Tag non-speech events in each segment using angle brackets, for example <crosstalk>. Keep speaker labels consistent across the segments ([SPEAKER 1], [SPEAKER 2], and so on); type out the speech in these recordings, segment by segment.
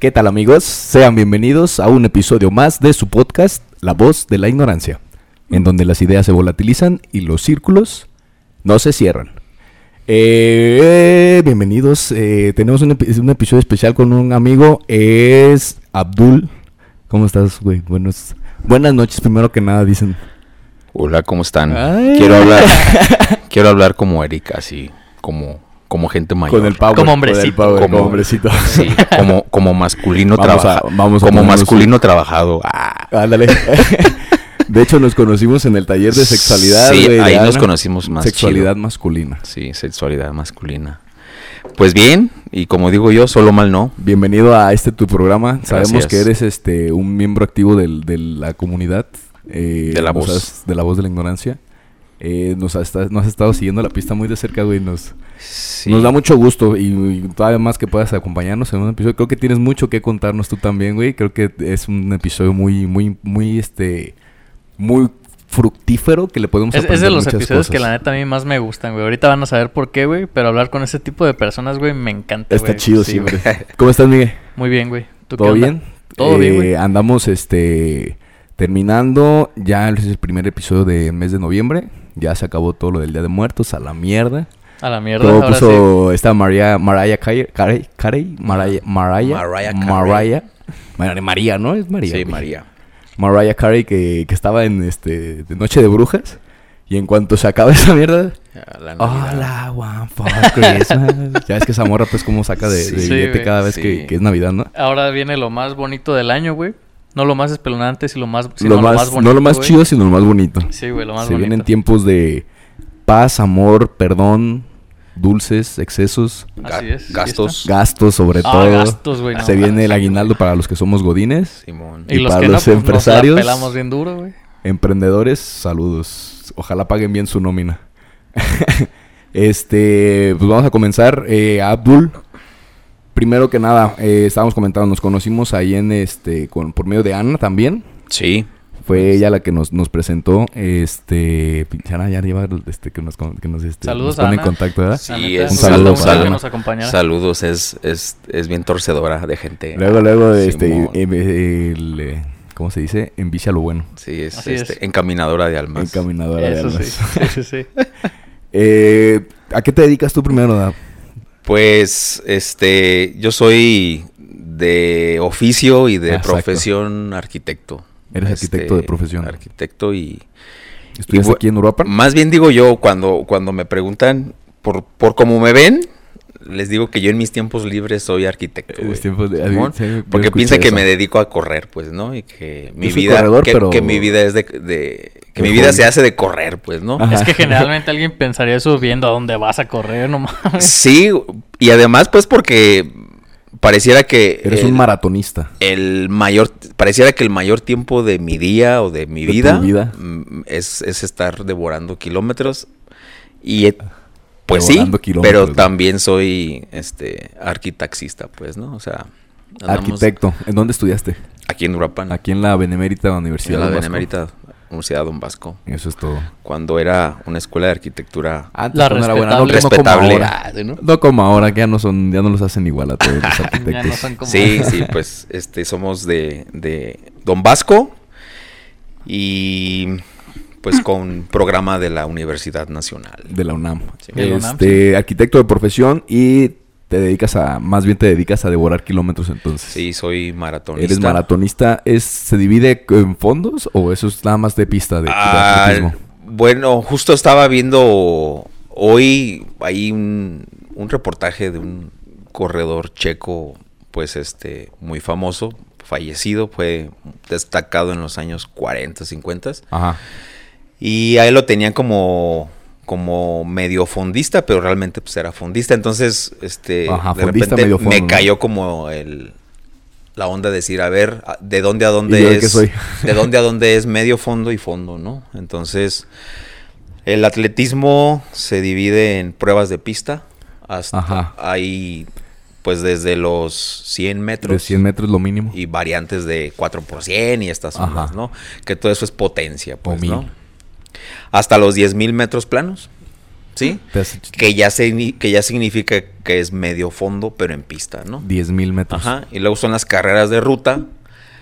[SPEAKER 1] ¿Qué tal amigos? Sean bienvenidos a un episodio más de su podcast La voz de la ignorancia, en donde las ideas se volatilizan y los círculos no se cierran. Eh, bienvenidos, eh, tenemos un, epi- un episodio especial con un amigo, es Abdul. ¿Cómo estás, güey? Buenos, buenas noches, primero que nada, dicen.
[SPEAKER 2] Hola, ¿cómo están?
[SPEAKER 1] Ay.
[SPEAKER 2] Quiero hablar, <laughs> quiero hablar como Erika, así, como, como gente mayor.
[SPEAKER 1] Con el power.
[SPEAKER 3] Como hombrecito.
[SPEAKER 1] power,
[SPEAKER 2] Como-
[SPEAKER 1] como hombrecito. <laughs>
[SPEAKER 2] Sí, como, como masculino trabajado.
[SPEAKER 1] vamos
[SPEAKER 2] como masculino trabajado. Ah,
[SPEAKER 1] Ándale. <laughs> De hecho, nos conocimos en el taller de sexualidad.
[SPEAKER 2] Sí,
[SPEAKER 1] de
[SPEAKER 2] ahí nos conocimos más
[SPEAKER 1] Sexualidad
[SPEAKER 2] chido.
[SPEAKER 1] masculina.
[SPEAKER 2] Sí, sexualidad masculina. Pues bien, y como digo yo, solo mal no.
[SPEAKER 1] Bienvenido a este tu programa. Sabemos que eres este un miembro activo del- de la comunidad. eh,
[SPEAKER 2] De la voz.
[SPEAKER 1] de la voz de la ignorancia. Eh, nos, has, nos has estado siguiendo la pista muy de cerca, güey. Nos,
[SPEAKER 2] Sí.
[SPEAKER 1] nos da mucho gusto y, y todavía más que puedas acompañarnos en un episodio. Creo que tienes mucho que contarnos tú también, güey. Creo que es un episodio muy, muy, muy, este, muy fructífero que le podemos
[SPEAKER 3] Es, es
[SPEAKER 1] aprender
[SPEAKER 3] de los episodios que la neta a mí más me gustan, güey. Ahorita van a saber por qué, güey. Pero hablar con ese tipo de personas, güey, me encanta,
[SPEAKER 1] Está
[SPEAKER 3] güey.
[SPEAKER 1] chido
[SPEAKER 3] Sí,
[SPEAKER 1] siempre.
[SPEAKER 3] güey.
[SPEAKER 1] ¿Cómo estás, Miguel?
[SPEAKER 3] Muy bien, güey. ¿Tú qué
[SPEAKER 1] ¿Todo bien?
[SPEAKER 3] Todo bien, güey.
[SPEAKER 1] Eh, Andamos este terminando. Ya es el primer episodio del mes de noviembre. Ya se acabó todo lo del Día de Muertos. A la mierda.
[SPEAKER 3] A la mierda,
[SPEAKER 1] Todo
[SPEAKER 3] ahora sí.
[SPEAKER 1] puso esta María, Mariah Carey, Carey, Carey, Mariah, Mariah,
[SPEAKER 2] Mariah Carey.
[SPEAKER 1] Mariah, Mar- María, ¿no? Es María.
[SPEAKER 2] Sí,
[SPEAKER 1] güey.
[SPEAKER 2] María.
[SPEAKER 1] Mariah Carey que, que estaba en este de Noche de Brujas. Y en cuanto se acaba esa mierda,
[SPEAKER 2] la.
[SPEAKER 1] Hola, one for Christmas. ya ves que esa morra, pues, como saca de, de
[SPEAKER 2] Sí,
[SPEAKER 1] billete cada vez
[SPEAKER 2] Sí.
[SPEAKER 1] que, que es Navidad, ¿no?
[SPEAKER 3] Ahora viene lo más bonito del año, güey. No lo más espeluznante, sino lo más, sino
[SPEAKER 1] lo
[SPEAKER 3] lo
[SPEAKER 1] más,
[SPEAKER 3] más bonito.
[SPEAKER 1] no lo más
[SPEAKER 3] güey.
[SPEAKER 1] chido, sino lo más bonito.
[SPEAKER 3] Sí, güey, lo más
[SPEAKER 1] Se
[SPEAKER 3] bonito.
[SPEAKER 1] vienen tiempos de paz, amor, perdón, dulces, excesos,
[SPEAKER 2] Ga-
[SPEAKER 3] Así es,
[SPEAKER 2] gastos.
[SPEAKER 1] gastos sobre
[SPEAKER 3] Ah,
[SPEAKER 1] todo.
[SPEAKER 3] gastos, güey. no
[SPEAKER 1] Se viene el aguinaldo para los que somos godines.
[SPEAKER 2] Simón.
[SPEAKER 1] y
[SPEAKER 3] Y, los
[SPEAKER 1] para
[SPEAKER 3] que
[SPEAKER 1] los
[SPEAKER 3] no, pues,
[SPEAKER 1] empresarios-
[SPEAKER 3] Nos la pelamos bien duro, güey.
[SPEAKER 1] Emprendedores, saludos. Ojalá paguen bien su nómina. <laughs> este, pues vamos a comenzar. Eh, Abdul, primero que nada, eh, estábamos comentando, nos conocimos ahí en este, con, por medio de Ana también.
[SPEAKER 2] Sí.
[SPEAKER 1] Fue ella la que nos, nos presentó. Este, pinche Ana ya lleva este, que nos, que nos, este,
[SPEAKER 3] Saludos
[SPEAKER 1] nos pone
[SPEAKER 3] a
[SPEAKER 1] en contacto, ¿verdad?
[SPEAKER 2] Sí, es-
[SPEAKER 1] un saludo
[SPEAKER 3] mucho que nos acompañara.
[SPEAKER 2] Saludos, es, es, es bien torcedora de gente.
[SPEAKER 1] Luego, luego, este,
[SPEAKER 2] Simón.
[SPEAKER 1] em- el, eh, ¿cómo se dice? Envicia lo bueno.
[SPEAKER 2] Sí, es, este,
[SPEAKER 3] es.
[SPEAKER 2] encaminadora de almas.
[SPEAKER 1] Encaminadora de
[SPEAKER 3] Eso
[SPEAKER 1] almas. <laughs>
[SPEAKER 3] Sí, sí, sí. <laughs>
[SPEAKER 1] Eh, ¿A qué te dedicas tú primero, Dab?
[SPEAKER 2] Pues, este, yo soy de oficio y de
[SPEAKER 1] Exacto.
[SPEAKER 2] profesión arquitecto.
[SPEAKER 1] Eres
[SPEAKER 2] Este,
[SPEAKER 1] arquitecto de profesión.
[SPEAKER 2] Arquitecto y...
[SPEAKER 1] ¿Estudias aquí en Europa?
[SPEAKER 2] Más bien digo yo, cuando, cuando me preguntan por, por cómo me ven, les digo que yo en mis tiempos libres soy arquitecto.
[SPEAKER 1] En mis tiempos de- sí,
[SPEAKER 2] porque piensa que me dedico a correr, pues, ¿no? Y que mi vida...
[SPEAKER 1] corredor,
[SPEAKER 2] que,
[SPEAKER 1] pero-
[SPEAKER 2] que mi vida es de... de- que mi vida se hace de correr, pues, ¿no?
[SPEAKER 1] Ajá.
[SPEAKER 3] Es que generalmente alguien pensaría eso viendo a dónde vas a correr, no mames.
[SPEAKER 2] Sí, y además, pues, porque pareciera que...
[SPEAKER 1] Eres
[SPEAKER 2] el-
[SPEAKER 1] un maratonista.
[SPEAKER 2] el mayor, pareciera que el mayor tiempo de mi día o de mi
[SPEAKER 1] De
[SPEAKER 2] vida,
[SPEAKER 1] vida.
[SPEAKER 2] mm, Es, es estar devorando kilómetros. Y pues sí, pero
[SPEAKER 1] ¿no?
[SPEAKER 2] también soy este arquitaxista, pues, ¿no? O sea, andamos
[SPEAKER 1] Arquitecto. ¿En dónde estudiaste?
[SPEAKER 2] Aquí en Uruapan,
[SPEAKER 1] Aquí en la Benemérita
[SPEAKER 2] en
[SPEAKER 1] Universidad.
[SPEAKER 2] la
[SPEAKER 1] Don.
[SPEAKER 2] Benemérita Universidad Don Vasco,
[SPEAKER 1] Eso es todo.
[SPEAKER 2] cuando era una escuela de arquitectura
[SPEAKER 1] Antes
[SPEAKER 3] La
[SPEAKER 1] era buena, no,
[SPEAKER 3] respetable.
[SPEAKER 1] no como
[SPEAKER 2] respetable.
[SPEAKER 1] ahora.
[SPEAKER 2] Ah, ¿no?
[SPEAKER 1] No como ahora, que ya no son, ya no los hacen igual a todos <laughs> los
[SPEAKER 3] Ya
[SPEAKER 1] arquitectos.
[SPEAKER 3] no son como...
[SPEAKER 2] Sí, sí, pues este somos de, de Don Vasco y pues con programa de la Universidad Nacional.
[SPEAKER 1] De la UNAM.
[SPEAKER 2] Sí.
[SPEAKER 1] Este, arquitecto de profesión y te dedicas a, más bien te dedicas a devorar kilómetros entonces.
[SPEAKER 2] Sí, soy maratonista.
[SPEAKER 1] ¿Eres maratonista? ¿Es, ¿Se divide en fondos o eso es nada más de pista de, de
[SPEAKER 2] Ah,
[SPEAKER 1] atletismo?
[SPEAKER 2] bueno, justo estaba viendo hoy ahí un, un reportaje de un corredor checo, pues este, muy famoso, fallecido, fue destacado en los años 40, 50.
[SPEAKER 1] Ajá.
[SPEAKER 2] Y a él lo tenían como como medio fondista, pero realmente pues era fondista. Entonces, este,
[SPEAKER 1] Ajá,
[SPEAKER 2] de
[SPEAKER 1] fondista,
[SPEAKER 2] repente
[SPEAKER 1] fondo,
[SPEAKER 2] me
[SPEAKER 1] ¿no?
[SPEAKER 2] cayó como el la onda de decir, a ver, de dónde a
[SPEAKER 1] ¿Y yo
[SPEAKER 2] dónde
[SPEAKER 1] de
[SPEAKER 2] es,
[SPEAKER 1] soy? <laughs>
[SPEAKER 2] de dónde a dónde es medio fondo y fondo, ¿no? Entonces, el atletismo se divide en pruebas de pista, hasta
[SPEAKER 1] Ajá.
[SPEAKER 2] hay pues desde los 100 metros
[SPEAKER 1] De 100 metros lo mínimo.
[SPEAKER 2] y variantes de 4 por 100 y estas ondas. ¿no? Que todo eso es potencia, pues. ¿no? Hasta los 10.000 metros planos. ¿sí?
[SPEAKER 1] Has hecho
[SPEAKER 2] Que ya, se, que ya significa que es medio fondo, pero en pista, ¿no?
[SPEAKER 1] 10 mil metros.
[SPEAKER 2] Ajá. Y luego son las carreras de ruta,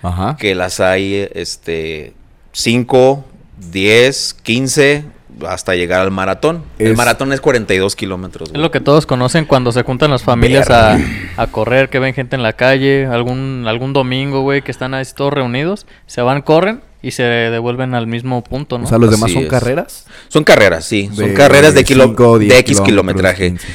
[SPEAKER 1] Ajá.
[SPEAKER 2] que las hay, este, 5, 10, 15, hasta llegar al maratón. El
[SPEAKER 1] Es-
[SPEAKER 2] maratón es 42 kilómetros.
[SPEAKER 3] Es lo que todos conocen cuando se juntan las familias a, a correr, que ven gente en la calle, algún, algún domingo, güey, que están ahí todos reunidos, se van, corren y se devuelven al mismo punto, ¿no?
[SPEAKER 1] O sea, los demás
[SPEAKER 2] Así
[SPEAKER 1] son
[SPEAKER 2] es.
[SPEAKER 1] carreras.
[SPEAKER 2] Son carreras, sí. Son
[SPEAKER 1] De
[SPEAKER 2] carreras de, kilo-
[SPEAKER 1] cinco,
[SPEAKER 2] de X
[SPEAKER 1] kilómetros,
[SPEAKER 2] kilometraje.
[SPEAKER 1] 15.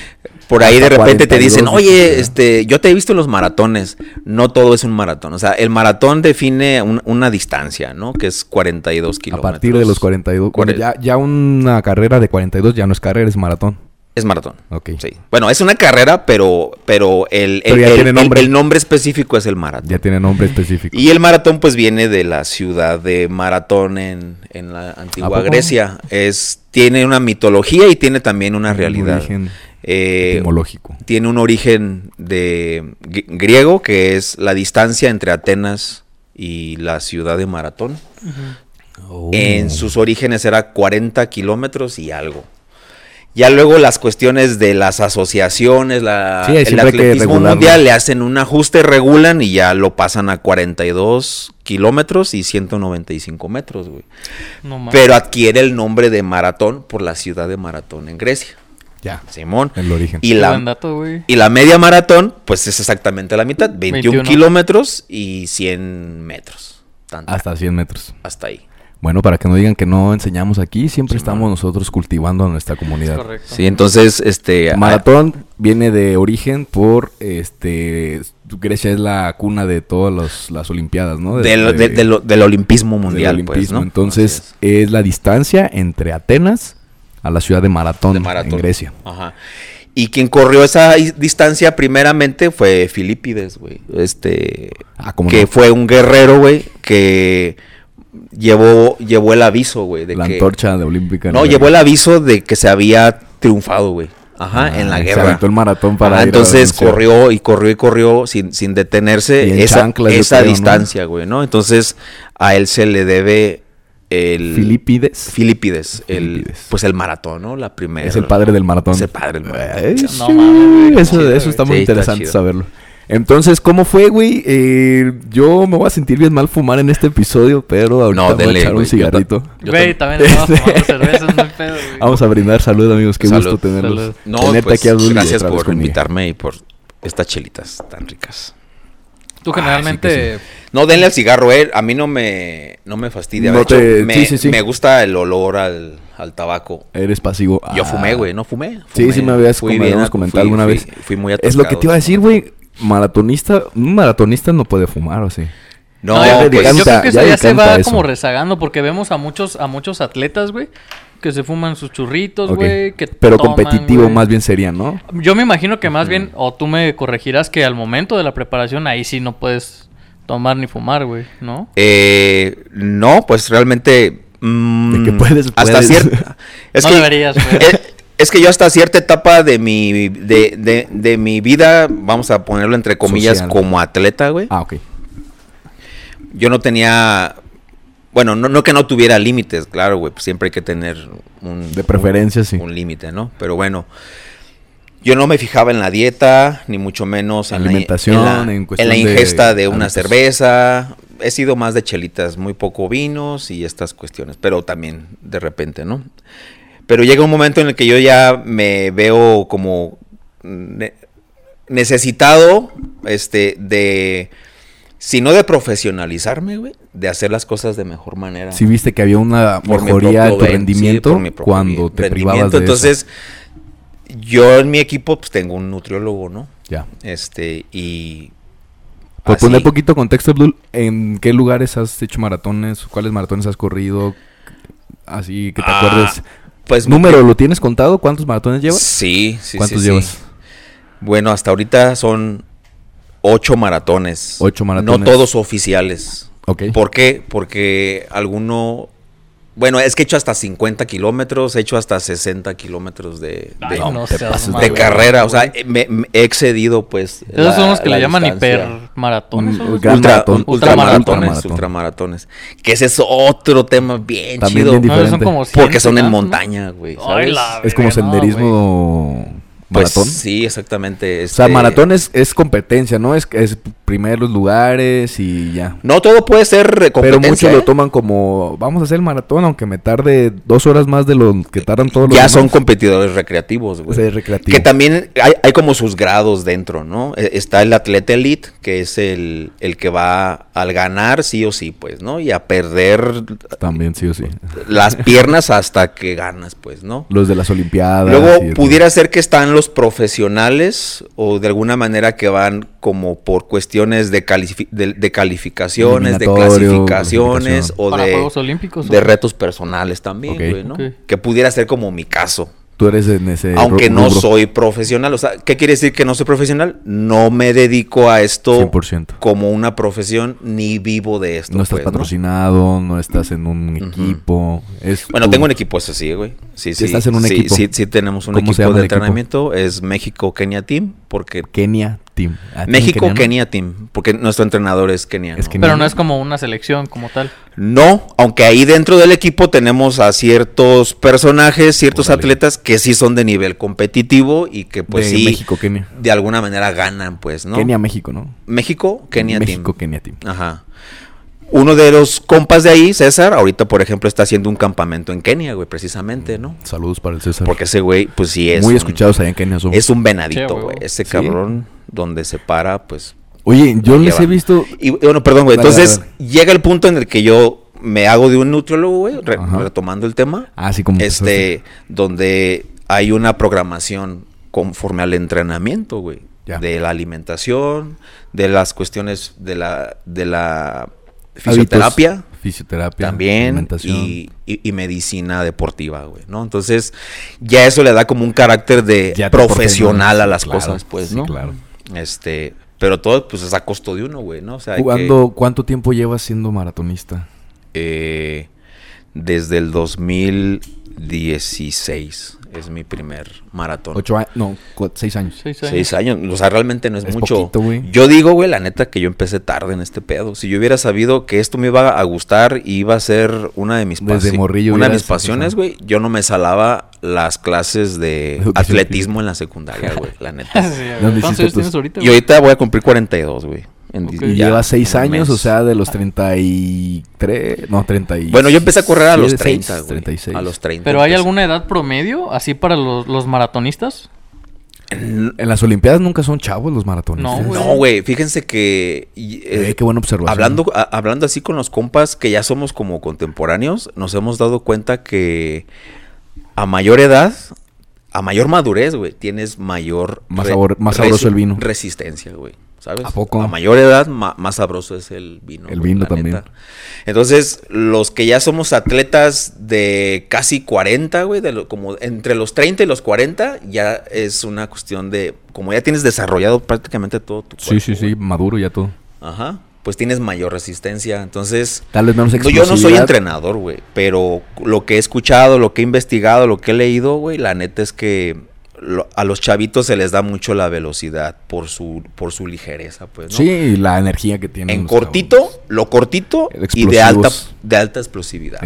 [SPEAKER 2] Por ahí de repente te
[SPEAKER 1] 42
[SPEAKER 2] dicen, oye, este, yo te he visto en los maratones. No todo es un maratón. O sea, el maratón define un- una distancia, ¿no? Que es 42
[SPEAKER 1] A
[SPEAKER 2] kilómetros.
[SPEAKER 1] partir de los 42. Bueno,
[SPEAKER 2] Cuare-
[SPEAKER 1] ya, ya una carrera de 42 ya no es carrera, es maratón.
[SPEAKER 2] Es maratón.
[SPEAKER 1] Ok.
[SPEAKER 2] Sí. Bueno, es una carrera, pero, pero el,
[SPEAKER 1] Pero
[SPEAKER 2] el- el-
[SPEAKER 1] nombre.
[SPEAKER 2] el nombre específico es el maratón.
[SPEAKER 1] Ya tiene nombre específico.
[SPEAKER 2] Y el maratón pues viene de la ciudad de Maratón en, en la
[SPEAKER 1] ¿A
[SPEAKER 2] antigua? Grecia. Es, tiene una mitología y tiene también una
[SPEAKER 1] Un
[SPEAKER 2] realidad.
[SPEAKER 1] origen
[SPEAKER 2] Eh,
[SPEAKER 1] etimológico.
[SPEAKER 2] tiene un origen de gr- griego que es la distancia entre Atenas y la ciudad de Maratón.
[SPEAKER 1] Oh.
[SPEAKER 2] En sus orígenes era 40 kilómetros y algo. Ya luego las cuestiones de las asociaciones, la,
[SPEAKER 1] Sí,
[SPEAKER 2] el atletismo mundial le hacen un ajuste, regulan y ya lo pasan a 42 kilómetros y 195 metros, güey.
[SPEAKER 3] No.
[SPEAKER 2] Pero adquiere el nombre de Maratón por la ciudad de Maratón en Grecia,
[SPEAKER 1] Ya.
[SPEAKER 2] Simón.
[SPEAKER 1] El origen.
[SPEAKER 2] Y la,
[SPEAKER 3] dato, güey.
[SPEAKER 2] y la media maratón, pues es exactamente la mitad, 21,
[SPEAKER 3] 21.
[SPEAKER 2] kilómetros y 100 metros. Tanto,
[SPEAKER 1] Hasta 100 metros.
[SPEAKER 2] hasta ahí.
[SPEAKER 1] Bueno, para que no digan que no enseñamos aquí, siempre estamos nosotros cultivando a nuestra comunidad.
[SPEAKER 3] Correcto.
[SPEAKER 2] Sí, entonces, este...
[SPEAKER 1] Maratón viene de origen por, este, Grecia es la cuna de todas los- las olimpiadas, ¿no? De-
[SPEAKER 2] del,
[SPEAKER 1] de-
[SPEAKER 2] de- del- del olimpismo
[SPEAKER 1] del
[SPEAKER 2] mundial, pues,
[SPEAKER 1] olimpismo.
[SPEAKER 2] ¿no?
[SPEAKER 1] Entonces, es. la distancia entre Atenas a la ciudad de Maratón,
[SPEAKER 2] de maratón.
[SPEAKER 1] en Grecia.
[SPEAKER 2] Ajá. Y quien corrió esa distancia primeramente fue Filipides, güey. Este...
[SPEAKER 1] Ah, ¿cómo
[SPEAKER 2] que
[SPEAKER 1] no?
[SPEAKER 2] fue un guerrero, güey, que llevó, llevó el aviso, güey, de
[SPEAKER 1] La
[SPEAKER 2] que...
[SPEAKER 1] antorcha de olímpica.
[SPEAKER 2] No, llevó el aviso de que se había triunfado, güey. Ajá,
[SPEAKER 1] Ah,
[SPEAKER 2] en la
[SPEAKER 1] se
[SPEAKER 2] guerra.
[SPEAKER 1] aventó el maratón para
[SPEAKER 2] Ajá,
[SPEAKER 1] ir a
[SPEAKER 2] entonces
[SPEAKER 1] anunciar.
[SPEAKER 2] corrió y corrió y corrió sin, sin detenerse esa,
[SPEAKER 1] chanclas, yo
[SPEAKER 2] esa
[SPEAKER 1] creo,
[SPEAKER 2] distancia, güey, ¿no? Entonces a él se le debe el
[SPEAKER 1] Filipides.
[SPEAKER 2] Filipides, el pues el maratón, ¿no? La primera.
[SPEAKER 1] Es el padre del maratón.
[SPEAKER 2] Es el padre del maratón.
[SPEAKER 1] Ay,
[SPEAKER 3] No mames, güey,
[SPEAKER 1] eso, eso está muy
[SPEAKER 2] Sí, está
[SPEAKER 1] interesante
[SPEAKER 2] chido.
[SPEAKER 1] saberlo. Entonces, ¿cómo fue, güey? Eh, yo me voy a sentir bien mal fumar en este episodio, pero ahorita
[SPEAKER 2] No,
[SPEAKER 1] voy a
[SPEAKER 2] dele,
[SPEAKER 1] echar un cigarrito.
[SPEAKER 3] Güey,
[SPEAKER 2] tam-
[SPEAKER 3] también estaba cerveza, no pedo, güey. <laughs>
[SPEAKER 1] Vamos a brindar salud, amigos. Qué
[SPEAKER 2] Salud.
[SPEAKER 1] gusto tenerlos.
[SPEAKER 3] Salud.
[SPEAKER 2] No,
[SPEAKER 1] Tenerte
[SPEAKER 2] pues,
[SPEAKER 1] aquí a
[SPEAKER 2] gracias por
[SPEAKER 1] conmigo.
[SPEAKER 2] invitarme y por estas chelitas tan ricas.
[SPEAKER 3] Tú
[SPEAKER 1] Ah,
[SPEAKER 3] generalmente...
[SPEAKER 2] No, denle al cigarro, eh. A mí no me, no me fastidia.
[SPEAKER 1] No
[SPEAKER 2] de hecho,
[SPEAKER 1] te-
[SPEAKER 2] me,
[SPEAKER 1] sí, sí, sí.
[SPEAKER 2] me gusta el olor al, al tabaco.
[SPEAKER 1] Eres pasivo.
[SPEAKER 2] Yo
[SPEAKER 1] Ah.
[SPEAKER 2] fumé, güey, no fumé.
[SPEAKER 1] Sí,
[SPEAKER 2] fumé.
[SPEAKER 1] sí me habías comentado
[SPEAKER 2] fui-
[SPEAKER 1] alguna
[SPEAKER 2] fui-
[SPEAKER 1] vez.
[SPEAKER 2] Fui muy
[SPEAKER 1] Es lo que
[SPEAKER 2] atascado.
[SPEAKER 1] te iba a decir, güey. Maratonista, un maratonista no puede fumar, ¿o sí?
[SPEAKER 2] No,
[SPEAKER 1] ya
[SPEAKER 3] creo que-
[SPEAKER 1] decanta,
[SPEAKER 3] yo creo que eso
[SPEAKER 1] ya
[SPEAKER 3] ya se va
[SPEAKER 1] eso.
[SPEAKER 3] como rezagando porque vemos a muchos a muchos atletas, güey, que se fuman sus churritos, güey, que
[SPEAKER 1] Pero
[SPEAKER 3] toman,
[SPEAKER 1] competitivo
[SPEAKER 3] güey.
[SPEAKER 1] más bien sería, ¿no?
[SPEAKER 3] Yo me imagino que más bien, o tú me corregirás que al momento de la preparación ahí sí no puedes tomar ni fumar, güey, ¿no?
[SPEAKER 2] Eh, no, pues realmente. mm,
[SPEAKER 1] De que puedes,
[SPEAKER 2] hasta
[SPEAKER 1] puedes.
[SPEAKER 2] cierta. <laughs> Es
[SPEAKER 3] No
[SPEAKER 2] que,
[SPEAKER 3] deberías, güey.
[SPEAKER 2] Es, que yo hasta cierta etapa de mi, de, de, de mi vida, vamos a ponerlo entre comillas,
[SPEAKER 1] Social.
[SPEAKER 2] como atleta, güey.
[SPEAKER 1] Ah, ok.
[SPEAKER 2] Yo no tenía. Bueno, no, no que no tuviera límites, claro, güey. pues siempre hay que tener un.
[SPEAKER 1] De preferencia,
[SPEAKER 2] un-
[SPEAKER 1] sí.
[SPEAKER 2] Un límite, ¿no? Pero bueno. Yo no me fijaba en la dieta, ni mucho menos en
[SPEAKER 1] Alimentación,
[SPEAKER 2] la, en la-
[SPEAKER 1] en
[SPEAKER 2] la
[SPEAKER 1] de
[SPEAKER 2] ingesta de, una
[SPEAKER 1] hábitos.
[SPEAKER 2] cerveza. He sido más de chelitas, muy poco vinos y estas cuestiones, pero también de repente, ¿no? Pero llega un momento en el que yo ya me veo como ne- necesitado, este, de, si no de profesionalizarme, güey, de hacer las cosas de mejor manera.
[SPEAKER 1] Sí viste que había una mejoría en tu
[SPEAKER 2] sí,
[SPEAKER 1] rendimiento cuando te privabas de
[SPEAKER 2] Entonces, yo en mi equipo pues tengo un nutriólogo, ¿no?
[SPEAKER 1] Ya.
[SPEAKER 2] Este, y...
[SPEAKER 1] Por
[SPEAKER 2] así-
[SPEAKER 1] poner poquito contexto, Abdul, ¿en qué lugares has hecho maratones? ¿Cuáles maratones has corrido? Así que te
[SPEAKER 2] Ah,
[SPEAKER 1] acuerdes.
[SPEAKER 2] Pues
[SPEAKER 1] ¿Número lo tienes contado? ¿Cuántos maratones llevas?
[SPEAKER 2] Sí, sí,
[SPEAKER 1] ¿Cuántos
[SPEAKER 2] sí, sí.
[SPEAKER 1] llevas?
[SPEAKER 2] Bueno, hasta ahorita son ocho maratones.
[SPEAKER 1] Ocho maratones.
[SPEAKER 2] No todos oficiales.
[SPEAKER 1] Ok.
[SPEAKER 2] ¿Por qué? Porque alguno Bueno, es que he hecho hasta 50 kilómetros, he hecho hasta 60 kilómetros de, de-
[SPEAKER 3] no
[SPEAKER 1] pases
[SPEAKER 2] carrera. O sea, me, me he excedido, pues.
[SPEAKER 3] Esos son los que
[SPEAKER 2] la
[SPEAKER 3] le llaman hipermaratones. Ultramaratones.
[SPEAKER 2] ultramaratones, ultramaratones. Que ese es otro tema bien
[SPEAKER 1] También
[SPEAKER 2] chido.
[SPEAKER 1] bien
[SPEAKER 3] No, son como 100
[SPEAKER 2] porque son en montaña, güey.
[SPEAKER 3] Ay,
[SPEAKER 2] ¿sabes?
[SPEAKER 3] la
[SPEAKER 1] Es como
[SPEAKER 3] güey.
[SPEAKER 2] Pues
[SPEAKER 1] maratón.
[SPEAKER 2] sí, exactamente.
[SPEAKER 1] O sea,
[SPEAKER 2] este-
[SPEAKER 1] maratón es, es competencia, ¿no? Es, es primeros lugares y ya.
[SPEAKER 2] No todo puede ser
[SPEAKER 1] Pero
[SPEAKER 2] competencia.
[SPEAKER 1] muchos
[SPEAKER 2] ¿eh?
[SPEAKER 1] lo toman como, vamos a hacer el maratón, aunque me tarde dos horas más de lo que tardan todos los
[SPEAKER 2] Ya
[SPEAKER 1] demás.
[SPEAKER 2] son competidores recreativos, güey.
[SPEAKER 1] recreativo.
[SPEAKER 2] Que también hay, hay como sus grados dentro, ¿no? E- Está el atleta elite, que es el, el que va al ganar sí o sí, pues, ¿no? Y a perder
[SPEAKER 1] También, sí o sí.
[SPEAKER 2] las piernas hasta que ganas, pues, ¿no?
[SPEAKER 1] Los de las olimpiadas.
[SPEAKER 2] Luego pudiera ser que están los profesionales o de alguna manera que van como por cuestiones de, califi- de, de calificaciones, de clasificaciones o de,
[SPEAKER 3] Juegos Olímpicos.
[SPEAKER 2] de retos personales también, güey, ¿no? Que pudiera ser como mi caso.
[SPEAKER 1] Tú eres en ese
[SPEAKER 2] Aunque no soy profesional. O sea, ¿qué quiere decir que no soy profesional? No me dedico a esto
[SPEAKER 1] 100%.
[SPEAKER 2] como una profesión ni vivo de esto.
[SPEAKER 1] No estás
[SPEAKER 2] pues,
[SPEAKER 1] patrocinado, no estás en un equipo. Es
[SPEAKER 2] Bueno,
[SPEAKER 1] tu-
[SPEAKER 2] tengo un equipo, eso sí, güey. Sí, sí.
[SPEAKER 1] estás en un
[SPEAKER 2] sí,
[SPEAKER 1] equipo.
[SPEAKER 2] Sí, sí, tenemos un
[SPEAKER 1] ¿Cómo se
[SPEAKER 2] equipo de
[SPEAKER 1] equipo?
[SPEAKER 2] entrenamiento. Es México-Kenia Team. Porque
[SPEAKER 1] Kenia Team. Ah, ¿tienen
[SPEAKER 2] México? Kenia Team, porque nuestro entrenador es keniano.
[SPEAKER 1] Es keniano.
[SPEAKER 3] Pero no es como una selección como tal.
[SPEAKER 2] No, aunque ahí dentro del equipo tenemos a ciertos personajes, ciertos atletas que sí son de nivel competitivo y que pues
[SPEAKER 1] de
[SPEAKER 2] sí,
[SPEAKER 1] México, Kenia.
[SPEAKER 2] de alguna manera ganan, pues, ¿no?
[SPEAKER 1] Kenia, México, ¿no?
[SPEAKER 2] México, Kenia
[SPEAKER 1] México,
[SPEAKER 2] Team.
[SPEAKER 1] Kenia Team.
[SPEAKER 2] Ajá. Uno de los compas de ahí, César, ahorita por ejemplo está haciendo un campamento en Kenia, güey, precisamente, ¿no?
[SPEAKER 1] Saludos para el César.
[SPEAKER 2] Porque ese güey, pues sí es.
[SPEAKER 1] Muy
[SPEAKER 2] un-
[SPEAKER 1] escuchados allá en Kenia somos.
[SPEAKER 2] Es un venadito,
[SPEAKER 3] Sí,
[SPEAKER 2] güey. Ese
[SPEAKER 1] Sí.
[SPEAKER 2] cabrón donde se para, pues
[SPEAKER 1] Oye, yo les
[SPEAKER 2] lleva.
[SPEAKER 1] he visto...
[SPEAKER 2] Y bueno, perdón, güey.
[SPEAKER 1] Dale,
[SPEAKER 2] Entonces,
[SPEAKER 1] dale,
[SPEAKER 2] llega el punto en el que yo me hago de un nutriólogo, güey, re-
[SPEAKER 1] Ajá.
[SPEAKER 2] retomando el tema.
[SPEAKER 1] Así como...
[SPEAKER 2] Este, donde hay una programación conforme al entrenamiento, güey.
[SPEAKER 1] Ya.
[SPEAKER 2] De la alimentación, de las cuestiones de la, de la
[SPEAKER 1] Hábitos,
[SPEAKER 2] fisioterapia
[SPEAKER 1] Fisioterapia.
[SPEAKER 2] también y, y- y medicina deportiva, güey, ¿no? Entonces, ya eso le da como un carácter de
[SPEAKER 1] Ya
[SPEAKER 2] profesional a las
[SPEAKER 1] claro,
[SPEAKER 2] cosas, pues,
[SPEAKER 1] sí,
[SPEAKER 2] ¿no?
[SPEAKER 1] claro.
[SPEAKER 2] Este, pero todo, pues, es a costo de uno, güey, ¿no? O sea, que-
[SPEAKER 1] ¿Cuándo- ¿Cuánto tiempo llevas siendo maratonista?
[SPEAKER 2] eh, desde el 2016 es mi primer maratón.
[SPEAKER 1] Ocho años... No, seis años.
[SPEAKER 3] Seis años.
[SPEAKER 2] Seis años, o sea, realmente no es,
[SPEAKER 1] Es
[SPEAKER 2] mucho.
[SPEAKER 1] poquito, güey.
[SPEAKER 2] yo digo, güey, la neta que yo empecé tarde en este pedo. Si yo hubiera sabido que esto me iba a gustar y iba a ser una de mis
[SPEAKER 1] Desde
[SPEAKER 2] pasi-
[SPEAKER 1] morrillo
[SPEAKER 2] una de mis pasiones, güey, yo no me salaba las clases de <laughs> atletismo en la secundaria, güey, la neta. <laughs>
[SPEAKER 3] Sí, güey.
[SPEAKER 1] ¿Dónde
[SPEAKER 3] ¿Cuántos
[SPEAKER 1] hiciste
[SPEAKER 3] años
[SPEAKER 1] tus-
[SPEAKER 3] tienes ahorita?
[SPEAKER 2] y ahorita voy a cumplir 42, güey. En.
[SPEAKER 1] Y
[SPEAKER 2] ya,
[SPEAKER 1] llevas seis
[SPEAKER 2] en un
[SPEAKER 1] años,
[SPEAKER 2] mes.
[SPEAKER 1] o sea, de los 33... No, 30 y...
[SPEAKER 2] Bueno, yo empecé a correr a los
[SPEAKER 1] 36,
[SPEAKER 2] 30, güey.
[SPEAKER 1] 36.
[SPEAKER 2] A los 30.
[SPEAKER 3] ¿Pero hay
[SPEAKER 2] empecé.
[SPEAKER 3] alguna edad promedio así para los, los maratonistas?
[SPEAKER 1] En las Olimpiadas nunca son chavos los maratonistas.
[SPEAKER 3] No, güey.
[SPEAKER 2] No, güey, fíjense que... y, eh,
[SPEAKER 1] Eh, qué buena observación.
[SPEAKER 2] Hablando, a- hablando así con los compas que ya somos como contemporáneos, nos hemos dado cuenta que a mayor edad, a mayor madurez, güey, tienes mayor...
[SPEAKER 1] Más sabor- más sabroso el vino.
[SPEAKER 2] Resistencia, güey. ¿Sabes?
[SPEAKER 1] ¿A poco?
[SPEAKER 2] A mayor edad, ma- más sabroso es el vino.
[SPEAKER 1] El vino también.
[SPEAKER 2] neta. Entonces, los que ya somos atletas de casi 40, güey, de lo- como entre los 30 y los 40, ya es una cuestión de... Como ya tienes desarrollado prácticamente todo tu
[SPEAKER 1] Sí,
[SPEAKER 2] cuerpo,
[SPEAKER 1] sí, sí,
[SPEAKER 2] güey.
[SPEAKER 1] maduro ya todo.
[SPEAKER 2] Ajá. Pues tienes mayor resistencia. Entonces,
[SPEAKER 1] Tal vez menos
[SPEAKER 2] no, yo no soy entrenador, güey. Pero lo que he escuchado, lo que he investigado, lo que he leído, güey, la neta es que lo- a los chavitos se les da mucho la velocidad por su, por su ligereza, pues, ¿no?
[SPEAKER 1] Sí, la energía que tienen.
[SPEAKER 2] En cortito, lo cortito y de alta, de alta explosividad.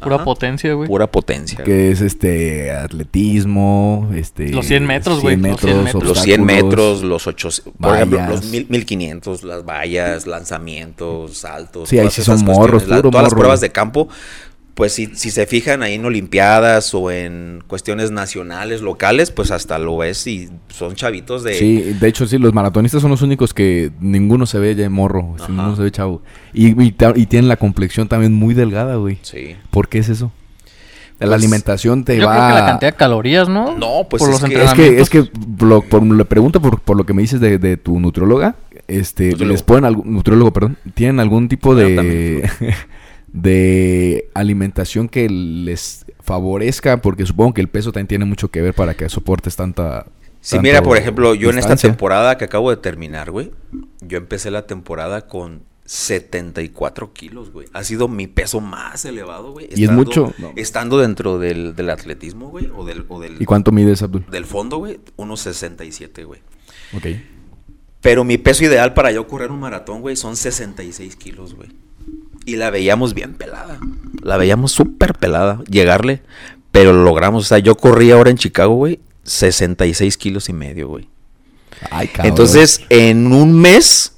[SPEAKER 3] Pura
[SPEAKER 2] Ajá.
[SPEAKER 3] potencia, güey.
[SPEAKER 2] Pura potencia. güey.
[SPEAKER 1] Que es este atletismo, este
[SPEAKER 3] Los 100 metros, güey,
[SPEAKER 1] 100
[SPEAKER 3] los 100 metros.
[SPEAKER 2] Los 100
[SPEAKER 1] obstáculos.
[SPEAKER 2] metros, los 8, por ejemplo, los mil- 1500, las vallas, lanzamientos, saltos.
[SPEAKER 1] Sí, ahí sí
[SPEAKER 2] esas
[SPEAKER 1] son morros,
[SPEAKER 2] cuestiones, la-
[SPEAKER 1] puro
[SPEAKER 2] todas las pruebas de campo, pues si, si se fijan ahí en Olimpiadas o en cuestiones nacionales, locales, pues hasta lo ves y son chavitos de...
[SPEAKER 1] Sí, de hecho sí, los maratonistas son los únicos que ninguno se ve ya morro,
[SPEAKER 2] Ajá.
[SPEAKER 1] ninguno se ve chavo. Y, y, tienen la complexión también muy delgada, güey.
[SPEAKER 2] Sí.
[SPEAKER 1] ¿Por qué es eso? la
[SPEAKER 2] Pues,
[SPEAKER 1] alimentación te
[SPEAKER 3] Yo
[SPEAKER 1] va...
[SPEAKER 3] creo que la cantidad de calorías, ¿no?
[SPEAKER 2] No, pues
[SPEAKER 3] Por
[SPEAKER 2] es
[SPEAKER 3] los
[SPEAKER 2] que-
[SPEAKER 1] Es que, es que lo- por, le pregunto por, por lo que me dices de, de tu nutrióloga, este,
[SPEAKER 2] Nutriólogo.
[SPEAKER 1] les ponen algún, nutriólogo, perdón, tienen algún tipo de,
[SPEAKER 2] también <laughs>
[SPEAKER 1] de alimentación que les favorezca, porque supongo que el peso también tiene mucho que ver para que soportes tanta.
[SPEAKER 2] Sí, mira, por ejemplo, yo en esta temporada que acabo de terminar, güey, yo empecé la temporada con 74 kilos, güey. Ha sido mi peso más elevado, güey.
[SPEAKER 1] ¿Y es mucho? No.
[SPEAKER 2] Estando dentro del, del atletismo, güey. O del, o del,
[SPEAKER 1] ¿Y cuánto mides, Abdul?
[SPEAKER 2] del fondo, güey. Unos 67, güey.
[SPEAKER 1] Ok.
[SPEAKER 2] Pero mi peso ideal para yo correr un maratón, güey, son 66 kilos, güey. Y la veíamos bien pelada. La veíamos súper pelada. Llegarle. Pero lo logramos. O sea, yo corrí ahora en Chicago, güey. 66 kilos y medio, güey.
[SPEAKER 1] Ay, cabrón.
[SPEAKER 2] Entonces, en un mes,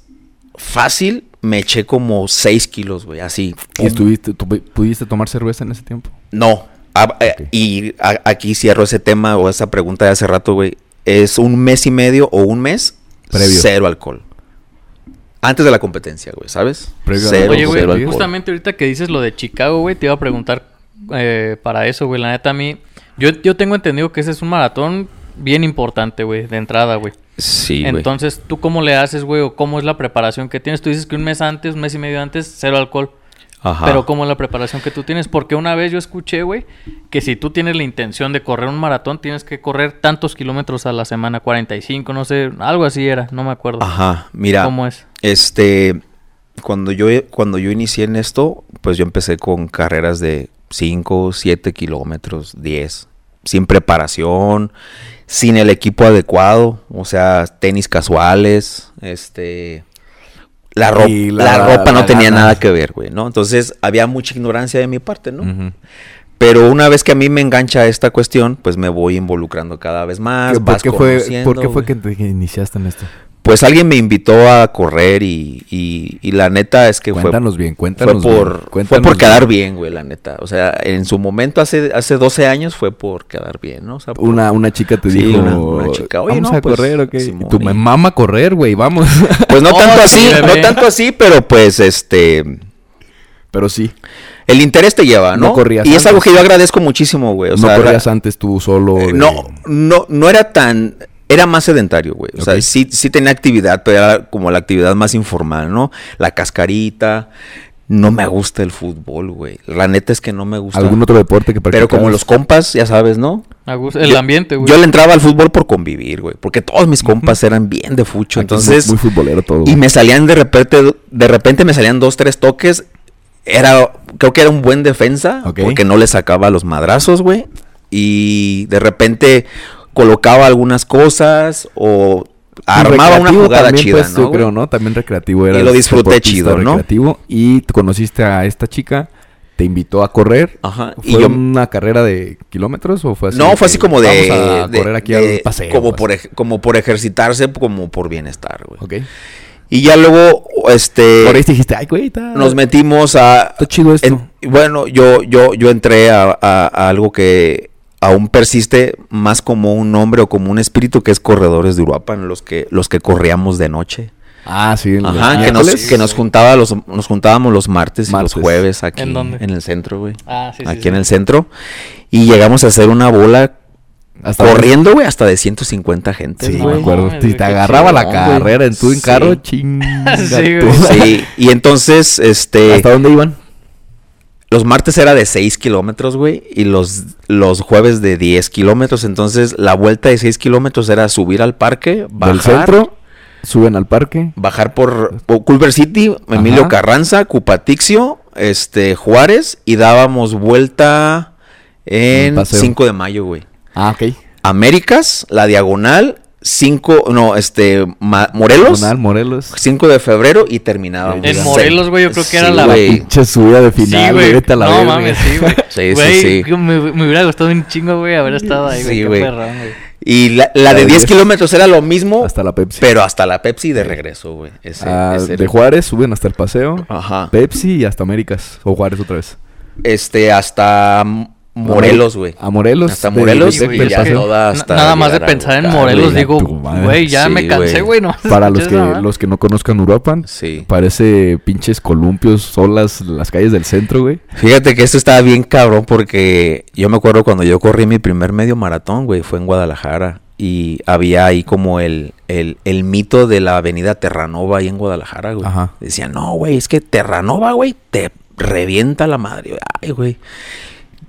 [SPEAKER 2] fácil, me eché como 6 kilos, güey. Así.
[SPEAKER 1] ¿Y estuviste, pudiste tomar cerveza en ese tiempo?
[SPEAKER 2] No. Ah, eh. Y a- aquí cierro ese tema o esa pregunta de hace rato, güey. Es un mes y medio o un mes
[SPEAKER 1] Previo.
[SPEAKER 2] cero alcohol. Antes de la competencia, güey, ¿sabes? Cero,
[SPEAKER 3] Oye, güey,
[SPEAKER 2] cero
[SPEAKER 3] justamente ahorita que dices lo de Chicago, güey, te iba a preguntar eh, para eso, güey. La neta, a mí. Yo, yo tengo entendido que ese es un maratón bien importante, güey, de entrada, güey.
[SPEAKER 2] Sí, güey.
[SPEAKER 3] Entonces, ¿tú cómo le haces, güey? ¿O cómo es la preparación que tienes? Tú dices que un mes antes, un mes y medio antes, cero alcohol.
[SPEAKER 2] Ajá.
[SPEAKER 3] Pero ¿cómo es la preparación que tú tienes? Porque una vez yo escuché, güey, que si tú tienes la intención de correr un maratón, tienes que correr tantos kilómetros a la semana, 45, no sé, algo así era, no me acuerdo.
[SPEAKER 2] Ajá, mira.
[SPEAKER 3] ¿Cómo es?
[SPEAKER 2] Este, cuando yo, cuando yo inicié en esto, pues yo empecé con carreras de 5, 7 kilómetros, 10, sin preparación, sin el equipo adecuado, o sea, tenis casuales, este... La, ro-
[SPEAKER 1] Y
[SPEAKER 2] la,
[SPEAKER 1] la-
[SPEAKER 2] ropa no tenía
[SPEAKER 1] gana.
[SPEAKER 2] nada que ver, güey, ¿no? Entonces había mucha ignorancia de mi parte, ¿no? Pero una vez que a mí me engancha esta cuestión, pues me voy involucrando cada vez más.
[SPEAKER 1] ¿Por
[SPEAKER 2] vas
[SPEAKER 1] qué fue, ¿por qué fue que te que iniciaste en esto?
[SPEAKER 2] Pues alguien me invitó a correr y, y- y la neta es que fue,
[SPEAKER 1] Cuéntanos bien,
[SPEAKER 2] fue
[SPEAKER 1] cuéntanos
[SPEAKER 2] por,
[SPEAKER 1] bien,
[SPEAKER 2] fue por quedar
[SPEAKER 1] bien.
[SPEAKER 2] bien, güey, la neta. O sea, en su momento, hace, hace 12 años, fue por quedar bien, ¿no? O sea, por-
[SPEAKER 1] Una, una chica te
[SPEAKER 2] Sí,
[SPEAKER 1] dijo,
[SPEAKER 2] una- una chica, "Oye,
[SPEAKER 1] vamos
[SPEAKER 2] no,
[SPEAKER 1] a
[SPEAKER 2] pues,
[SPEAKER 1] correr, ¿ok?
[SPEAKER 2] Simón,
[SPEAKER 1] tú, me
[SPEAKER 2] y-
[SPEAKER 1] mama correr, güey, vamos. <laughs>
[SPEAKER 2] Pues no <laughs>
[SPEAKER 3] Oh,
[SPEAKER 2] tanto así,
[SPEAKER 3] sí,
[SPEAKER 2] no tanto así, pero pues este...
[SPEAKER 1] Pero sí,
[SPEAKER 2] El interés te lleva, ¿no?
[SPEAKER 1] No corrías
[SPEAKER 2] y es algo
[SPEAKER 1] antes.
[SPEAKER 2] que yo agradezco muchísimo, güey. O
[SPEAKER 1] no
[SPEAKER 2] sea,
[SPEAKER 1] corrías antes tú solo.
[SPEAKER 2] Eh,
[SPEAKER 1] de-
[SPEAKER 2] No, no, no era tan. Era más sedentario, güey. O sea, sí, sí tenía actividad, pero era como la actividad más informal, ¿no? La cascarita. No me gusta el fútbol, güey. La neta es que no me gusta.
[SPEAKER 1] ¿Algún otro deporte que
[SPEAKER 2] pero como los compas, ya sabes, ¿no?
[SPEAKER 3] El
[SPEAKER 2] Yo-
[SPEAKER 3] ambiente, güey.
[SPEAKER 2] Yo le entraba al fútbol por convivir, güey. Porque todos mis compas eran bien de fucho.
[SPEAKER 1] Aquí
[SPEAKER 2] Entonces.
[SPEAKER 1] Muy, muy futbolero todo.
[SPEAKER 2] Y me salían de repente, de repente me salían dos, tres toques. Era, creo que era un buen defensa, porque no le sacaba los madrazos, güey. Y de repente colocaba algunas cosas o armaba una jugada
[SPEAKER 1] también,
[SPEAKER 2] chida,
[SPEAKER 1] pues,
[SPEAKER 2] ¿no?
[SPEAKER 1] yo creo? ¿no? También recreativo era.
[SPEAKER 2] Y lo disfruté chido, ¿no?
[SPEAKER 1] Recreativo, y te conociste a esta chica, te invitó a correr.
[SPEAKER 2] Ajá.
[SPEAKER 1] ¿Fue
[SPEAKER 2] Y yo,
[SPEAKER 1] una carrera de kilómetros o fue así?
[SPEAKER 2] no, fue así como de,
[SPEAKER 1] Vamos a
[SPEAKER 2] de-
[SPEAKER 1] correr aquí
[SPEAKER 2] de-
[SPEAKER 1] al paseo.
[SPEAKER 2] como
[SPEAKER 1] así?
[SPEAKER 2] por ej- como por ejercitarse, como por bienestar, güey.
[SPEAKER 1] Ok.
[SPEAKER 2] Y ya luego, este,
[SPEAKER 1] Por ahí dijiste, ay, güey, está...
[SPEAKER 2] nos metimos a,
[SPEAKER 1] Está chido esto.
[SPEAKER 2] En- bueno, yo, yo, yo entré a, a- a algo que aún persiste más como un nombre o como un espíritu que es corredores de Uruapan, los que, los que corríamos de noche.
[SPEAKER 1] Ah, sí. los
[SPEAKER 2] Ajá, que nos,
[SPEAKER 1] miércoles.
[SPEAKER 2] que nos juntaba los, nos juntábamos los martes, y los jueves aquí
[SPEAKER 3] ¿En dónde?
[SPEAKER 2] el centro, güey.
[SPEAKER 3] Ah, sí, sí,
[SPEAKER 2] aquí
[SPEAKER 3] sí.
[SPEAKER 2] en el centro. Y llegamos a hacer una bola
[SPEAKER 1] Hasta
[SPEAKER 2] corriendo, güey, hasta de 150 gente.
[SPEAKER 1] Sí,
[SPEAKER 3] No
[SPEAKER 1] me acuerdo.
[SPEAKER 3] mames,
[SPEAKER 1] si te agarraba la carrera en tu en carro, <laughs>
[SPEAKER 2] Sí.
[SPEAKER 3] güey.
[SPEAKER 2] Sí, y entonces, este...
[SPEAKER 1] ¿Hasta dónde iban?
[SPEAKER 2] Los martes era de 6 kilómetros, güey, y los, los jueves de 10 kilómetros. Entonces, la vuelta de 6 kilómetros era subir al parque, bajar,
[SPEAKER 1] Del centro, suben al parque.
[SPEAKER 2] bajar por, por Culver City, Emilio
[SPEAKER 1] Ajá.
[SPEAKER 2] Carranza, Cupatixio, este, Juárez, y dábamos vuelta en
[SPEAKER 1] Paseo.
[SPEAKER 2] 5 de mayo, güey.
[SPEAKER 1] Ah, ok.
[SPEAKER 2] Américas, la diagonal, 5, no, este, Ma- Morelos,
[SPEAKER 1] Diagonal, Morelos.
[SPEAKER 2] 5 de febrero y terminábamos.
[SPEAKER 3] En. Morelos, güey, yo creo que era la...
[SPEAKER 2] güey.
[SPEAKER 1] Pinche subida de final,
[SPEAKER 3] Sí,
[SPEAKER 1] güey.
[SPEAKER 3] güey.
[SPEAKER 1] Vete a la
[SPEAKER 3] no mames, sí, güey. <laughs>
[SPEAKER 2] Sí, sí,
[SPEAKER 3] Güey,
[SPEAKER 2] sí.
[SPEAKER 3] Me, me hubiera gustado un chingo, güey, haber estado ahí, güey.
[SPEAKER 2] Sí,
[SPEAKER 3] qué
[SPEAKER 2] güey.
[SPEAKER 3] perrón, güey.
[SPEAKER 2] Y la, la de
[SPEAKER 1] La
[SPEAKER 2] 10
[SPEAKER 1] 10
[SPEAKER 2] kilómetros era lo mismo,
[SPEAKER 1] Hasta la Pepsi.
[SPEAKER 2] pero hasta la Pepsi de regreso, güey. Ese-
[SPEAKER 1] Ah,
[SPEAKER 2] ese
[SPEAKER 1] de Juárez suben hasta el paseo.
[SPEAKER 2] Ajá.
[SPEAKER 1] Pepsi y hasta Américas. O Juárez otra vez.
[SPEAKER 2] Este, hasta Morelos, güey.
[SPEAKER 1] A Morelos.
[SPEAKER 2] Hasta Morelos,
[SPEAKER 1] de-
[SPEAKER 2] ya toda hasta
[SPEAKER 3] Nada más de pensar en Morelos, digo, güey, ya
[SPEAKER 2] Sí,
[SPEAKER 3] me cansé,
[SPEAKER 2] güey.
[SPEAKER 3] No,
[SPEAKER 1] Para los que, los que no conozcan Uruapan,
[SPEAKER 2] Sí.
[SPEAKER 1] parece pinches columpios solas las calles del centro, güey.
[SPEAKER 2] Fíjate que esto estaba bien cabrón porque yo me acuerdo cuando yo corrí mi primer medio maratón, güey, fue en Guadalajara. Y había ahí como el, el, el mito de la avenida Terranova ahí en Guadalajara, güey.
[SPEAKER 1] Ajá.
[SPEAKER 2] Decían, no, güey, es que Terranova, güey, te revienta la madre. Ay, güey.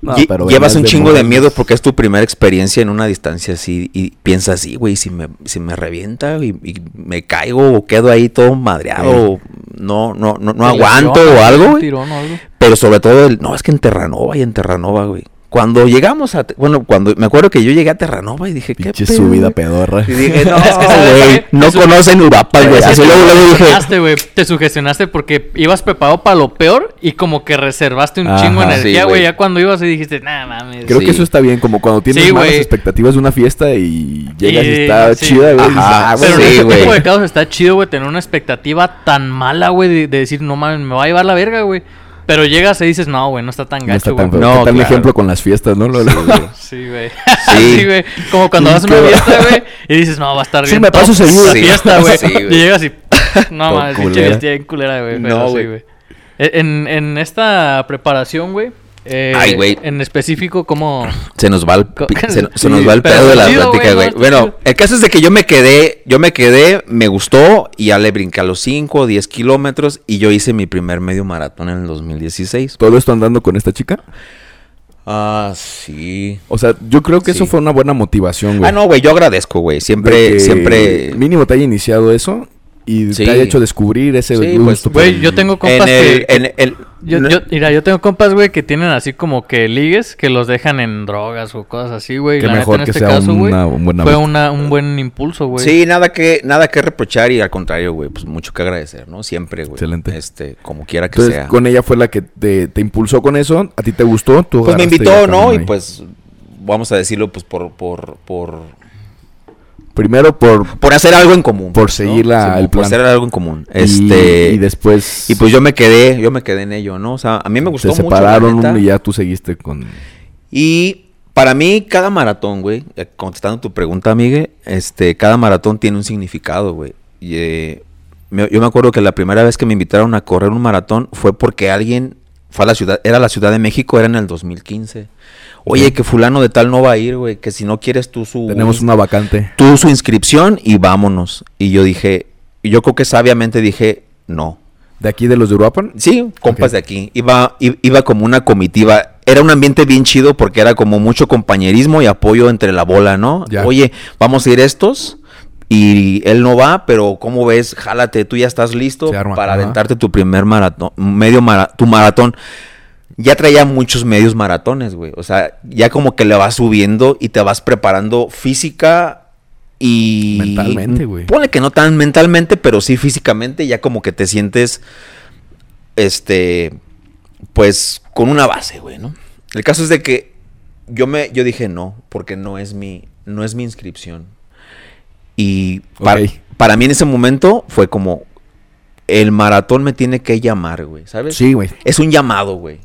[SPEAKER 1] No,
[SPEAKER 2] lle-
[SPEAKER 1] pero
[SPEAKER 2] llevas un chingo de miedo porque es tu primera experiencia en una distancia así y piensas así, güey, si me, si me revienta y, y me caigo o quedo ahí todo madreado, o no, no, no, no aguanto algo, güey.
[SPEAKER 3] o algo.
[SPEAKER 2] Pero sobre todo, el, no, es que en Terranova y en Terranova, güey. Cuando llegamos a, bueno, cuando me acuerdo que yo llegué a Terranova y dije, ¿qué
[SPEAKER 1] Pinche
[SPEAKER 2] pedo,
[SPEAKER 1] subida
[SPEAKER 2] güey?
[SPEAKER 1] pedorra.
[SPEAKER 2] Y dije, no, <laughs>
[SPEAKER 3] Es que, ¿sabes
[SPEAKER 2] güey, no conocen Uruapan, güey. Así luego, dije,
[SPEAKER 3] sugestionaste, güey. Te sugestionaste porque ibas preparado para lo peor y como que reservaste un
[SPEAKER 1] Ajá.
[SPEAKER 3] chingo de energía,
[SPEAKER 2] güey.
[SPEAKER 3] güey. Ya cuando ibas y dijiste, nah, mames.
[SPEAKER 1] Creo
[SPEAKER 2] Sí.
[SPEAKER 1] que eso está bien, como cuando tienes
[SPEAKER 3] Sí,
[SPEAKER 1] malas
[SPEAKER 3] güey.
[SPEAKER 1] expectativas de una fiesta y llegas y
[SPEAKER 3] Y-
[SPEAKER 1] está
[SPEAKER 3] sí.
[SPEAKER 1] chida, güey. y dices,
[SPEAKER 2] Ajá,
[SPEAKER 1] ah,
[SPEAKER 3] Pero
[SPEAKER 1] güey,
[SPEAKER 3] en ese
[SPEAKER 2] güey.
[SPEAKER 3] tipo de casos está chido, güey, tener una expectativa tan mala, güey, de, de decir, no mames, me va a llevar la verga, güey. Pero llegas y dices, no, güey, no está tan
[SPEAKER 1] no está
[SPEAKER 3] gacho,
[SPEAKER 1] tan
[SPEAKER 3] güey.
[SPEAKER 2] No,
[SPEAKER 1] ¿Qué tal el
[SPEAKER 2] claro.
[SPEAKER 1] ejemplo con las fiestas, no? Lo- lo-
[SPEAKER 3] Sí, güey. <laughs>
[SPEAKER 2] Sí.
[SPEAKER 3] Sí, güey. Como cuando
[SPEAKER 1] Sí,
[SPEAKER 3] vas a una fiesta, güey, y dices, no, va a estar
[SPEAKER 1] Sí,
[SPEAKER 3] bien.
[SPEAKER 1] me paso
[SPEAKER 3] top
[SPEAKER 1] seguido.
[SPEAKER 3] La
[SPEAKER 2] Sí.
[SPEAKER 3] fiesta, güey.
[SPEAKER 2] Sí,
[SPEAKER 3] y llegas y. <laughs> No mames, pinche fiesta bien culera, güey.
[SPEAKER 2] No,
[SPEAKER 3] sí,
[SPEAKER 2] güey.
[SPEAKER 3] güey. E- En, en esta preparación, güey. Eh,
[SPEAKER 2] Ay, güey.
[SPEAKER 3] En específico, ¿cómo.
[SPEAKER 2] Se nos va el, <laughs> se, nos va el pedo de la plática,
[SPEAKER 3] güey, no,
[SPEAKER 2] bueno, el caso es de que yo me quedé, yo me quedé, me gustó y ya le brinqué a los 5 o 10 kilómetros y yo hice mi primer medio maratón en el 2016.
[SPEAKER 1] ¿Todo esto andando con esta chica?
[SPEAKER 2] Ah, sí.
[SPEAKER 1] O sea, yo creo que eso fue una buena motivación, güey.
[SPEAKER 2] Ah, no, güey, yo agradezco, güey. Siempre, siempre...
[SPEAKER 1] Mínimo te haya iniciado eso y
[SPEAKER 2] Sí.
[SPEAKER 1] te haya hecho descubrir ese
[SPEAKER 2] Sí,
[SPEAKER 1] gusto.
[SPEAKER 2] pues,
[SPEAKER 3] Güey, yo tengo
[SPEAKER 2] En
[SPEAKER 3] compas
[SPEAKER 2] el,
[SPEAKER 3] que.
[SPEAKER 2] en el-
[SPEAKER 3] Yo,
[SPEAKER 2] no-
[SPEAKER 3] yo- mira, yo tengo compas, güey, que tienen así como que ligues que los dejan en drogas o cosas así, güey. Neta,
[SPEAKER 1] mejor
[SPEAKER 3] en
[SPEAKER 1] que
[SPEAKER 3] este
[SPEAKER 1] sea
[SPEAKER 3] caso, güey,
[SPEAKER 1] una- un buen
[SPEAKER 3] fue una, un buen impulso, güey.
[SPEAKER 2] Sí, nada que, nada que reprochar y al contrario, güey, pues mucho que agradecer, ¿no? Siempre, güey.
[SPEAKER 1] Excelente.
[SPEAKER 2] Este, como quiera que
[SPEAKER 1] Entonces,
[SPEAKER 2] sea.
[SPEAKER 1] con ella fue la que te, te impulsó con eso. ¿A ti te gustó? Tú
[SPEAKER 2] Pues me invitó, ¿no? Y pues, vamos a decirlo, pues por, por, por,
[SPEAKER 1] Primero por...
[SPEAKER 2] por hacer algo en común.
[SPEAKER 1] Por
[SPEAKER 2] ¿no?
[SPEAKER 1] seguir la-
[SPEAKER 2] Sí,
[SPEAKER 1] el
[SPEAKER 2] Por
[SPEAKER 1] plan.
[SPEAKER 2] hacer algo en común.
[SPEAKER 1] y-
[SPEAKER 2] Este,
[SPEAKER 1] Y, después...
[SPEAKER 2] y pues yo me quedé, yo me quedé en ello, ¿no? O sea, a mí me gustó
[SPEAKER 1] Se
[SPEAKER 2] mucho. la
[SPEAKER 1] separaron y ya tú seguiste con...
[SPEAKER 2] Y para mí, cada maratón, güey, eh, contestando tu pregunta, Miguel, este, cada maratón tiene un significado, güey. Y, eh, me- yo me acuerdo que la primera vez que me invitaron a correr un maratón fue porque alguien fue a la ciudad, era la Ciudad de México, era en el 2015. Oye, que fulano de tal no va a ir, güey, que si no quieres tú su...
[SPEAKER 1] Tenemos una vacante.
[SPEAKER 2] tú su inscripción y vámonos. Y yo dije, yo creo que sabiamente dije, no.
[SPEAKER 1] ¿De aquí de los de Uruapan?
[SPEAKER 2] Sí, compas de aquí. Iba, iba como una comitiva. Era un ambiente bien chido porque era como mucho compañerismo y apoyo entre la bola, ¿no?
[SPEAKER 1] Ya.
[SPEAKER 2] Oye, vamos a ir estos. Y él no va, pero ¿cómo ves? Jálate, tú ya estás listo para
[SPEAKER 1] ajá.
[SPEAKER 2] aventarte tu primer maratón, medio mara- tu maratón. Ya traía muchos medios maratones, güey. O sea, ya como que le vas subiendo y te vas preparando física y...
[SPEAKER 1] Mentalmente, güey.
[SPEAKER 2] Pone que no tan mentalmente, pero sí físicamente, ya como que te sientes, este, pues con una base, güey, ¿no? El caso es de que yo me, yo dije no, porque no es mi, no es mi inscripción. Y para, para mí en ese momento fue como, el maratón me tiene que llamar, güey, ¿sabes?
[SPEAKER 1] Sí, güey.
[SPEAKER 2] Es un llamado, güey.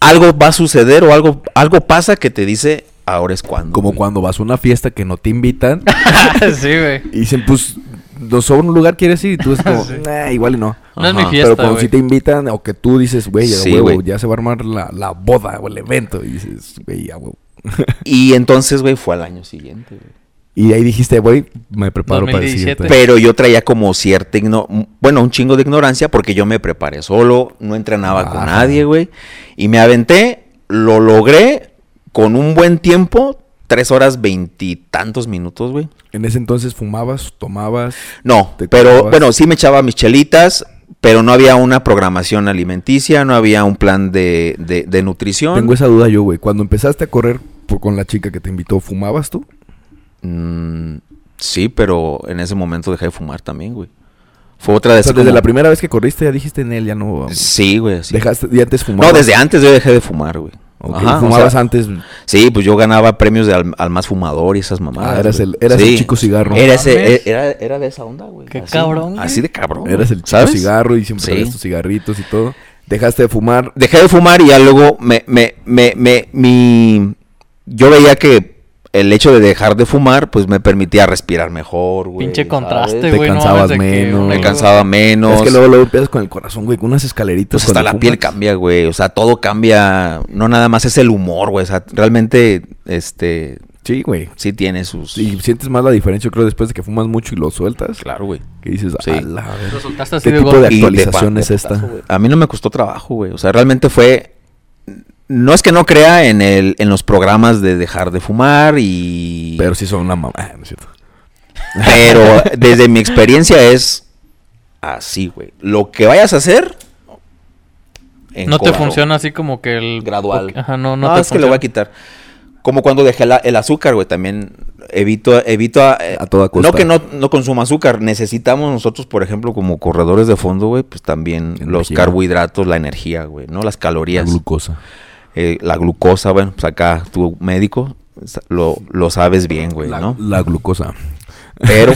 [SPEAKER 2] Algo va a suceder o algo, algo pasa que te dice, ahora es cuando.
[SPEAKER 1] Como
[SPEAKER 2] güey".
[SPEAKER 1] cuando vas a una fiesta que no te invitan <laughs>
[SPEAKER 3] sí, güey.
[SPEAKER 1] y dicen, pues, nos sobra un lugar, ¿quieres ir? Y tú es como, <laughs> "Nah, igual y no.
[SPEAKER 3] No es mi fiesta,
[SPEAKER 1] Pero cuando
[SPEAKER 3] güey.
[SPEAKER 1] sí te invitan o que tú dices, güey, a
[SPEAKER 2] Sí,
[SPEAKER 1] huevo,
[SPEAKER 2] güey.
[SPEAKER 1] ya se va a armar la, la boda o el evento. Y dices, güey, a huevo.
[SPEAKER 2] Y entonces, güey, fue al año siguiente, güey.
[SPEAKER 1] Y ahí dijiste, güey, me preparo para el
[SPEAKER 3] 2017.
[SPEAKER 1] siguiente.
[SPEAKER 2] Pero yo traía como cierta, igno- bueno, un chingo de ignorancia porque yo me preparé solo, no entrenaba con nadie, güey. Y me aventé, lo logré con un buen tiempo, tres horas veintitantos minutos, güey.
[SPEAKER 1] En ese entonces fumabas, tomabas.
[SPEAKER 2] No,
[SPEAKER 1] ¿Te
[SPEAKER 2] pero bueno, sí me echaba mis chelitas, pero no había una programación alimenticia, no había un plan de, de- de nutrición.
[SPEAKER 1] Tengo esa duda yo, güey. Cuando empezaste a correr por- con la chica que te invitó, ¿fumabas tú?
[SPEAKER 2] Mm, sí, pero en ese momento dejé de fumar también, güey. Fue otra de
[SPEAKER 1] O sea,
[SPEAKER 2] esas
[SPEAKER 1] desde
[SPEAKER 2] como-
[SPEAKER 1] la primera vez que corriste ya dijiste en él, ya no...
[SPEAKER 2] Sí, güey. sí.
[SPEAKER 1] Dejaste, y antes fumabas.
[SPEAKER 2] No, desde antes yo dejé de fumar, güey.
[SPEAKER 1] Ok,
[SPEAKER 2] Ajá, o
[SPEAKER 1] fumabas
[SPEAKER 2] sea,
[SPEAKER 1] antes.
[SPEAKER 2] Sí, pues yo ganaba premios de al, al más fumador y esas mamadas.
[SPEAKER 1] Ah, eras
[SPEAKER 2] güey.
[SPEAKER 1] el- eras el chico cigarro.
[SPEAKER 2] Era, ese, e- era, era de esa onda, güey.
[SPEAKER 3] Qué
[SPEAKER 2] Así,
[SPEAKER 3] cabrón, güey.
[SPEAKER 2] Así de cabrón.
[SPEAKER 1] Eras el
[SPEAKER 2] güey,
[SPEAKER 1] chico
[SPEAKER 2] ¿sabes?
[SPEAKER 1] cigarro y siempre
[SPEAKER 2] Sí.
[SPEAKER 1] tus cigarritos y todo. Dejaste de fumar.
[SPEAKER 2] Dejé de fumar y ya luego me, me, me, me, mi... Yo veía que el hecho de dejar de fumar, pues me permitía respirar mejor, güey.
[SPEAKER 3] Pinche contraste,
[SPEAKER 1] Te
[SPEAKER 3] güey. no
[SPEAKER 1] cansabas
[SPEAKER 3] que
[SPEAKER 1] menos.
[SPEAKER 2] Me cansaba menos.
[SPEAKER 1] Es que luego, luego empiezas con el corazón, güey, con unas escaleritas.
[SPEAKER 2] Pues hasta la piel cambia, güey. O sea, todo cambia. No nada más es el humor, güey. O sea, realmente, este,
[SPEAKER 1] Sí, güey.
[SPEAKER 2] sí tiene sus...
[SPEAKER 1] Y sientes más la diferencia, yo creo, después de que fumas mucho y lo sueltas.
[SPEAKER 2] Claro, güey.
[SPEAKER 1] Que dices,
[SPEAKER 2] Sí.
[SPEAKER 1] a la verga".
[SPEAKER 3] Lo soltaste así
[SPEAKER 1] ¿Qué
[SPEAKER 3] de
[SPEAKER 1] tipo de actualización es esta?
[SPEAKER 2] A mí no me costó trabajo, güey. O sea, realmente fue no es que no crea en el en los programas de dejar de fumar y
[SPEAKER 1] Pero sí son una mamá, <laughs> ¿no es cierto?
[SPEAKER 2] pero <laughs> desde mi experiencia es así, güey. Lo que vayas a hacer
[SPEAKER 3] No te funciona así como que el...
[SPEAKER 2] gradual.
[SPEAKER 3] Ajá, no,
[SPEAKER 2] no,
[SPEAKER 3] no, te
[SPEAKER 2] es que le voy a quitar. Como cuando dejé la- el azúcar, güey, también evito evito a,
[SPEAKER 1] A toda costa.
[SPEAKER 2] No que no, no consumo azúcar, necesitamos nosotros, por ejemplo, como corredores de fondo, güey, pues también los carbohidratos, la energía, güey, ¿no? Las
[SPEAKER 1] La
[SPEAKER 2] calorías.
[SPEAKER 1] glucosa.
[SPEAKER 2] Eh, la glucosa, bueno, pues acá tu médico lo, lo sabes bien, güey,
[SPEAKER 1] la,
[SPEAKER 2] ¿no?
[SPEAKER 1] la glucosa.
[SPEAKER 2] Pero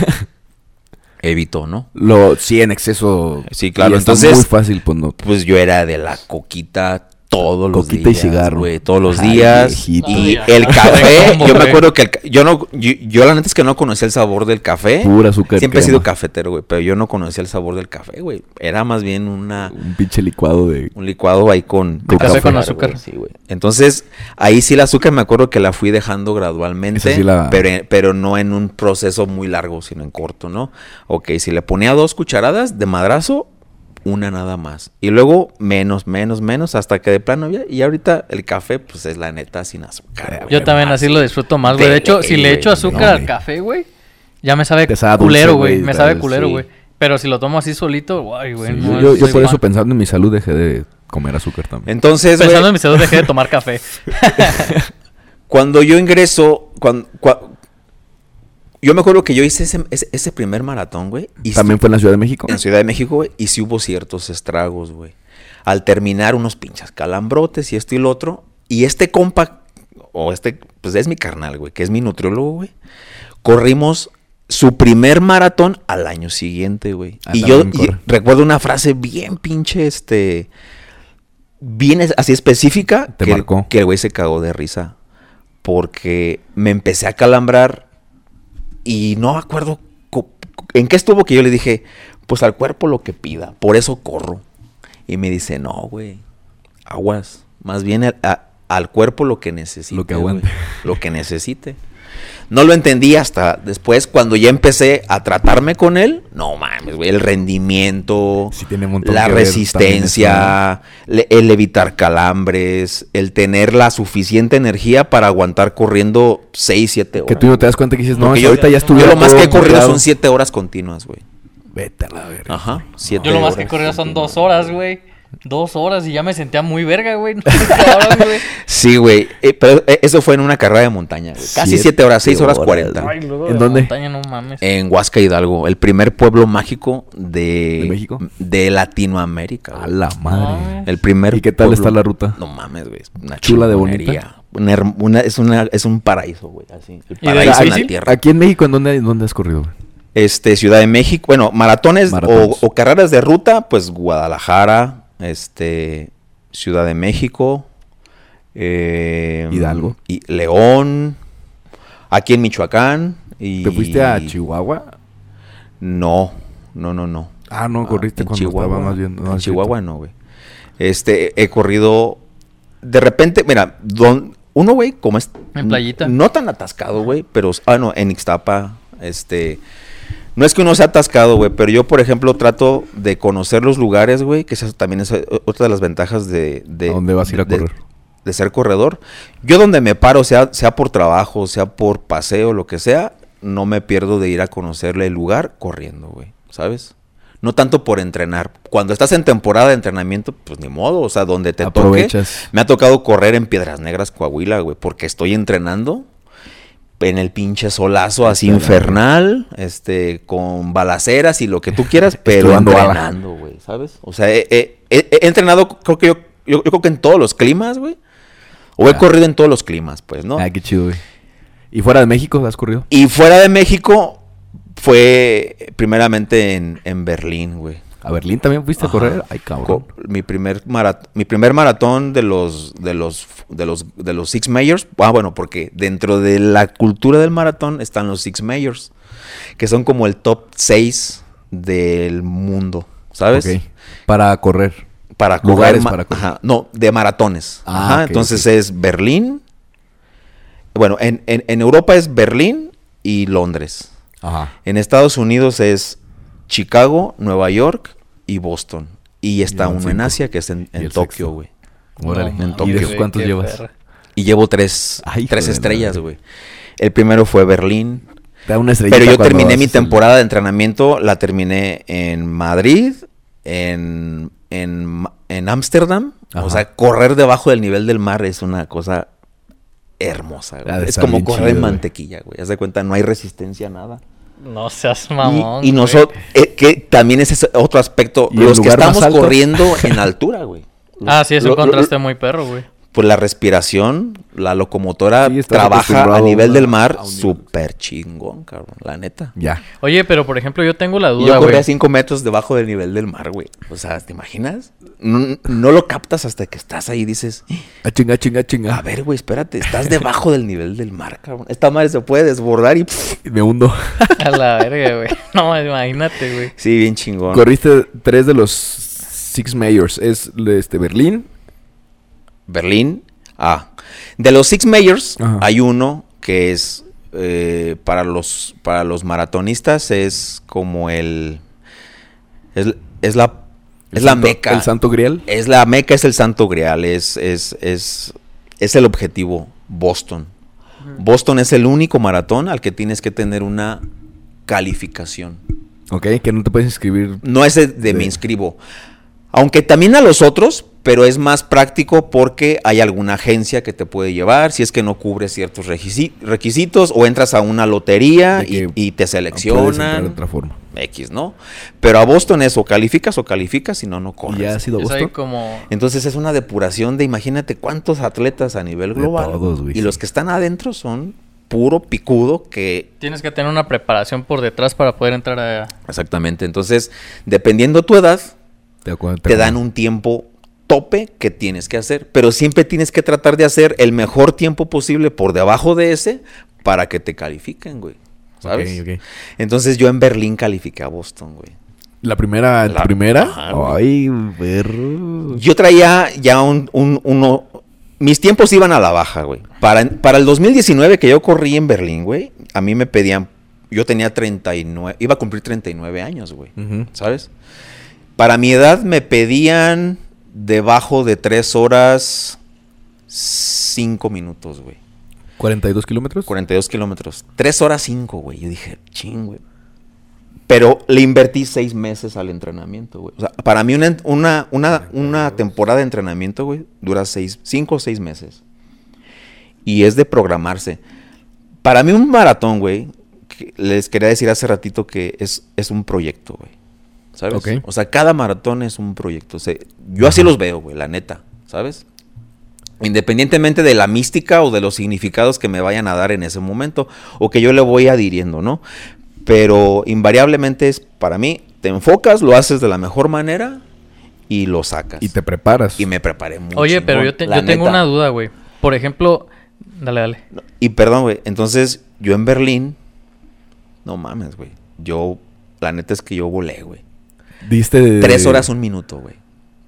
[SPEAKER 2] <laughs> evito, ¿no?
[SPEAKER 1] Lo, sí, en exceso.
[SPEAKER 2] Sí, claro,
[SPEAKER 1] y
[SPEAKER 2] entonces-
[SPEAKER 1] muy fácil, pues no.
[SPEAKER 2] Pues yo era de la coquita todos los
[SPEAKER 1] Coquita y cigarro.
[SPEAKER 2] güey, todos los
[SPEAKER 1] Ay,
[SPEAKER 2] días.
[SPEAKER 1] viejito.
[SPEAKER 2] Y el <laughs> café, yo me acuerdo que el yo no, yo, yo la neta es que no conocía el sabor del café.
[SPEAKER 1] Pura azúcar.
[SPEAKER 2] Siempre he sido cafetero, güey, pero yo no conocía el sabor del café, güey. Era más bien una
[SPEAKER 1] Un pinche licuado de.
[SPEAKER 2] un licuado ahí con,
[SPEAKER 1] De café con
[SPEAKER 3] azúcar.
[SPEAKER 2] sí, güey. Entonces, ahí sí el azúcar me acuerdo que la fui dejando gradualmente,
[SPEAKER 1] sí la-
[SPEAKER 2] pero, pero no en un proceso muy largo, sino en corto, ¿no? Ok, si le ponía dos cucharadas de madrazo, una nada más. Y luego menos, menos, menos, hasta que de plano ya. Y ahorita el café, pues es la neta sin azúcar. güey.
[SPEAKER 3] Yo también así lo disfruto más, güey. De hecho, si le echo azúcar
[SPEAKER 1] no,
[SPEAKER 3] al café, güey, ya me sabe culero,
[SPEAKER 1] güey,
[SPEAKER 3] güey. Me sabe culero,
[SPEAKER 2] sí.
[SPEAKER 3] güey. Pero si lo tomo así solito, guay, güey.
[SPEAKER 1] Sí,
[SPEAKER 3] no,
[SPEAKER 1] yo,
[SPEAKER 3] es
[SPEAKER 1] yo por eso pensando en mi salud dejé de comer azúcar también.
[SPEAKER 2] Entonces, güey,
[SPEAKER 3] Pensando en mi salud, dejé de tomar café. <laughs>
[SPEAKER 2] cuando yo ingreso, cuando, yo me acuerdo que yo hice ese, ese, ese primer maratón, güey. y
[SPEAKER 1] También fue en la Ciudad de México.
[SPEAKER 2] en Ciudad de México, güey, y sí hubo ciertos estragos, güey. Al terminar unos pinches calambrotes y esto y lo otro, y este compa, o este, pues es mi carnal, güey, que es mi nutriólogo, güey, corrimos su primer maratón al año siguiente, güey.
[SPEAKER 1] Ah,
[SPEAKER 2] y yo y recuerdo una frase bien pinche, este, bien así específica,
[SPEAKER 1] Te
[SPEAKER 2] que,
[SPEAKER 1] marcó.
[SPEAKER 2] que el güey se cagó de risa, porque me empecé a calambrar y no me acuerdo en qué estuvo que yo le dije, pues al cuerpo lo que pida, por eso corro. Y me dice, no, güey, aguas, más bien al, a- al cuerpo lo que necesite.
[SPEAKER 1] Lo que aguante.
[SPEAKER 2] Lo que necesite. No lo entendí hasta después, cuando ya empecé a tratarme con él. No mames, güey, el rendimiento,
[SPEAKER 1] Sí tiene un montón
[SPEAKER 2] la resistencia, le- el evitar calambres, el tener la suficiente energía para aguantar corriendo 6, 7 horas.
[SPEAKER 1] Que tú no te das cuenta que dices, no,
[SPEAKER 2] yo,
[SPEAKER 1] ahorita ya
[SPEAKER 2] yo
[SPEAKER 1] estuviera
[SPEAKER 2] lo más que he corrido son 7 horas continuas, güey.
[SPEAKER 1] Vete a la verga.
[SPEAKER 2] Ajá, 7
[SPEAKER 3] Yo lo más que he corrido son dos horas, güey. Dos horas y ya me sentía muy verga, <laughs> güey.
[SPEAKER 2] Sí, güey. eh, pero eh, eso fue en una carrera de montaña. güey. Casi
[SPEAKER 1] Siete
[SPEAKER 2] 7 horas, 6 horas
[SPEAKER 1] horas,
[SPEAKER 2] 40.
[SPEAKER 3] Ay, luego
[SPEAKER 1] ¿En
[SPEAKER 3] de
[SPEAKER 1] dónde?
[SPEAKER 3] montaña, no mames.
[SPEAKER 2] En Huasca Hidalgo, el primer pueblo mágico de,
[SPEAKER 1] ¿De México?
[SPEAKER 2] de Latinoamérica.
[SPEAKER 1] A la madre.
[SPEAKER 3] Mames.
[SPEAKER 2] El primer
[SPEAKER 1] ¿Y qué tal
[SPEAKER 2] pueblo-
[SPEAKER 1] está la ruta?
[SPEAKER 2] No mames, güey. Una
[SPEAKER 1] Chula de.
[SPEAKER 2] Una una- es, una, es un paraíso, güey. Así. El
[SPEAKER 3] ¿Y de
[SPEAKER 2] paraíso en la tierra.
[SPEAKER 1] Aquí en México, ¿en dónde, en dónde has corrido? güey?
[SPEAKER 2] Este, Ciudad de México, bueno, maratones,
[SPEAKER 1] Maratones.
[SPEAKER 2] O, o carreras de ruta, pues Guadalajara, este, Ciudad de México, eh,
[SPEAKER 1] Hidalgo.
[SPEAKER 2] y León, aquí en Michoacán. Y...
[SPEAKER 1] ¿Te fuiste a Chihuahua?
[SPEAKER 2] No, no, no, no.
[SPEAKER 1] Ah, no, corriste
[SPEAKER 2] en
[SPEAKER 1] cuando estaba más bien. no,
[SPEAKER 2] en Chihuahua no, güey. Este, he corrido. De repente, mira, don, uno, güey, como es.
[SPEAKER 3] En playita.
[SPEAKER 2] No tan atascado, güey, pero. Ah, no, en Ixtapa, este. No es que uno sea atascado, güey, pero yo, por ejemplo, trato de conocer los lugares, güey, que esa también es eh, otra de las ventajas de... de
[SPEAKER 1] ¿A dónde vas a ir a
[SPEAKER 2] de-
[SPEAKER 1] correr?
[SPEAKER 2] de ser corredor. Yo donde me paro, sea, sea por trabajo, sea por paseo, lo que sea, no me pierdo de ir a conocerle el lugar corriendo, güey, ¿sabes? No tanto por entrenar. Cuando estás en temporada de entrenamiento, pues ni modo, o sea, donde te toque.
[SPEAKER 1] Aprovechas.
[SPEAKER 2] Me ha tocado correr en Piedras Negras, Coahuila, güey, porque estoy entrenando en el pinche solazo así infernal, este, con balaceras y lo que tú quieras, <laughs> pero entrenando, güey, ¿sabes? O sea, he, he- he- entrenado, creo que yo, yo, yo creo que en todos los climas, güey. O he
[SPEAKER 1] Ya.
[SPEAKER 2] corrido en todos los climas, pues, ¿no?
[SPEAKER 1] Ah, qué chido, güey. ¿Y fuera de México has corrido?
[SPEAKER 2] Y fuera de México fue primeramente en, en Berlín, güey.
[SPEAKER 1] ¿A Berlín también fuiste a correr? Ay, cabrón.
[SPEAKER 2] Mi primer, marat- mi primer maratón de los, de los, de los, de los Six Majors. Ah, bueno, porque dentro de la cultura del maratón están los Six Majors, que son como el top 6 del mundo, ¿sabes?
[SPEAKER 1] Para correr.
[SPEAKER 2] Para correr
[SPEAKER 1] Lugares para correr.
[SPEAKER 2] ajá, no, de maratones.
[SPEAKER 1] Ah,
[SPEAKER 2] Ajá, entonces es Berlín. Bueno, en, en- en Europa es Berlín y Londres.
[SPEAKER 1] Ajá.
[SPEAKER 2] En Estados Unidos es Chicago, Nueva York y Boston. Y está uno en. Asia que es en,
[SPEAKER 1] Y
[SPEAKER 2] Tokio, güey.
[SPEAKER 1] Órale.
[SPEAKER 2] En
[SPEAKER 1] ¿Y
[SPEAKER 2] Tokio.
[SPEAKER 1] de
[SPEAKER 3] güey,
[SPEAKER 1] cuántos llevas?
[SPEAKER 3] perra.
[SPEAKER 2] Y llevo tres,
[SPEAKER 1] Ay, hijo
[SPEAKER 2] tres estrellas, güey. El primero fue Berlín.
[SPEAKER 1] Da una estrellita
[SPEAKER 2] Pero yo terminé mi
[SPEAKER 1] el-
[SPEAKER 2] temporada de entrenamiento, la terminé en Madrid, en en Ámsterdam.
[SPEAKER 1] Ajá.
[SPEAKER 2] O sea, correr debajo del nivel del mar es una cosa hermosa. güey. Es como correr
[SPEAKER 1] chido,
[SPEAKER 2] en mantequilla, güey. Haz de cuenta, no hay resistencia a nada.
[SPEAKER 3] No seas
[SPEAKER 2] Y-
[SPEAKER 3] mamón.
[SPEAKER 2] y nosotros, que también ese es otro aspecto.
[SPEAKER 1] ¿Y el
[SPEAKER 2] Los que estamos corriendo en <laughs> altura, güey.
[SPEAKER 3] Ah, sí, es
[SPEAKER 2] Lo-
[SPEAKER 3] un
[SPEAKER 2] lo-
[SPEAKER 3] contraste muy perro, güey.
[SPEAKER 2] Pues la respiración, la locomotora
[SPEAKER 1] Sí,
[SPEAKER 2] trabaja a nivel
[SPEAKER 1] a-
[SPEAKER 2] del mar súper chingón, cabrón, la neta.
[SPEAKER 1] Ya.
[SPEAKER 3] Oye, pero por ejemplo, yo tengo la
[SPEAKER 2] Y yo
[SPEAKER 3] duda,
[SPEAKER 2] corría
[SPEAKER 3] güey.
[SPEAKER 2] 5 metros debajo del nivel del mar, güey. O sea, ¿te imaginas? No, no lo captas hasta que estás ahí y dices,
[SPEAKER 1] A chinga, chinga, chinga.
[SPEAKER 2] a ver, güey, espérate, estás debajo del nivel del mar, cabrón. Esta madre se puede desbordar y... pff,
[SPEAKER 1] Me hundo. <laughs>
[SPEAKER 3] A la verga, güey. No, imagínate, güey.
[SPEAKER 2] Sí, bien chingón.
[SPEAKER 1] Corriste tres de los Six Majors. Es este Berlín.
[SPEAKER 2] Berlín. Ah, de los Six Majors
[SPEAKER 1] Ajá.
[SPEAKER 2] hay uno que es eh, para los para los maratonistas es como el es, es la
[SPEAKER 1] el
[SPEAKER 2] es la meca.
[SPEAKER 1] El Santo Grial.
[SPEAKER 2] Es la meca, es el santo grial, es, es, es, es el objetivo, Boston. Boston es el único maratón al que tienes que tener una calificación.
[SPEAKER 1] Ok, que no te puedes inscribir.
[SPEAKER 2] No es de, de
[SPEAKER 1] De-
[SPEAKER 2] me inscribo. Aunque también a los otros, pero es más práctico porque hay alguna agencia que te puede llevar si es que no cubres ciertos requisi- requisitos o entras a una lotería y, y te seleccionan.
[SPEAKER 1] de otra forma.
[SPEAKER 2] X, ¿no? Pero a Boston es o calificas o calificas, si no, no corres.
[SPEAKER 1] ¿Y ya has ido a
[SPEAKER 3] Es ahí
[SPEAKER 1] Boston?
[SPEAKER 3] como...
[SPEAKER 2] Entonces es una depuración de imagínate cuántos atletas a nivel global.
[SPEAKER 1] todos,
[SPEAKER 2] y los que están adentro son puro picudo que...
[SPEAKER 3] Tienes que tener una preparación por detrás para poder entrar a...
[SPEAKER 2] Exactamente. Entonces, dependiendo tu edad,
[SPEAKER 1] Te,
[SPEAKER 2] dan un tiempo tope que tienes que hacer. Pero siempre tienes que tratar de hacer el mejor tiempo posible por debajo de ese para que te califiquen, güey. ¿Sabes? Entonces yo en Berlín califiqué a Boston, güey.
[SPEAKER 1] La primera,
[SPEAKER 2] La-
[SPEAKER 1] primera.
[SPEAKER 2] Ajá.
[SPEAKER 1] Ay, perro.
[SPEAKER 2] Yo traía ya un, un- uno. Mis tiempos iban a la baja, güey. Para, para el 2019 que yo corrí en Berlín, güey, a mí me pedían. Yo tenía 39. Iba a cumplir 39 años, güey. ¿Sabes? Para mi edad me pedían debajo de 3 horas 5 minutos, güey.
[SPEAKER 1] 42 kilómetros.
[SPEAKER 2] 42 kilómetros. 3 horas 5, güey. Yo dije, ching, güey. Pero le invertí 6 meses al entrenamiento, güey. O sea, para mí una, una, una, una temporada de entrenamiento, güey, dura 5 o 6 meses. Y es de programarse. Para mí un maratón, güey, les quería decir hace ratito que es, es un proyecto, güey. ¿Sabes? O sea, cada maratón es un proyecto. O sea, yo así los veo, güey, la neta. ¿Sabes? Independientemente de la mística o de los significados que me vayan a dar en ese momento o que yo le voy adhiriendo, ¿no? Pero invariablemente es para mí, te enfocas, lo haces de la mejor manera y lo sacas.
[SPEAKER 1] Y te preparas.
[SPEAKER 2] Y me preparé mucho.
[SPEAKER 3] Oye, pero yo, te- yo tengo una duda, güey. Por ejemplo... Dale, dale.
[SPEAKER 2] Y perdón, güey. Entonces, yo en Berlín, no mames, güey. Yo, la neta es que yo volé, güey.
[SPEAKER 1] Diste de...
[SPEAKER 2] Tres horas, un minuto, güey.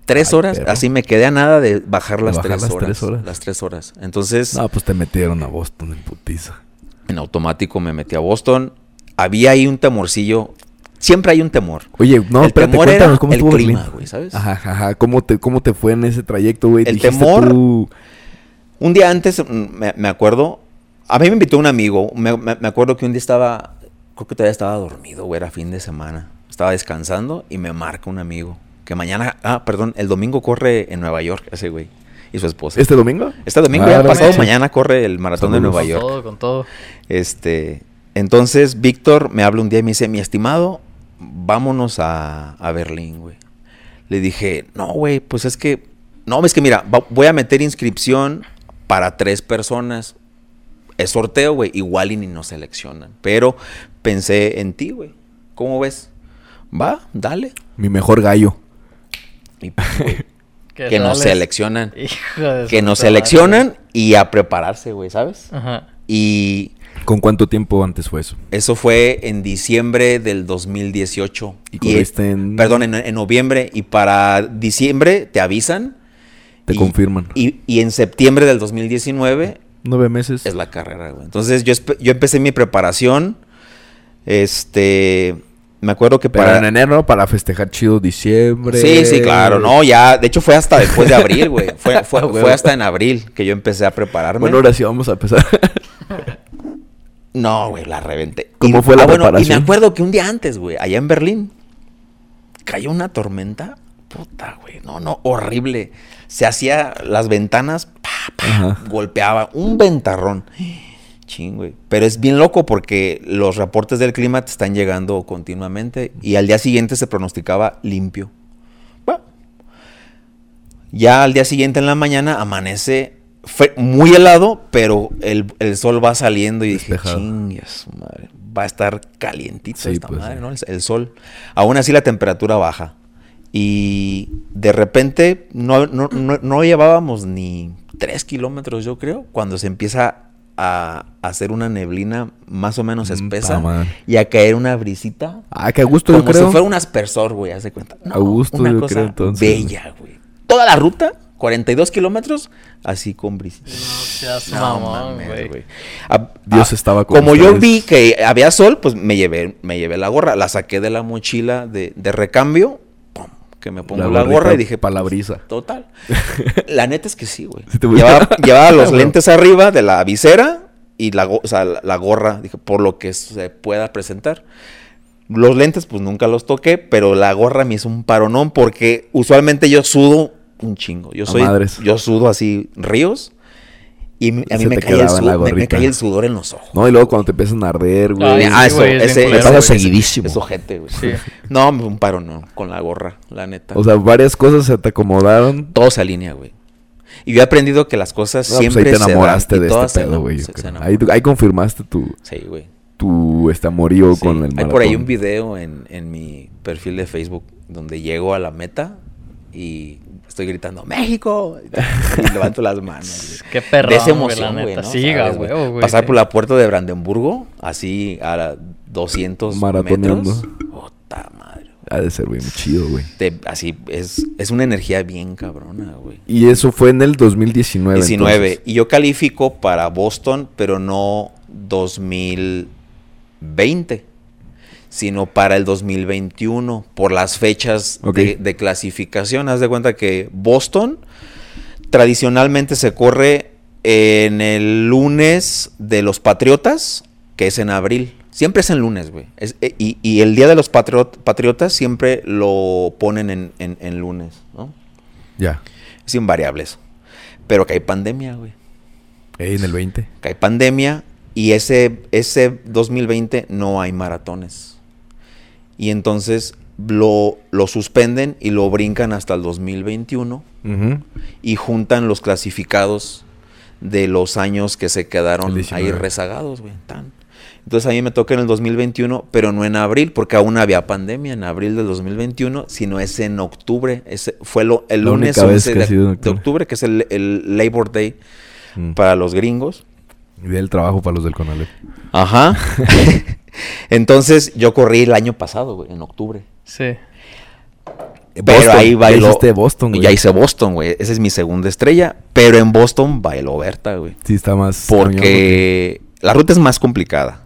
[SPEAKER 2] Tres
[SPEAKER 1] Ay,
[SPEAKER 2] horas,
[SPEAKER 1] perro.
[SPEAKER 2] así me quedé a nada de bajar
[SPEAKER 1] De
[SPEAKER 2] las,
[SPEAKER 1] bajar
[SPEAKER 2] tres,
[SPEAKER 1] las
[SPEAKER 2] horas,
[SPEAKER 1] tres horas.
[SPEAKER 2] Las tres horas. Entonces,
[SPEAKER 1] No, pues te metieron a Boston en putiza.
[SPEAKER 2] en automático me metí a Boston. Había ahí un temorcillo. Siempre hay un temor.
[SPEAKER 1] Oye, no,
[SPEAKER 2] El
[SPEAKER 1] espérate,
[SPEAKER 2] temor era
[SPEAKER 1] cuéntanos cómo
[SPEAKER 2] el
[SPEAKER 1] estuvo
[SPEAKER 2] clima, güey, ¿sabes?
[SPEAKER 1] Ajá, ajá. ¿Cómo te, ¿Cómo te fue en ese trayecto, güey?
[SPEAKER 2] El temor-
[SPEAKER 1] tú-
[SPEAKER 2] Un día antes, mm, me, me acuerdo, a mí me invitó un amigo. Me, me- me acuerdo que un día estaba, creo que todavía estaba dormido, güey, era fin de semana. Estaba descansando y me marca un amigo. Que mañana, ah, perdón, el domingo corre en Nueva York ese güey y su esposa.
[SPEAKER 1] ¿Este domingo?
[SPEAKER 2] Este domingo,
[SPEAKER 1] Ah,
[SPEAKER 2] ya pasado mañana corre el maratón de. Nueva
[SPEAKER 3] Con
[SPEAKER 2] York.
[SPEAKER 3] todo, con todo.
[SPEAKER 2] Este, entonces Víctor me habla un día y me dice, mi estimado, vámonos a, a Berlín, güey. Le dije, no, güey, pues es que, no, es que mira, va- voy a meter inscripción para tres personas. Es sorteo, güey, igual y ni nos seleccionan. Pero pensé en ti, güey. ¿Cómo ves? Va, dale.
[SPEAKER 1] Mi mejor gallo.
[SPEAKER 2] Y, pues, <laughs> güey,
[SPEAKER 3] ¿Qué
[SPEAKER 2] que nos seleccionan.
[SPEAKER 3] Hijo de
[SPEAKER 2] Que nos
[SPEAKER 3] madre.
[SPEAKER 2] seleccionan y a prepararse, güey, ¿sabes?
[SPEAKER 3] Ajá.
[SPEAKER 2] Y
[SPEAKER 1] ¿Con cuánto tiempo antes fue eso?
[SPEAKER 2] Eso fue en diciembre del 2018.
[SPEAKER 1] Y corriste en-
[SPEAKER 2] Perdón, en, en noviembre. Y para diciembre te avisan.
[SPEAKER 1] Te
[SPEAKER 2] y-
[SPEAKER 1] confirman.
[SPEAKER 2] Y, y en septiembre del 2019
[SPEAKER 1] Nueve meses.
[SPEAKER 2] es la carrera, güey. Entonces yo, yo empecé mi preparación. Este. Me acuerdo que
[SPEAKER 1] Pero
[SPEAKER 2] para...
[SPEAKER 1] en enero. Para festejar chido diciembre.
[SPEAKER 2] Sí, sí, claro, no, ya, de hecho fue hasta después de abril, güey. Fue, <laughs> fue,
[SPEAKER 1] Ah,
[SPEAKER 2] fue hasta en abril que yo empecé a prepararme.
[SPEAKER 1] Bueno, ahora sí vamos a empezar.
[SPEAKER 2] No, güey, la reventé.
[SPEAKER 1] ¿Cómo
[SPEAKER 2] Y-
[SPEAKER 1] fue la
[SPEAKER 2] ah, bueno, Y
[SPEAKER 1] preparación?
[SPEAKER 2] me acuerdo que un día antes, güey, allá en Berlín, cayó una tormenta. Puta, güey, no, no, horrible. Se hacía las ventanas, pa, pa, golpeaba un ventarrón. Ching, güey. Pero es bien loco porque los reportes del clima te están llegando continuamente y al día siguiente se pronosticaba limpio. Bueno, ya al día siguiente en la mañana amanece fue muy helado, pero el, el sol va saliendo y dije,
[SPEAKER 1] Despejado.
[SPEAKER 2] chingas, madre, va a estar calientito
[SPEAKER 1] Sí,
[SPEAKER 2] esta
[SPEAKER 1] pues,
[SPEAKER 2] madre. ¿no? El, el sol. Aún así la temperatura baja. Y de repente no, no, no- no llevábamos ni tres kilómetros, yo creo, cuando se empieza a hacer una neblina más o menos
[SPEAKER 1] Mm,
[SPEAKER 2] espesa y a caer una brisita.
[SPEAKER 1] Ah, qué a gusto,
[SPEAKER 2] Como
[SPEAKER 1] yo creo.
[SPEAKER 2] si fuera un aspersor, güey, haz de cuenta. No,
[SPEAKER 1] A gusto,
[SPEAKER 2] una
[SPEAKER 1] yo
[SPEAKER 2] cosa
[SPEAKER 1] creo, entonces.
[SPEAKER 2] bella, güey. Toda la ruta, 42 kilómetros, así con brisita.
[SPEAKER 3] No seas
[SPEAKER 2] No
[SPEAKER 3] mamón,
[SPEAKER 2] mames,
[SPEAKER 3] güey.
[SPEAKER 1] Dios
[SPEAKER 2] a-
[SPEAKER 1] estaba con
[SPEAKER 2] Como yo vi que había sol, pues me llevé, me llevé la gorra, la saqué de la mochila de, de recambio, que me pongo la, gorra y dije,
[SPEAKER 1] pa' la
[SPEAKER 2] pues,
[SPEAKER 1] brisa.
[SPEAKER 2] Total. <laughs> La neta es que sí, güey.
[SPEAKER 1] Sí
[SPEAKER 2] llevaba, <laughs> llevaba los lentes arriba de la visera y la, o sea, la, la gorra, dije, por lo que se pueda presentar. Los lentes, pues nunca los toqué, pero la gorra me hizo un paronón porque usualmente yo sudo un chingo. Yo soy, yo sudo así ríos y a mí
[SPEAKER 1] Se
[SPEAKER 2] me caía, sudor, me- me, caía el sudor en los ojos.
[SPEAKER 1] No, y luego cuando te empiezan a arder, güey.
[SPEAKER 3] Ay,
[SPEAKER 2] ah, eso,
[SPEAKER 3] güey, es bien
[SPEAKER 2] ese,
[SPEAKER 3] culero, güey.
[SPEAKER 2] ese-
[SPEAKER 1] seguidísimo.
[SPEAKER 2] Es ojete, güey.
[SPEAKER 3] Sí. <laughs>
[SPEAKER 2] No, un paronón con la gorra, la neta.
[SPEAKER 1] O sea, varias cosas se te acomodaron.
[SPEAKER 2] todo se alinea, güey. Y yo he aprendido que las cosas
[SPEAKER 1] No, pues
[SPEAKER 2] siempre
[SPEAKER 1] ahí te
[SPEAKER 2] se dan,
[SPEAKER 1] enamoraste
[SPEAKER 2] y
[SPEAKER 1] de
[SPEAKER 2] todas
[SPEAKER 1] este
[SPEAKER 2] se
[SPEAKER 1] pedo, güey.
[SPEAKER 2] se- se.
[SPEAKER 1] Ahí, ahí confirmaste tu,
[SPEAKER 2] Sí, güey.
[SPEAKER 1] tu este amorío
[SPEAKER 2] Sí.
[SPEAKER 1] con el
[SPEAKER 2] Hay
[SPEAKER 1] maratón.
[SPEAKER 2] por ahí un video en, en mi perfil de Facebook donde llego a la meta y estoy gritando ¡México! Y levanto las manos. güey.
[SPEAKER 3] Qué perro.
[SPEAKER 2] de esa emoción, güey, ¿no?
[SPEAKER 3] Siga,
[SPEAKER 2] ¿Sabes,
[SPEAKER 3] güey. güey.
[SPEAKER 2] Pasar por la puerta de Brandenburgo, así a la 200
[SPEAKER 1] Maratoneando.
[SPEAKER 2] metros. Puta madre.
[SPEAKER 1] Ha de ser, güey, muy chido, güey.
[SPEAKER 2] Te- así es, es una energía bien cabrona, güey.
[SPEAKER 1] Y eso fue en el 2019.
[SPEAKER 2] 19.
[SPEAKER 1] entonces.
[SPEAKER 2] Y yo califico para Boston, pero no 2020, sino para el 2021, por las fechas de, de clasificación. Haz de cuenta que Boston tradicionalmente se corre en el lunes de los Patriotas, que es en abril. Siempre es en lunes, güey. Eh, y, y el día de los patriot- Patriotas siempre lo ponen en, en- en lunes, ¿no?
[SPEAKER 1] Ya.
[SPEAKER 2] Es invariable eso. Pero que hay pandemia, güey.
[SPEAKER 1] Ey, en el 20.
[SPEAKER 2] Que hay pandemia y ese, ese 2020 no hay maratones. Y entonces lo, lo suspenden y lo brincan hasta el 2021
[SPEAKER 1] Ujú.
[SPEAKER 2] y juntan los clasificados de los años que se quedaron ahí
[SPEAKER 1] 19.
[SPEAKER 2] rezagados, güey. tan. Entonces a mí me toca en el 2021, pero no en abril, porque aún había pandemia en abril del 2021, sino es en octubre. Ese fue lo, el
[SPEAKER 1] La
[SPEAKER 2] lunes
[SPEAKER 1] única vez
[SPEAKER 2] 11
[SPEAKER 1] que ha
[SPEAKER 2] de,
[SPEAKER 1] octubre.
[SPEAKER 2] octubre, que es el, el Labor Day
[SPEAKER 1] Mm.
[SPEAKER 2] para los gringos.
[SPEAKER 1] Y del trabajo para los del Conalep.
[SPEAKER 2] Ajá. <laughs> Entonces yo corrí el año pasado, güey, en octubre.
[SPEAKER 3] Sí.
[SPEAKER 2] Pero
[SPEAKER 1] Boston,
[SPEAKER 2] ahí
[SPEAKER 1] ya
[SPEAKER 2] bailó.
[SPEAKER 1] hiciste Boston, güey.
[SPEAKER 2] Ya hice Boston, güey. Esa es mi segunda estrella. Pero en Boston bailó Berta, güey.
[SPEAKER 1] Sí, está más.
[SPEAKER 2] Porque la ruta es más complicada.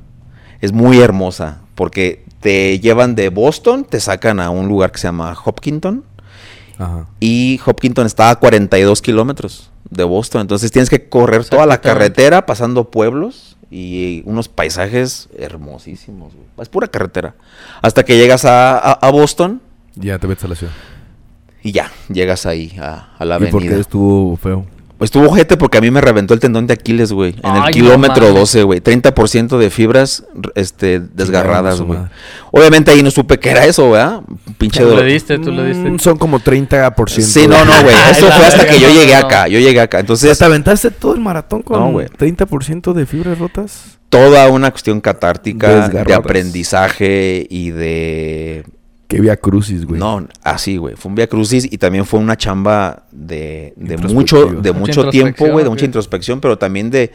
[SPEAKER 2] Es muy hermosa. Porque te llevan de Boston, te sacan a un lugar que se llama Hopkinton.
[SPEAKER 1] Ajá.
[SPEAKER 2] Y Hopkinton está a 42 kilómetros de Boston. Entonces tienes que correr toda la carretera pasando pueblos y unos paisajes hermosísimos. güey. Es pura carretera. Hasta que llegas a, a- a Boston
[SPEAKER 1] Ya te metes a la ciudad.
[SPEAKER 2] y ya, llegas ahí a, a la
[SPEAKER 1] ¿Y por qué estuvo feo?
[SPEAKER 2] Estuvo ojete porque a mí me reventó el tendón de Aquiles, güey. En
[SPEAKER 3] Ay,
[SPEAKER 2] el
[SPEAKER 3] no
[SPEAKER 2] kilómetro
[SPEAKER 3] mames.
[SPEAKER 2] 12, güey. 30% de fibras este, desgarradas, güey. Obviamente ahí no supe qué era eso, ¿verdad? Pinche
[SPEAKER 3] Tú le diste, tú le diste.
[SPEAKER 1] Mm, son como 30%.
[SPEAKER 2] Sí, no, no, güey. <laughs> Eso fue hasta que yo
[SPEAKER 3] no,
[SPEAKER 2] llegué
[SPEAKER 3] no.
[SPEAKER 2] acá. Yo llegué acá. Entonces,
[SPEAKER 1] ¿Te aventaste todo el maratón con
[SPEAKER 2] No, güey.
[SPEAKER 1] 30% de fibras rotas?
[SPEAKER 2] toda una cuestión catártica de aprendizaje y de...
[SPEAKER 1] Que vía crucis, güey.
[SPEAKER 2] No, así, güey. Fue un via crucis y también fue una chamba de, de mucho, de
[SPEAKER 3] Mucha
[SPEAKER 2] mucho tiempo, güey, de mucha introspección, pero también de,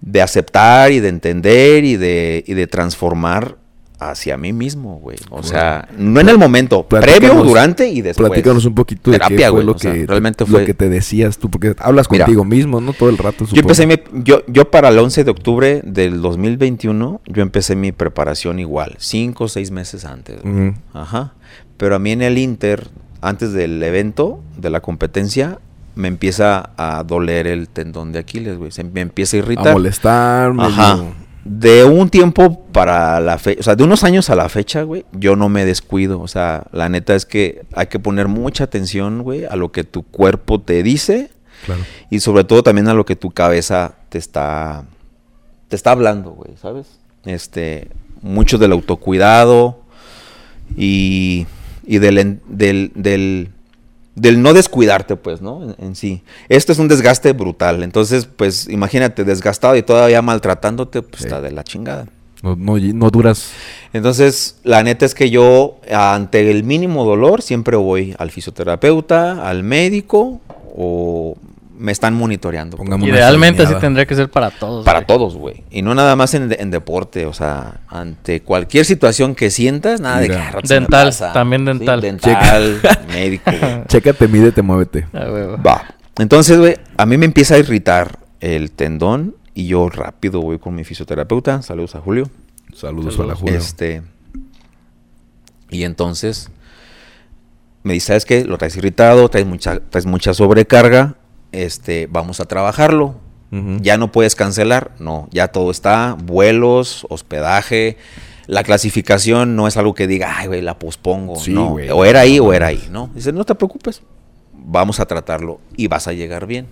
[SPEAKER 2] de aceptar y de entender y de, y de transformar hacia mí mismo, güey. O sea, no en el momento, previo, durante y después.
[SPEAKER 1] Platícanos un poquito de
[SPEAKER 2] Terapia,
[SPEAKER 1] qué fue
[SPEAKER 2] güey,
[SPEAKER 1] lo
[SPEAKER 2] o sea,
[SPEAKER 1] que
[SPEAKER 2] realmente
[SPEAKER 1] lo
[SPEAKER 2] fue-
[SPEAKER 1] que te decías tú, porque hablas
[SPEAKER 2] Mira.
[SPEAKER 1] contigo mismo, ¿no? Todo el rato.
[SPEAKER 2] Yo empecé mi, yo, yo para el 11 de octubre del 2021, yo empecé mi preparación igual, cinco o seis meses antes. güey.
[SPEAKER 1] Ujú.
[SPEAKER 2] Ajá. Pero a mí en el Inter, antes del evento, de la competencia, me empieza a doler el tendón de Aquiles, güey. Se me empieza a irritar.
[SPEAKER 1] A molestar, medio-
[SPEAKER 2] Ajá. De un tiempo para la fecha, o sea, de unos años a la fecha, güey, yo no me descuido. O sea, la neta es que hay que poner mucha atención, güey, a lo que tu cuerpo te dice
[SPEAKER 1] Claro.
[SPEAKER 2] y sobre todo también a lo que tu cabeza te está, te está hablando, güey, ¿sabes? Este, mucho del autocuidado y, y del, del, del, del no descuidarte, pues, ¿no? En, en sí. Esto es un desgaste brutal. Entonces, pues, imagínate, desgastado y todavía maltratándote, pues,
[SPEAKER 1] Sí.
[SPEAKER 2] está de la chingada.
[SPEAKER 1] No, no, no duras.
[SPEAKER 2] Entonces, la neta es que yo, ante el mínimo dolor, siempre voy al fisioterapeuta, al médico o me están monitoreando. pues.
[SPEAKER 3] Idealmente así tendría que ser para todos.
[SPEAKER 2] Para
[SPEAKER 3] güey.
[SPEAKER 2] todos, güey. Y no nada más en, en deporte, o sea, ante cualquier situación que sientas, nada de que. "Ah,
[SPEAKER 3] Dental,
[SPEAKER 2] pasa".
[SPEAKER 3] también
[SPEAKER 2] Sí,
[SPEAKER 3] dental.
[SPEAKER 2] dental, <laughs> médico, güey. <laughs>
[SPEAKER 1] Chécate, mídete, muévete.
[SPEAKER 3] Ah, güey.
[SPEAKER 2] Va. Entonces, güey, a mí me empieza a irritar el tendón y yo rápido voy con mi fisioterapeuta. Saludos a Julio.
[SPEAKER 1] Saludos,
[SPEAKER 3] Saludos.
[SPEAKER 1] a la Julio.
[SPEAKER 2] Este. Y entonces me dice, ¿sabes qué? Lo traes irritado, traes mucha, traes mucha sobrecarga. Este, vamos a trabajarlo. Ya no puedes cancelar. No, ya todo está. Vuelos, hospedaje. La clasificación no es algo que diga, ay, güey, la pospongo.
[SPEAKER 1] Sí,
[SPEAKER 2] no, o era ahí o era ahí, ¿no? Dice, no te preocupes. Vamos a tratarlo y vas a llegar bien.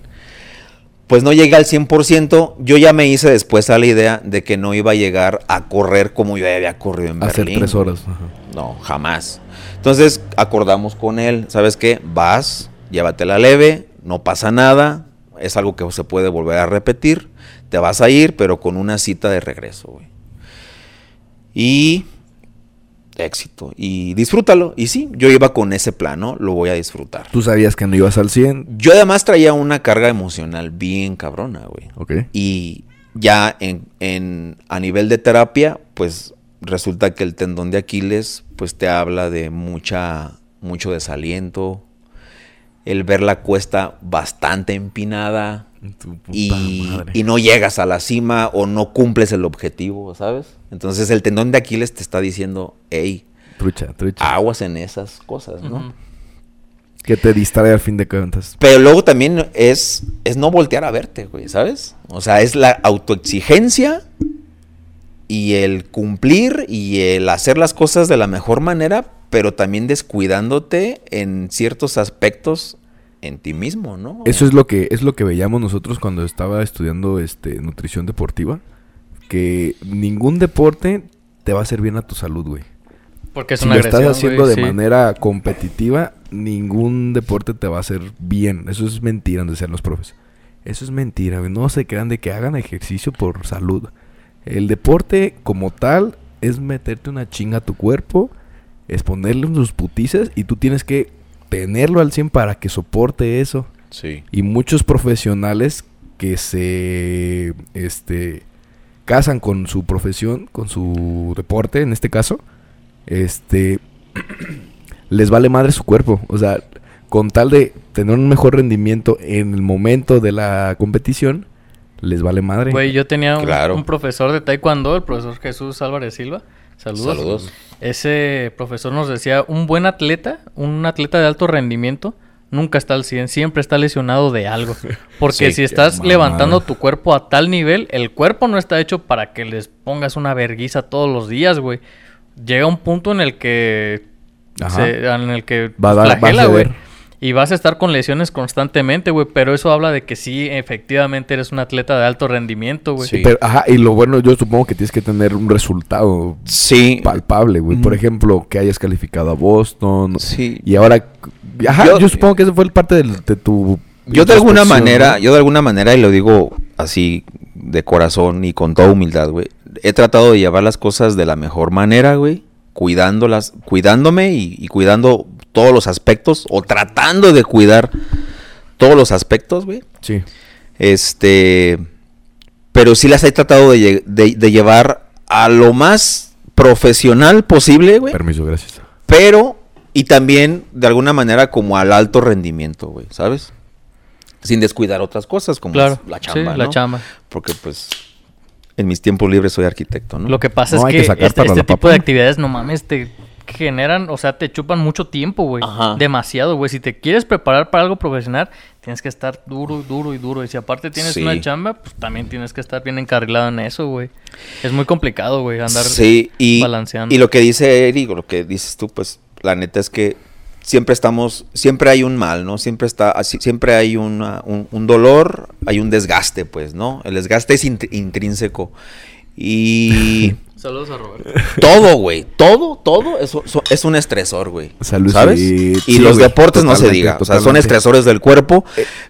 [SPEAKER 2] Pues no llega al 100%. Yo ya me hice después a la idea de que no iba a llegar a correr como yo había corrido en
[SPEAKER 1] Hacer
[SPEAKER 2] Berlín.
[SPEAKER 1] tres horas. ajá.
[SPEAKER 2] No, jamás. Entonces acordamos con él, ¿sabes qué? Vas, llévatela leve, no pasa nada, es algo que se puede volver a repetir, te vas a ir, pero con una cita de regreso, güey. Y éxito, y disfrútalo. Y sí, yo iba con ese plano, lo voy a disfrutar.
[SPEAKER 1] Tú sabías que no ibas al 100.
[SPEAKER 2] Yo además traía una carga emocional bien cabrona, güey.
[SPEAKER 1] Ok.
[SPEAKER 2] Y ya en, en- a nivel de terapia, pues resulta que el tendón de Aquiles, pues te habla de mucha, mucho desaliento, el ver la cuesta bastante empinada
[SPEAKER 1] Tu puta
[SPEAKER 2] y,
[SPEAKER 1] madre.
[SPEAKER 2] y no llegas a la cima o no cumples el objetivo, ¿sabes? Entonces el tendón de Aquiles te está diciendo, hey,
[SPEAKER 1] Trucha, trucha.
[SPEAKER 2] aguas en esas cosas, ¿no?
[SPEAKER 1] Que te distrae al fin de cuentas.
[SPEAKER 2] Pero luego también es, es no voltear a verte, güey, ¿sabes? O sea, es la autoexigencia y el cumplir y el hacer las cosas de la mejor manera, pero también descuidándote en ciertos aspectos en ti mismo, ¿no?
[SPEAKER 1] Eso es lo que es lo que veíamos nosotros cuando estaba estudiando este nutrición deportiva, que ningún deporte te va a hacer bien a tu salud, güey.
[SPEAKER 3] Porque es
[SPEAKER 1] Si
[SPEAKER 3] una
[SPEAKER 1] lo estás
[SPEAKER 3] agresión,
[SPEAKER 1] haciendo
[SPEAKER 3] güey,
[SPEAKER 1] de
[SPEAKER 3] sí.
[SPEAKER 1] manera competitiva, ningún deporte te va a hacer bien. Eso es mentira, donde sean los profes. Eso es mentira, güey. No se crean de que hagan ejercicio por salud. El deporte como tal es meterte una chinga a tu cuerpo, es ponerle unos putizas y tú tienes que tenerlo al 100 para que soporte eso.
[SPEAKER 2] Sí.
[SPEAKER 1] Y muchos profesionales que se este casan con su profesión, con su deporte en este caso, este <clears throat> les vale madre su cuerpo, o sea, con tal de tener un mejor rendimiento en el momento de la competición, les vale madre.
[SPEAKER 3] Güey, yo tenía un,
[SPEAKER 2] Claro.
[SPEAKER 3] un profesor de taekwondo, el profesor Jesús Álvarez Silva. Saludos.
[SPEAKER 2] Saludos.
[SPEAKER 3] Ese profesor nos decía, un buen atleta, un atleta de alto rendimiento, nunca está al 100, siempre está lesionado de algo. Porque
[SPEAKER 2] Sí,
[SPEAKER 3] si estás levantando tu cuerpo a tal nivel, el cuerpo no está hecho para que les pongas una verguiza todos los días, güey. Llega un punto en el que se- en el que
[SPEAKER 1] Va a dar-
[SPEAKER 3] flagela, güey. Y vas a estar con lesiones constantemente, güey. Pero eso habla de que sí, efectivamente eres un atleta de alto rendimiento, güey.
[SPEAKER 2] Sí.
[SPEAKER 1] Pero, ajá, y lo bueno, yo supongo que tienes que tener un resultado
[SPEAKER 2] Sí.
[SPEAKER 1] palpable, güey. Por
[SPEAKER 2] Mm.
[SPEAKER 1] ejemplo, que hayas calificado a Boston.
[SPEAKER 2] Sí.
[SPEAKER 1] Y ahora, ajá, yo,
[SPEAKER 2] Yo-
[SPEAKER 1] supongo que eso fue el parte del- de, tu.
[SPEAKER 2] Yo de alguna manera,
[SPEAKER 1] ¿no?
[SPEAKER 2] yo de alguna manera, y lo digo así de corazón y con toda humildad, güey, he tratado de llevar las cosas de la mejor manera, güey, cuidándolas, cuidándome y, y cuidando todos los aspectos, o tratando de cuidar todos los aspectos, güey.
[SPEAKER 1] Sí.
[SPEAKER 2] Este, pero sí las he tratado de, lle- de- de llevar a lo más profesional posible, güey.
[SPEAKER 1] Permiso, gracias.
[SPEAKER 2] Pero, y también de alguna manera como al alto rendimiento, güey, ¿sabes? Sin descuidar otras cosas como
[SPEAKER 3] Claro.
[SPEAKER 2] la chamba,
[SPEAKER 3] sí, la
[SPEAKER 2] ¿no?
[SPEAKER 3] chamba.
[SPEAKER 2] Porque pues en mis tiempos libres soy arquitecto, ¿no?
[SPEAKER 3] Lo que pasa
[SPEAKER 1] No,
[SPEAKER 3] es
[SPEAKER 1] que
[SPEAKER 3] que, este, este tipo de actividades, no mames, te generan, o sea, te chupan mucho tiempo, güey. Demasiado, güey. Si te quieres preparar para algo profesional, tienes que estar duro, duro y duro. Y si aparte tienes
[SPEAKER 2] Sí.
[SPEAKER 3] una chamba, pues también tienes que estar bien encarrilado en eso, güey. Es muy complicado, güey, andar
[SPEAKER 2] sí, y,
[SPEAKER 3] balanceando.
[SPEAKER 2] y lo que dice Eric, o lo que dices tú, pues la neta es que siempre estamos, siempre hay un mal, ¿no? Siempre está, siempre hay una- un, un dolor, hay un desgaste, pues, ¿no? El desgaste es int- intrínseco. Y <laughs>
[SPEAKER 3] Saludos a Roberto.
[SPEAKER 2] todo, güey, todo, todo es, so- es un estresor, güey.
[SPEAKER 1] Salud,
[SPEAKER 2] ¿Sabes?
[SPEAKER 1] sí,
[SPEAKER 2] y
[SPEAKER 1] sí,
[SPEAKER 2] los deportes no se
[SPEAKER 1] totalmente,
[SPEAKER 2] diga, o sea, son estresores del cuerpo,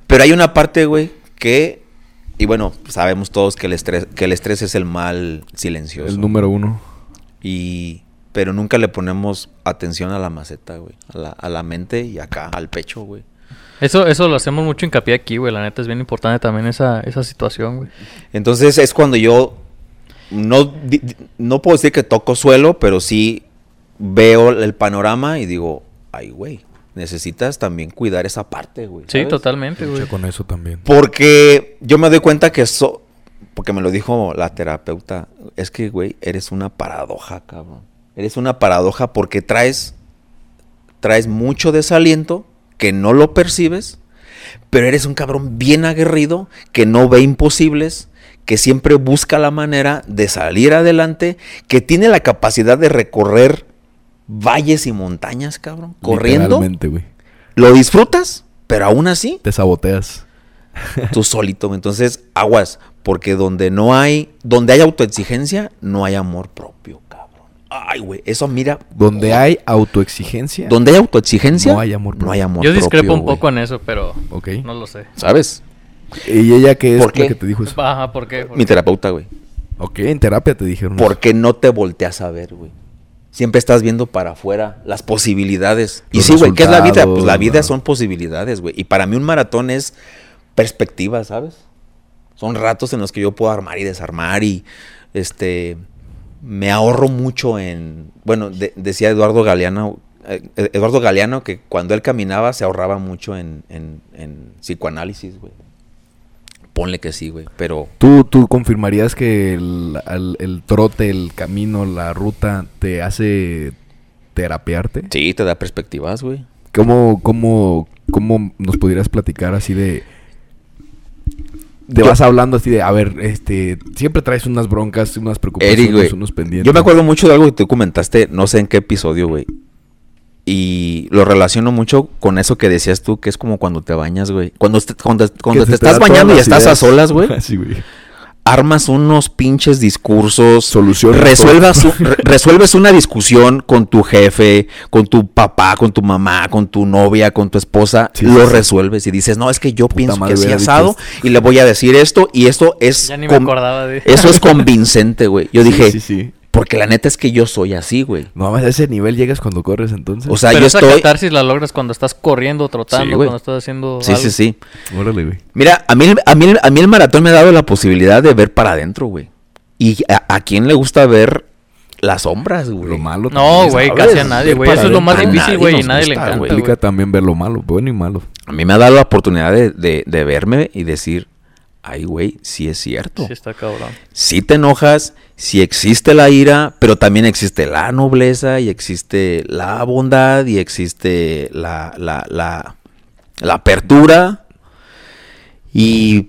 [SPEAKER 2] pero hay una parte, güey, que y bueno, sabemos todos que el estrés que el estrés es el mal silencioso.
[SPEAKER 1] El número uno.
[SPEAKER 2] Y pero nunca le ponemos atención a la maceta, güey, a la, a la mente y acá al pecho, güey.
[SPEAKER 3] Eso, eso lo hacemos mucho hincapié aquí, güey. La neta es bien importante también esa, esa situación, güey.
[SPEAKER 2] Entonces es cuando yo no, no puedo decir que toco suelo, pero sí veo el panorama y digo, ay, güey, necesitas también cuidar esa parte, güey.
[SPEAKER 3] Sí,
[SPEAKER 2] ¿sabes?
[SPEAKER 3] totalmente, güey.
[SPEAKER 1] Con eso también.
[SPEAKER 2] Porque yo me doy cuenta que eso, porque me lo dijo la terapeuta, es que, güey, eres una paradoja, cabrón. Eres una paradoja porque traes, traes mucho desaliento que no lo percibes, pero eres un cabrón bien aguerrido que no ve imposibles, que siempre busca la manera de salir adelante, que tiene la capacidad de recorrer valles y montañas, cabrón, corriendo.
[SPEAKER 1] Güey.
[SPEAKER 2] Lo disfrutas, pero aún así
[SPEAKER 1] Te saboteas. <laughs>
[SPEAKER 2] tú solito. Entonces, aguas, porque donde no hay, donde hay autoexigencia, no hay amor propio, cabrón. Ay, güey, eso mira.
[SPEAKER 1] Donde hay autoexigencia.
[SPEAKER 2] Donde hay autoexigencia,
[SPEAKER 1] No hay amor
[SPEAKER 2] no hay amor
[SPEAKER 3] Yo discrepo
[SPEAKER 2] propio,
[SPEAKER 3] un poco en eso, pero
[SPEAKER 1] Ok.
[SPEAKER 3] no lo sé.
[SPEAKER 2] ¿Sabes?
[SPEAKER 1] ¿Y ella qué es
[SPEAKER 2] ¿Por
[SPEAKER 1] la
[SPEAKER 2] qué?
[SPEAKER 1] que te dijo eso?
[SPEAKER 3] Ajá, ¿por qué? ¿Por
[SPEAKER 2] Mi
[SPEAKER 3] qué?
[SPEAKER 2] terapeuta, güey.
[SPEAKER 1] Ok, en terapia te dijeron eso.
[SPEAKER 2] Porque no te volteas a ver, güey. Siempre estás viendo para afuera las posibilidades. Y sí, güey, ¿qué es la vida? Pues la vida
[SPEAKER 1] ¿no?
[SPEAKER 2] son posibilidades, güey. Y para mí un maratón es perspectiva, ¿sabes? Son ratos en los que yo puedo armar y desarmar y este me ahorro mucho en, bueno, de- decía Eduardo Galeano, eh, Eduardo Galeano que cuando él caminaba se ahorraba mucho en, en- en psicoanálisis, güey. Ponle que sí, güey, pero
[SPEAKER 1] ¿Tú, ¿Tú confirmarías que el, el trote, el camino, la ruta te hace terapearte?
[SPEAKER 2] sí, te da perspectivas, güey.
[SPEAKER 1] ¿Cómo, cómo, cómo nos pudieras platicar así de...
[SPEAKER 2] Yo-
[SPEAKER 1] vas hablando así de, a ver, este, siempre traes unas broncas, unas preocupaciones,
[SPEAKER 2] Eric,
[SPEAKER 1] unos pendientes.
[SPEAKER 2] Yo me acuerdo mucho de algo que tú comentaste, no sé en qué episodio, güey. Y lo relaciono mucho con eso que decías tú, que es como cuando te bañas, güey. Cuando, te- cuando, cuando te estás bañando y estás a solas, güey, <laughs>
[SPEAKER 1] Sí, güey.
[SPEAKER 2] armas unos pinches discursos,
[SPEAKER 1] Solucionas
[SPEAKER 2] resuelvas,
[SPEAKER 1] todo.
[SPEAKER 2] un- re- <laughs> resuelves una discusión con tu jefe, con tu papá, con tu mamá, con tu novia, con tu esposa,
[SPEAKER 1] Sí,
[SPEAKER 2] lo
[SPEAKER 1] sí,
[SPEAKER 2] resuelves y dices, no, es que yo pienso que sí
[SPEAKER 1] hubiera dicho
[SPEAKER 2] asado y le voy a decir esto y esto es...
[SPEAKER 3] Ya ni me acordaba de
[SPEAKER 2] Eso es <laughs> convincente, güey. Yo
[SPEAKER 1] Sí,
[SPEAKER 2] dije,
[SPEAKER 1] Sí, sí.
[SPEAKER 2] Porque la neta es que yo soy así, güey.
[SPEAKER 1] No, a ese nivel llegas cuando corres entonces.
[SPEAKER 2] O sea,
[SPEAKER 3] Pero
[SPEAKER 2] yo
[SPEAKER 3] esa
[SPEAKER 2] estoy...
[SPEAKER 3] catarsis la logras cuando estás corriendo, trotando,
[SPEAKER 2] Sí,
[SPEAKER 3] cuando estás haciendo
[SPEAKER 2] Sí,
[SPEAKER 3] algo.
[SPEAKER 2] sí, sí.
[SPEAKER 1] Órale, güey.
[SPEAKER 2] Mira, a mí, el- a, mí, a mí el maratón me ha dado la posibilidad de ver para adentro, güey. ¿Y a, a quién le gusta ver las sombras, güey?
[SPEAKER 1] Lo malo
[SPEAKER 3] No, güey,
[SPEAKER 1] ¿sabes?
[SPEAKER 3] casi a nadie, güey. Eso es lo más difícil, güey, y nadie le encanta,
[SPEAKER 2] güey.
[SPEAKER 1] Implica también ver lo malo, bueno y malo.
[SPEAKER 2] A mí me ha dado la oportunidad de, de- de verme y decir, ay, güey, sí es cierto.
[SPEAKER 3] Sí, está cabrón.
[SPEAKER 2] Sí te enojas, sí existe la ira, pero también existe la nobleza y existe la bondad y existe la, la, la, la apertura. Y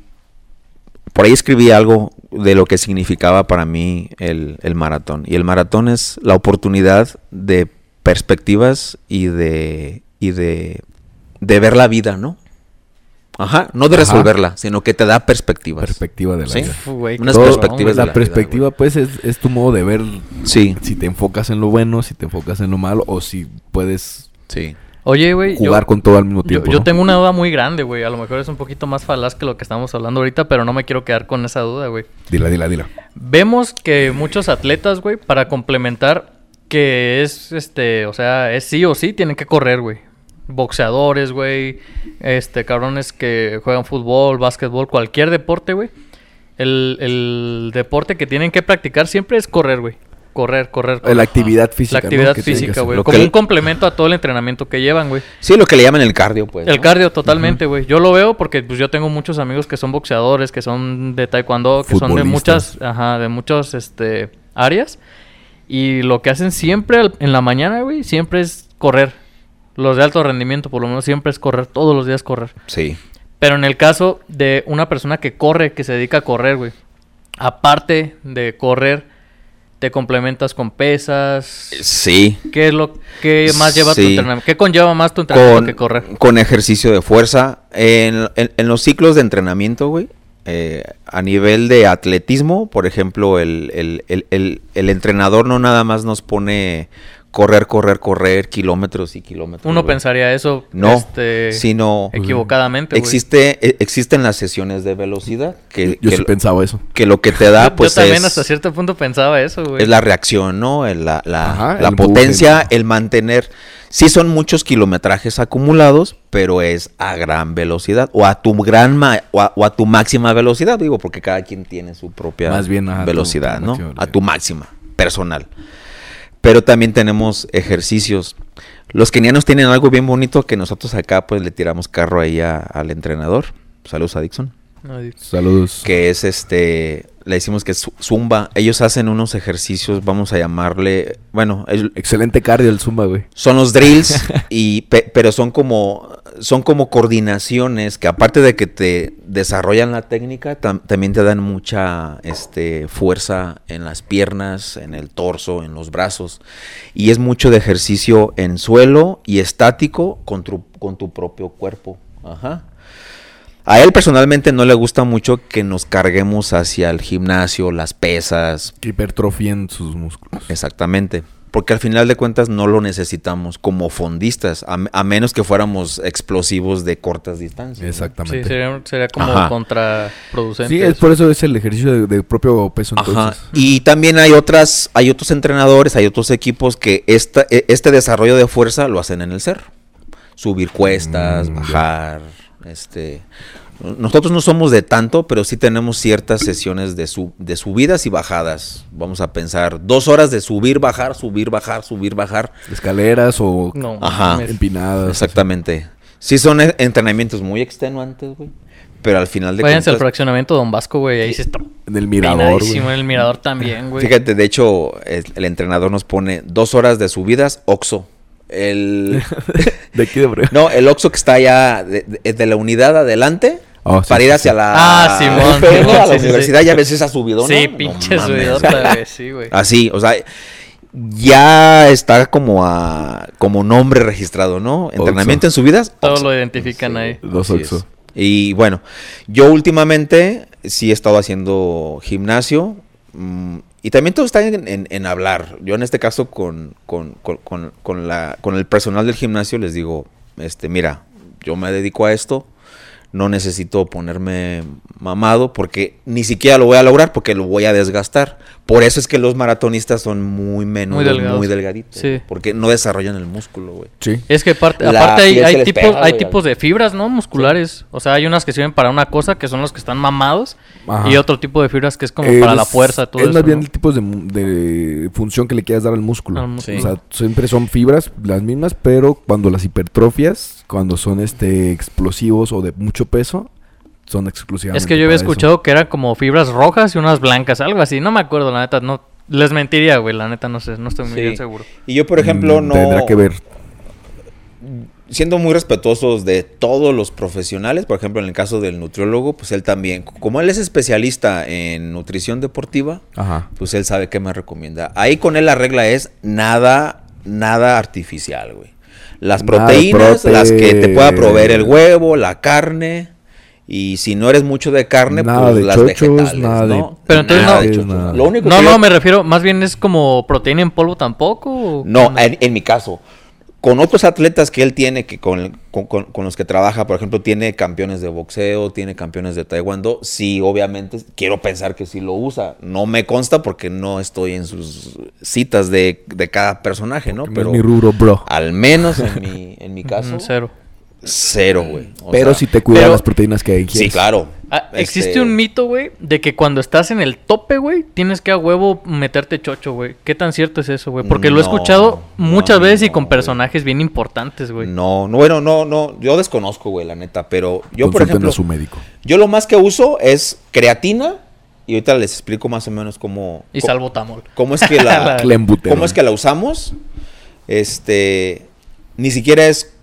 [SPEAKER 2] por ahí escribí algo de lo que significaba para mí el, el maratón. Y el maratón es la oportunidad de perspectivas y de, y de, de ver la vida, ¿no? Ajá, no de
[SPEAKER 1] Ajá.
[SPEAKER 2] resolverla, sino que te da perspectivas.
[SPEAKER 1] Perspectiva de la
[SPEAKER 2] Sí.
[SPEAKER 1] vida.
[SPEAKER 2] Unas
[SPEAKER 1] Todo-
[SPEAKER 2] perspectivas de
[SPEAKER 1] la,
[SPEAKER 2] la vida,
[SPEAKER 1] perspectiva, pues, es, es tu modo de ver
[SPEAKER 2] Sí,
[SPEAKER 1] si te enfocas en lo bueno, si te enfocas en lo malo, o si puedes
[SPEAKER 2] sí.
[SPEAKER 3] Oye, güey, yo,
[SPEAKER 1] jugar con todo al mismo
[SPEAKER 3] yo,
[SPEAKER 1] tiempo.
[SPEAKER 3] yo
[SPEAKER 1] ¿no?
[SPEAKER 3] tengo una duda muy grande, güey. A lo mejor es un poquito más falaz que lo que estamos hablando ahorita, pero no me quiero quedar con esa duda, güey.
[SPEAKER 1] Dila, dila, dila.
[SPEAKER 3] Vemos que muchos atletas, güey, para complementar que es, este, o sea, es sí o sí, tienen que correr, güey. Boxeadores, güey, este, cabrones que juegan fútbol, básquetbol, cualquier deporte, güey. El, el deporte que tienen que practicar siempre es correr, güey. correr, correr.
[SPEAKER 1] La
[SPEAKER 3] correr.
[SPEAKER 1] actividad física.
[SPEAKER 3] La actividad física, güey. Como
[SPEAKER 2] que-
[SPEAKER 3] un complemento a todo el entrenamiento que llevan, güey.
[SPEAKER 2] Sí, lo que le llaman el cardio, pues.
[SPEAKER 3] El
[SPEAKER 2] ¿no?
[SPEAKER 3] cardio, totalmente, güey. Yo lo veo porque pues, yo tengo muchos amigos que son boxeadores, que son de taekwondo, que son de muchas, ajá, de muchas este, áreas. Y lo que hacen siempre al- en la mañana, güey, siempre es correr. Los de alto rendimiento, por lo menos, siempre es correr. Todos los días correr.
[SPEAKER 2] Sí.
[SPEAKER 3] Pero en el caso de una persona que corre, que se dedica a correr, güey. Aparte de correr, te complementas con pesas.
[SPEAKER 2] Sí.
[SPEAKER 3] ¿Qué es lo que más lleva tu entrenamiento? ¿Qué conlleva más tu entrenamiento
[SPEAKER 2] Con,
[SPEAKER 3] que correr?
[SPEAKER 2] con ejercicio de fuerza. En, en- en los ciclos de entrenamiento, güey. eh, a nivel de atletismo, por ejemplo, el, el- el- el- el entrenador no nada más nos pone correr, correr, correr, kilómetros y kilómetros.
[SPEAKER 3] Uno pensaría eso
[SPEAKER 2] No,
[SPEAKER 3] este,
[SPEAKER 2] sino
[SPEAKER 3] equivocadamente. güey.
[SPEAKER 2] existe, e- existen las sesiones de velocidad que,
[SPEAKER 1] Yo
[SPEAKER 2] que
[SPEAKER 1] sí
[SPEAKER 2] lo-
[SPEAKER 1] pensaba eso.
[SPEAKER 2] que lo que te da, <laughs> pues
[SPEAKER 3] Yo también
[SPEAKER 2] es,
[SPEAKER 3] hasta cierto punto pensaba eso, güey.
[SPEAKER 2] es la reacción, ¿no? El- La, la-
[SPEAKER 1] Ajá,
[SPEAKER 2] la
[SPEAKER 1] el
[SPEAKER 2] potencia, el mantener. Sí son muchos kilometrajes acumulados, pero es a gran velocidad o a tu gran ma- o, a, o a tu máxima velocidad, digo, porque cada quien tiene su propia
[SPEAKER 1] Más bien,
[SPEAKER 2] velocidad,
[SPEAKER 1] tu
[SPEAKER 2] ¿no? A tu máxima personal. Pero también tenemos ejercicios. Los kenianos tienen algo bien bonito que nosotros acá pues le tiramos carro ahí a- al entrenador. Saludos a Dixon
[SPEAKER 1] Saludos.
[SPEAKER 2] que es este, le decimos que es zu- zumba. Ellos hacen unos ejercicios, vamos a llamarle, bueno, el-
[SPEAKER 1] Excelente cardio el Zumba, güey.
[SPEAKER 2] son los drills <laughs> y pe- pero son como son como coordinaciones que aparte de que te desarrollan la técnica, tam- también te dan mucha este fuerza en las piernas, en el torso, en los brazos y es mucho de ejercicio en suelo y estático con tu, con tu propio cuerpo. Ajá. A él personalmente no le gusta mucho que nos carguemos hacia el gimnasio, las pesas,
[SPEAKER 1] Que hipertrofien sus músculos.
[SPEAKER 2] Exactamente. Porque al final de cuentas no lo necesitamos como fondistas, a, a menos que fuéramos explosivos de cortas distancias. ¿no?
[SPEAKER 1] Exactamente.
[SPEAKER 3] Sí, sería, sería como
[SPEAKER 2] Ajá.
[SPEAKER 3] contraproducente.
[SPEAKER 1] Sí, es
[SPEAKER 3] eso.
[SPEAKER 1] por eso es el ejercicio de, de propio peso
[SPEAKER 2] Ajá.
[SPEAKER 1] entonces.
[SPEAKER 2] Y también hay otras, hay otros entrenadores, hay otros equipos que esta, e- este desarrollo de fuerza lo hacen en el cerro. Subir cuestas,
[SPEAKER 1] Mm, ya.
[SPEAKER 2] Este. Nosotros no somos de tanto, pero sí tenemos ciertas sesiones de, su- de subidas y bajadas. Vamos a pensar dos horas de subir, bajar, subir, bajar, subir, bajar.
[SPEAKER 1] Escaleras o
[SPEAKER 3] No,
[SPEAKER 2] Ajá.
[SPEAKER 1] empinadas.
[SPEAKER 2] Exactamente. Sí son e- entrenamientos muy extenuantes, güey. Pero al final de
[SPEAKER 3] Váyanse al
[SPEAKER 2] cuentas...
[SPEAKER 3] fraccionamiento Don Vasco, güey. Ahí se está
[SPEAKER 1] En el mirador, güey.
[SPEAKER 3] En el mirador también, güey.
[SPEAKER 2] Fíjate, de hecho, el, el entrenador nos pone dos horas de subidas, Oxo. El... <laughs>
[SPEAKER 1] De aquí de Obregón.
[SPEAKER 2] no, el Oxo que está allá de, de- de la unidad adelante
[SPEAKER 1] Oh, sí,
[SPEAKER 2] para ir
[SPEAKER 1] sí,
[SPEAKER 2] hacia
[SPEAKER 1] sí.
[SPEAKER 2] la...
[SPEAKER 3] Ah, Simón, <laughs> Simón,
[SPEAKER 2] a la
[SPEAKER 3] sí, sí, sí.
[SPEAKER 2] universidad, ya ves esa subidona.
[SPEAKER 3] Sí,
[SPEAKER 2] No
[SPEAKER 3] pinche <laughs> güey. Sí, güey.
[SPEAKER 2] Así, o sea, ya está como a como nombre registrado, ¿no? Entrenamiento en subidas.
[SPEAKER 3] Todo
[SPEAKER 2] Oxxo.
[SPEAKER 3] lo identifican ahí.
[SPEAKER 1] Oxxo.
[SPEAKER 2] es. Y bueno, yo últimamente sí he estado haciendo gimnasio. Y también todo está en, en- en hablar. Yo en este caso con, con- con- con la, con el personal del gimnasio les digo, este, mira, yo me dedico a esto, no necesito ponerme mamado porque ni siquiera lo voy a lograr porque lo voy a desgastar. Por eso es que los maratonistas son muy menudos, muy,
[SPEAKER 3] delgados.
[SPEAKER 2] delgaditos.
[SPEAKER 3] Sí.
[SPEAKER 2] Porque no desarrollan el músculo, güey.
[SPEAKER 1] Sí.
[SPEAKER 3] Es que aparte, aparte hay, hay tipos,
[SPEAKER 2] pega,
[SPEAKER 3] hay tipos de fibras, ¿no? Musculares. O sea, hay unas que sirven para una cosa, que son los que están mamados.
[SPEAKER 1] Ajá.
[SPEAKER 3] Y otro tipo de fibras que es como para la fuerza, todo
[SPEAKER 1] Es
[SPEAKER 3] eso.
[SPEAKER 1] más bien
[SPEAKER 3] ¿no?
[SPEAKER 1] el tipo de, de función que le quieras dar al músculo.
[SPEAKER 3] Al músculo.
[SPEAKER 1] O sea, siempre son fibras las mismas, pero cuando las hipertrofias, cuando son este explosivos o de mucho peso, son exclusivamente.
[SPEAKER 3] Es que yo había
[SPEAKER 1] eso.
[SPEAKER 3] escuchado que eran como fibras rojas y unas blancas, algo así. No me acuerdo, la neta. No, les mentiría, güey. La neta, no sé. No estoy muy
[SPEAKER 2] Sí.
[SPEAKER 3] bien seguro.
[SPEAKER 2] Y yo, por ejemplo,
[SPEAKER 1] Mm,
[SPEAKER 2] no...
[SPEAKER 1] Tendrá que ver.
[SPEAKER 2] siendo muy respetuosos de todos los profesionales, por ejemplo, en el caso del nutriólogo, pues él también, como él es especialista en nutrición deportiva,
[SPEAKER 1] Ajá.
[SPEAKER 2] pues él sabe qué me recomienda. Ahí con él la regla es nada, nada artificial, güey. Las proteínas,
[SPEAKER 1] prote-
[SPEAKER 2] las que te pueda proveer el huevo, la carne. Y si no eres mucho de carne,
[SPEAKER 1] Nada
[SPEAKER 2] pues
[SPEAKER 1] de
[SPEAKER 2] las
[SPEAKER 1] chochos,
[SPEAKER 2] vegetales,
[SPEAKER 1] nada de-
[SPEAKER 2] ¿no?
[SPEAKER 3] Pero entonces
[SPEAKER 2] Nada
[SPEAKER 3] no-
[SPEAKER 2] de chochos.
[SPEAKER 1] nada.
[SPEAKER 2] Lo único
[SPEAKER 3] No,
[SPEAKER 2] que
[SPEAKER 3] no,
[SPEAKER 2] yo-
[SPEAKER 3] me refiero, más bien es como proteína en polvo tampoco. ¿o
[SPEAKER 2] no, en, en mi caso. Con otros atletas que él tiene, que con, con- con- con los que trabaja, por ejemplo, tiene campeones de boxeo, tiene campeones de taekwondo, sí, obviamente, quiero pensar que sí lo usa. No me consta porque no estoy en sus citas de, de cada personaje, ¿no?
[SPEAKER 1] No
[SPEAKER 2] Pero
[SPEAKER 1] es mi rubro, bro.
[SPEAKER 2] al menos en mi, en mi caso,
[SPEAKER 3] Cero.
[SPEAKER 2] Cero, güey. O
[SPEAKER 1] Pero
[SPEAKER 2] sea,
[SPEAKER 1] si te cuidan
[SPEAKER 3] pero-
[SPEAKER 1] las proteínas que ingieres.
[SPEAKER 2] Sí, claro.
[SPEAKER 3] Ah, existe
[SPEAKER 2] Este,
[SPEAKER 3] un mito, güey, de que cuando estás en el tope, güey, tienes que a huevo meterte chocho, güey. ¿Qué tan cierto es eso, güey? Porque lo he escuchado muchas
[SPEAKER 2] no,
[SPEAKER 3] veces y con personajes bien importantes, güey.
[SPEAKER 2] No, no, bueno, no, no. Yo desconozco, güey, la neta. Pero yo, por
[SPEAKER 1] Consulten
[SPEAKER 2] ejemplo,
[SPEAKER 1] a su médico.
[SPEAKER 2] yo lo más que uso es creatina. Y ahorita les explico más o menos cómo.
[SPEAKER 3] Y
[SPEAKER 2] co-
[SPEAKER 3] salvotamol.
[SPEAKER 2] ¿Cómo es que <laughs> la,
[SPEAKER 1] Clenbuterol.
[SPEAKER 2] cómo es que la usamos? Este, ni siquiera es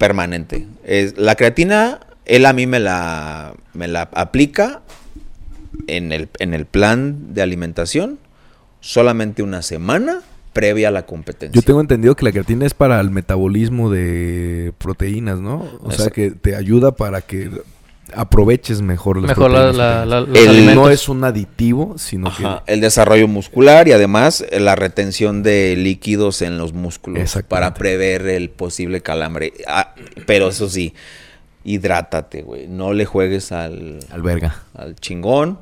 [SPEAKER 2] permanente. Es, la creatina, él a mí me la, me la aplica en el, en el plan de alimentación solamente una semana previa a la competencia.
[SPEAKER 1] Yo tengo entendido que la creatina es para el metabolismo de proteínas, ¿no? O sea, que te ayuda para que aproveches mejor las
[SPEAKER 3] Mejor la,
[SPEAKER 1] proteínas
[SPEAKER 3] la,
[SPEAKER 1] que
[SPEAKER 3] la-
[SPEAKER 1] tengas.
[SPEAKER 3] los
[SPEAKER 2] El-
[SPEAKER 3] alimentos.
[SPEAKER 1] No es un aditivo, sino
[SPEAKER 2] Ajá, el desarrollo muscular y además eh, la retención de líquidos en los músculos para prever el posible calambre. Ah, pero eso sí, hidrátate, güey. No le juegues al,
[SPEAKER 1] que... Alberga.
[SPEAKER 2] al chingón.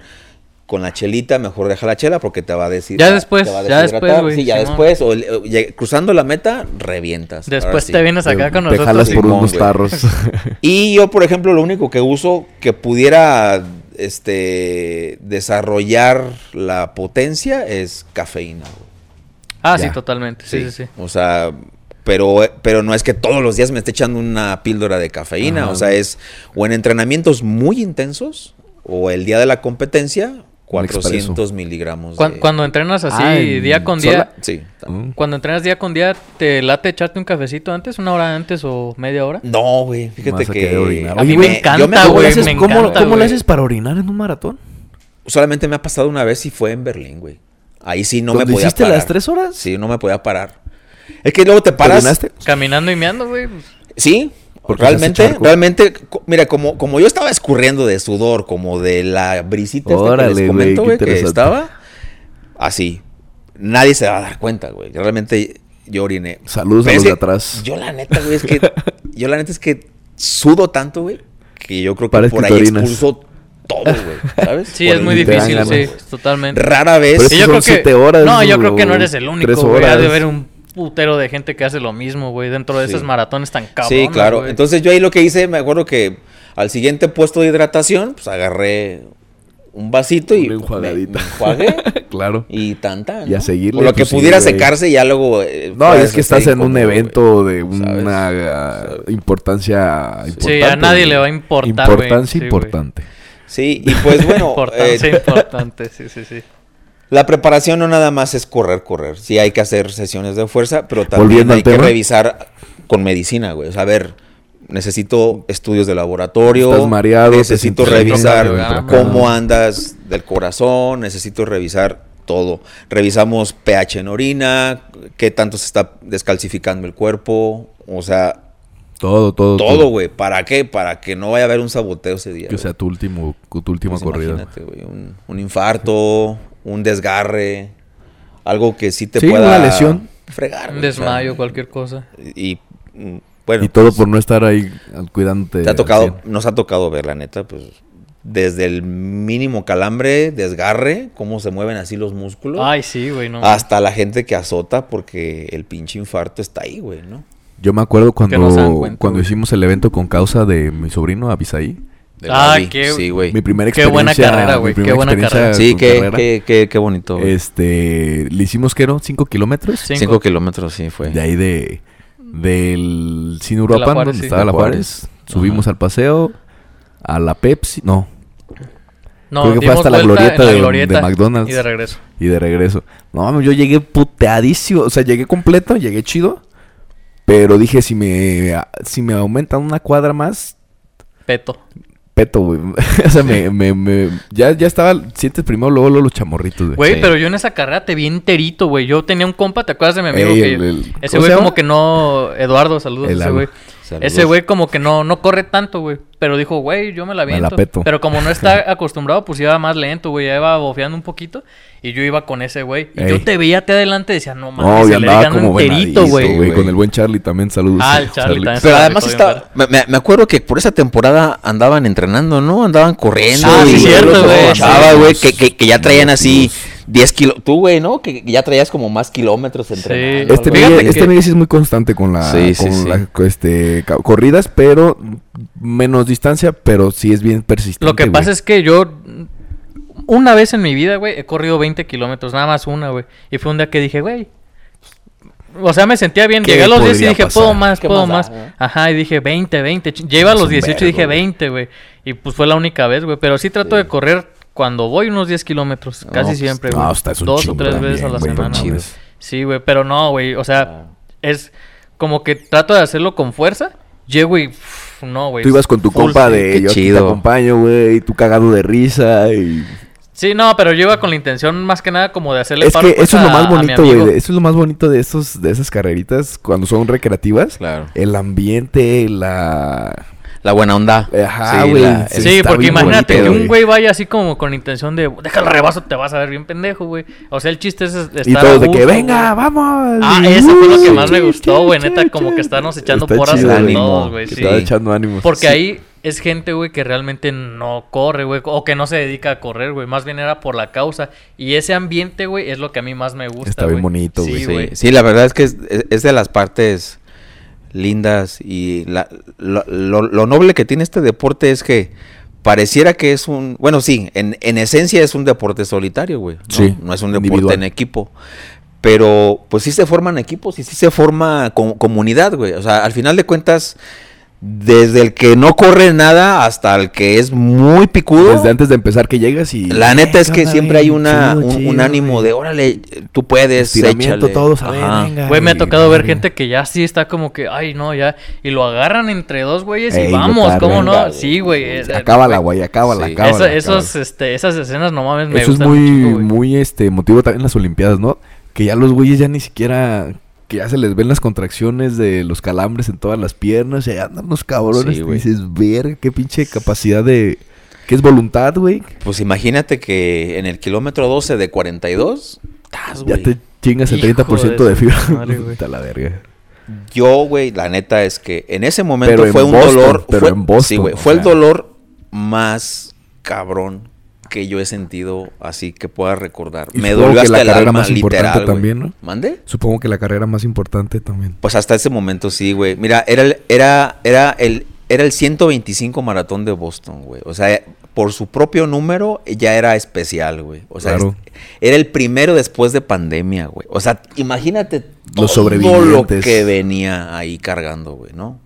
[SPEAKER 2] Con la chelita, mejor deja la chela porque te va a decir.
[SPEAKER 3] Ya después,
[SPEAKER 2] te va a
[SPEAKER 3] ya
[SPEAKER 2] deshidratar.
[SPEAKER 3] después, güey,
[SPEAKER 2] Sí, ya
[SPEAKER 3] Simón.
[SPEAKER 2] después. O, cruzando la meta, revientas.
[SPEAKER 3] Después
[SPEAKER 2] sí.
[SPEAKER 3] te vienes acá con
[SPEAKER 1] te
[SPEAKER 3] nosotros.
[SPEAKER 1] jalas
[SPEAKER 3] y-
[SPEAKER 1] por unos tarros.
[SPEAKER 2] Y yo, por ejemplo, lo único que uso que pudiera este desarrollar la potencia es cafeína. güey.
[SPEAKER 3] Ah, sí, totalmente. Sí, sí, sí.
[SPEAKER 2] O sea, pero, pero no es que todos los días me esté echando una píldora de cafeína.
[SPEAKER 1] Ajá.
[SPEAKER 2] O sea, es o en entrenamientos muy intensos o el día de la competencia, 400 miligramos. De-
[SPEAKER 3] Cuando entrenas así
[SPEAKER 1] Ah, en
[SPEAKER 3] día con
[SPEAKER 1] sola-
[SPEAKER 3] día,
[SPEAKER 2] Sí.
[SPEAKER 1] Mm.
[SPEAKER 3] cuando entrenas día con día, ¿te late echarte un cafecito antes, una hora antes o media hora?
[SPEAKER 2] No, güey. Fíjate que.
[SPEAKER 1] orinar.
[SPEAKER 3] A mí me encanta,
[SPEAKER 2] me
[SPEAKER 1] ¿Cómo,
[SPEAKER 3] güey,
[SPEAKER 1] cómo-
[SPEAKER 3] encanta,
[SPEAKER 1] cómo le haces para orinar en un maratón?
[SPEAKER 2] Solamente me ha pasado una vez y fue en Berlín, güey. Ahí sí no me
[SPEAKER 1] ¿Dónde
[SPEAKER 2] podía
[SPEAKER 1] hiciste
[SPEAKER 2] parar.
[SPEAKER 1] las tres horas?
[SPEAKER 2] Sí, no me podía parar. Es que luego te
[SPEAKER 1] ¿Te
[SPEAKER 2] paras.
[SPEAKER 3] Caminando y meando, güey. pues,
[SPEAKER 2] Sí,
[SPEAKER 1] Porque
[SPEAKER 2] realmente, realmente, mira, como, como yo estaba escurriendo de sudor, como de la brisita esta que les comento, güey, que estaba así. Nadie se va a dar cuenta, güey. Realmente yo oriné.
[SPEAKER 1] Saludos a los de atrás.
[SPEAKER 2] Yo la neta, güey, es que yo la neta es que sudo tanto, güey, que yo creo que
[SPEAKER 1] Parece
[SPEAKER 2] por
[SPEAKER 1] que
[SPEAKER 2] ahí expulso todo, güey, ¿sabes?
[SPEAKER 3] Sí,
[SPEAKER 2] Por
[SPEAKER 3] es muy difícil, sí, totalmente.
[SPEAKER 2] Rara vez.
[SPEAKER 1] Pero
[SPEAKER 3] yo
[SPEAKER 1] son
[SPEAKER 3] creo que
[SPEAKER 1] siete horas
[SPEAKER 3] No, yo creo que no eres el único, güey. Ha de haber un putero de gente que hace lo mismo, güey, dentro de
[SPEAKER 2] Sí.
[SPEAKER 3] esos maratones tan cabrones,
[SPEAKER 2] Sí, claro.
[SPEAKER 3] güey.
[SPEAKER 2] Entonces yo ahí lo que hice, me acuerdo que al siguiente puesto de hidratación, pues agarré un vasito y
[SPEAKER 1] Una
[SPEAKER 2] me,
[SPEAKER 1] enjuagadita.
[SPEAKER 2] me enjuagué <laughs>
[SPEAKER 1] claro.
[SPEAKER 2] y tanta.
[SPEAKER 1] Y a seguirle,
[SPEAKER 2] Por lo que
[SPEAKER 1] pues, sí,
[SPEAKER 2] pudiera secarse ya luego. eh,
[SPEAKER 1] No, y es que estás en un evento
[SPEAKER 2] güey.
[SPEAKER 1] de una ah,
[SPEAKER 2] ¿Sabes?
[SPEAKER 1] importancia importante.
[SPEAKER 3] a nadie
[SPEAKER 1] güey.
[SPEAKER 3] le va a importar.
[SPEAKER 1] Importancia
[SPEAKER 3] Sí,
[SPEAKER 1] importante.
[SPEAKER 2] Sí, y pues bueno, <laughs>
[SPEAKER 3] Importancia
[SPEAKER 2] eh,
[SPEAKER 3] importante, sí, sí, sí.
[SPEAKER 2] La preparación no nada más es correr, correr. Sí hay que hacer sesiones de fuerza, pero también
[SPEAKER 1] Volviendo
[SPEAKER 2] hay que
[SPEAKER 1] tema.
[SPEAKER 2] revisar con medicina, güey. O sea, a ver, necesito estudios de laboratorio.
[SPEAKER 1] Estás mareado,
[SPEAKER 2] necesito revisar cómo andas del corazón, necesito revisar todo. Revisamos pH en orina, qué tanto se está descalcificando el cuerpo, o sea,
[SPEAKER 1] Todo, todo.
[SPEAKER 2] todo, güey. ¿Para qué? Para que no vaya a haber un saboteo ese día.
[SPEAKER 1] Que sea tu último, tu última
[SPEAKER 2] Pues
[SPEAKER 1] corrida.
[SPEAKER 2] imagínate, güey, un, un infarto, un desgarre, algo que sí te
[SPEAKER 1] Sí,
[SPEAKER 2] pueda
[SPEAKER 1] una lesión.
[SPEAKER 2] fregar.
[SPEAKER 3] Un
[SPEAKER 2] güey, o sea,
[SPEAKER 3] desmayo, cualquier cosa.
[SPEAKER 2] Y mm, bueno,
[SPEAKER 1] y todo
[SPEAKER 2] pues,
[SPEAKER 1] por no estar ahí ah, cuidándote.
[SPEAKER 2] te ha tocado, nos ha tocado ver la neta, pues desde el mínimo calambre, desgarre, cómo se mueven así los músculos,
[SPEAKER 3] Ay, sí, güey, no.
[SPEAKER 2] hasta la gente que azota porque el pinche infarto está ahí, güey, ¿no?
[SPEAKER 1] Yo me acuerdo cuando,
[SPEAKER 3] cuenta,
[SPEAKER 1] cuando
[SPEAKER 3] güey.
[SPEAKER 1] hicimos el evento con causa de mi sobrino Abisaí.
[SPEAKER 2] De
[SPEAKER 3] Ah, qué-
[SPEAKER 2] sí, güey.
[SPEAKER 1] Mi primera
[SPEAKER 3] Qué
[SPEAKER 1] experiencia.
[SPEAKER 3] buena carrera, güey, qué buena carrera.
[SPEAKER 2] Sí, qué,
[SPEAKER 1] carrera.
[SPEAKER 2] qué, qué, qué bonito. güey.
[SPEAKER 1] Este, le hicimos que no, 5 kilómetros.
[SPEAKER 3] Cinco.
[SPEAKER 2] Cinco kilómetros, sí, fue.
[SPEAKER 1] De ahí de del Cine
[SPEAKER 3] De
[SPEAKER 1] donde
[SPEAKER 3] sí.
[SPEAKER 1] estaba
[SPEAKER 2] De
[SPEAKER 1] la
[SPEAKER 2] Juárez.
[SPEAKER 1] Juárez. Subimos
[SPEAKER 2] Ajá.
[SPEAKER 1] al paseo, a la Pepsi, no,
[SPEAKER 3] No,
[SPEAKER 1] creo que fue hasta la glorieta
[SPEAKER 3] la
[SPEAKER 1] de-
[SPEAKER 3] glorieta
[SPEAKER 1] de McDonald's.
[SPEAKER 3] Y de regreso.
[SPEAKER 1] y de regreso. No, yo llegué puteadísimo, o sea, llegué completo, llegué chido, pero dije si me si me aumentan una cuadra más,
[SPEAKER 3] Peto.
[SPEAKER 1] Peto, güey. <laughs> o sea, me, me, me- ya, ya estaba, sientes primero luego, luego los chamorritos, güey.
[SPEAKER 3] Güey,
[SPEAKER 2] Sí.
[SPEAKER 3] pero yo en esa carrera te vi enterito, güey. Yo tenía un compa, ¿te acuerdas de mi amigo?
[SPEAKER 1] Ey,
[SPEAKER 3] que
[SPEAKER 1] el- el-
[SPEAKER 3] ese
[SPEAKER 1] ¿cómo
[SPEAKER 3] güey como que no... Eduardo, saludos a ese güey.
[SPEAKER 2] Saludos.
[SPEAKER 3] Ese güey como que no, no corre tanto, güey. Pero dijo, güey, yo me la
[SPEAKER 1] Me la peto.
[SPEAKER 3] Pero como no está <laughs> acostumbrado, pues iba más lento, güey. Ya iba bofeando un poquito. Y yo iba con ese, güey. Y
[SPEAKER 1] Ey.
[SPEAKER 3] yo te veía te adelante y decía, no mames,
[SPEAKER 1] No,
[SPEAKER 3] se
[SPEAKER 1] y
[SPEAKER 3] le
[SPEAKER 1] como
[SPEAKER 3] enterito, güey.
[SPEAKER 2] güey.
[SPEAKER 1] Con el buen Charlie también, saludos.
[SPEAKER 3] Ah, el Charlie también.
[SPEAKER 2] Pero además está, me, me- acuerdo que por esa temporada andaban entrenando, ¿no? Andaban corriendo.
[SPEAKER 3] Ah, sí,
[SPEAKER 2] y
[SPEAKER 3] cierto, Sí.
[SPEAKER 2] güey, que, que, que ya traían así 10 kilos. Tú, güey, ¿no? Que que ya traías como más kilómetros.
[SPEAKER 1] Este
[SPEAKER 2] algo
[SPEAKER 1] Miguel,
[SPEAKER 2] así.
[SPEAKER 1] este Miguel sí es muy constante con la,
[SPEAKER 2] Sí, sí,
[SPEAKER 1] con
[SPEAKER 2] sí.
[SPEAKER 1] la- este, corridas, pero menos distancia, pero sí es bien persistente.
[SPEAKER 3] Lo que pasa es que yo una vez en mi vida, güey, he corrido 20 kilómetros, nada más una, güey. Y fue un día que dije, güey. O sea, me sentía bien.
[SPEAKER 1] ¿Qué
[SPEAKER 3] Llegué a los 10 y dije,
[SPEAKER 1] pasar?
[SPEAKER 3] puedo más,
[SPEAKER 2] ¿Qué
[SPEAKER 3] puedo
[SPEAKER 2] más eh?
[SPEAKER 3] Ajá, y dije 20, 20. ch- Ya iba a los
[SPEAKER 1] un
[SPEAKER 3] 18 y dije
[SPEAKER 1] güey.
[SPEAKER 3] 20, güey. Y pues fue la única vez, güey. Pero sí trato
[SPEAKER 2] Sí.
[SPEAKER 3] de correr cuando voy unos 10 kilómetros.
[SPEAKER 2] No,
[SPEAKER 3] Casi
[SPEAKER 2] pues,
[SPEAKER 3] siempre,
[SPEAKER 1] no,
[SPEAKER 3] güey.
[SPEAKER 1] está, es un
[SPEAKER 3] Dos o tres veces a la
[SPEAKER 1] no
[SPEAKER 3] semana.
[SPEAKER 2] chido.
[SPEAKER 3] Sí, güey. Pero no, güey. O sea,
[SPEAKER 2] Ah.
[SPEAKER 3] es como que trato de hacerlo con fuerza. Llego y. no, güey.
[SPEAKER 1] Tú ibas con tu
[SPEAKER 3] full
[SPEAKER 1] compa de
[SPEAKER 2] qué
[SPEAKER 1] yo aquí te
[SPEAKER 2] chido.
[SPEAKER 1] acompaño, güey, tú cagado de risa y...
[SPEAKER 3] Sí, no, pero yo iba con la intención más que nada como de hacerle
[SPEAKER 1] Es
[SPEAKER 3] paro,
[SPEAKER 1] que
[SPEAKER 3] pues,
[SPEAKER 1] eso es lo más bonito, güey. Eso es lo más bonito de estos, de esas carreritas cuando son recreativas.
[SPEAKER 2] Claro.
[SPEAKER 1] El ambiente, la...
[SPEAKER 2] La buena onda.
[SPEAKER 1] Ajá,
[SPEAKER 2] Sí,
[SPEAKER 1] güey.
[SPEAKER 2] la-
[SPEAKER 1] Sí,
[SPEAKER 3] Sí,
[SPEAKER 1] está
[SPEAKER 3] porque imagínate
[SPEAKER 1] bonito,
[SPEAKER 3] que un
[SPEAKER 1] güey.
[SPEAKER 3] vaya así como con intención de, deja el rebaso, te vas a ver bien pendejo, güey. O sea, el chiste es estar
[SPEAKER 1] Y
[SPEAKER 3] a
[SPEAKER 1] todos de que, venga, vamos.
[SPEAKER 3] Ah,
[SPEAKER 1] Y,
[SPEAKER 3] eso fue lo que más me gustó, güey. Neta, como que estarnos echando
[SPEAKER 1] Está
[SPEAKER 3] porras
[SPEAKER 1] chido,
[SPEAKER 3] entre
[SPEAKER 2] ánimo,
[SPEAKER 3] todos, güey. Sí.
[SPEAKER 1] echando ánimos.
[SPEAKER 3] Porque
[SPEAKER 1] Sí.
[SPEAKER 3] ahí es gente, güey, que realmente no corre, güey. O que no se dedica a correr, güey. Más bien era por la causa. Y ese ambiente, güey, es lo que a mí más me gusta,
[SPEAKER 1] Está bien
[SPEAKER 3] güey.
[SPEAKER 1] bonito, güey.
[SPEAKER 3] Sí,
[SPEAKER 2] la verdad es que es de las partes lindas y la- lo, lo- lo noble que tiene este deporte es que pareciera que es un, bueno, sí, en, en esencia es un deporte solitario, güey. ¿no?
[SPEAKER 1] Sí,
[SPEAKER 2] no es un deporte
[SPEAKER 1] individual.
[SPEAKER 2] en equipo. Pero pues sí se forman equipos y sí se forma co- comunidad, güey. O sea, al final de cuentas, desde el que no corre nada hasta el que es muy picudo.
[SPEAKER 1] Desde antes de empezar que llegas y...
[SPEAKER 2] La neta es que siempre hay una,
[SPEAKER 1] chido,
[SPEAKER 2] un, ánimo
[SPEAKER 1] güey.
[SPEAKER 2] de, órale, tú puedes,
[SPEAKER 1] Estiramiento,
[SPEAKER 2] échale.
[SPEAKER 1] todos, a ver, venga.
[SPEAKER 3] Güey, me ha tocado ver gente que ya sí está como que, ay, no, ya. Y lo agarran entre dos güeyes
[SPEAKER 1] Ey,
[SPEAKER 3] y vamos. ¿cómo
[SPEAKER 2] Venga,
[SPEAKER 3] no? Sí, güey.
[SPEAKER 1] Sí,
[SPEAKER 3] eh,
[SPEAKER 1] Acábala,
[SPEAKER 3] güey.
[SPEAKER 1] acábala,
[SPEAKER 2] Sí.
[SPEAKER 1] acábala.
[SPEAKER 3] Esa-
[SPEAKER 1] acábala.
[SPEAKER 3] esos, este, esas escenas no mames me
[SPEAKER 1] Eso es
[SPEAKER 3] gustan
[SPEAKER 1] muy,
[SPEAKER 3] chingo, güey.
[SPEAKER 1] muy este, emotivo también en las Olimpiadas, ¿no? Que ya los güeyes ya ni siquiera... Que ya se les ven las contracciones de los calambres en todas las piernas. Y ahí andan los cabrones.
[SPEAKER 2] Sí,
[SPEAKER 1] y dices, ver qué pinche capacidad de... ¿Qué es voluntad, güey?
[SPEAKER 2] Pues imagínate que en el kilómetro 12 de 42, tas,
[SPEAKER 1] Ya
[SPEAKER 2] güey.
[SPEAKER 1] te chingas el
[SPEAKER 3] Hijo
[SPEAKER 1] 30%
[SPEAKER 3] de
[SPEAKER 1] de fibra.
[SPEAKER 3] madre, <laughs>
[SPEAKER 1] la verga.
[SPEAKER 2] Yo, güey, la neta es que en ese momento
[SPEAKER 1] Pero en
[SPEAKER 2] fue un
[SPEAKER 1] Boston,
[SPEAKER 2] dolor.
[SPEAKER 1] pero
[SPEAKER 2] fue,
[SPEAKER 1] en Boston,
[SPEAKER 2] sí, güey, fue el dolor más cabrón que yo he sentido así que pueda recordar.
[SPEAKER 1] Y
[SPEAKER 2] Me
[SPEAKER 1] que
[SPEAKER 2] hasta
[SPEAKER 1] la
[SPEAKER 2] el
[SPEAKER 1] carrera
[SPEAKER 2] alma
[SPEAKER 1] más importante
[SPEAKER 2] literal, güey.
[SPEAKER 1] también, ¿no?
[SPEAKER 2] ¿Mande?
[SPEAKER 1] Supongo que la carrera más importante también.
[SPEAKER 2] Pues hasta ese momento sí, güey. Mira, era el, era, era el, era el 125 maratón de Boston, güey. O sea, por su propio número ya era especial, güey. O sea,
[SPEAKER 1] Claro.
[SPEAKER 2] era el primero después de pandemia, güey. O sea, imagínate
[SPEAKER 1] Los
[SPEAKER 2] todo lo
[SPEAKER 1] sobrevivientes.
[SPEAKER 2] que venía ahí cargando, güey, ¿no?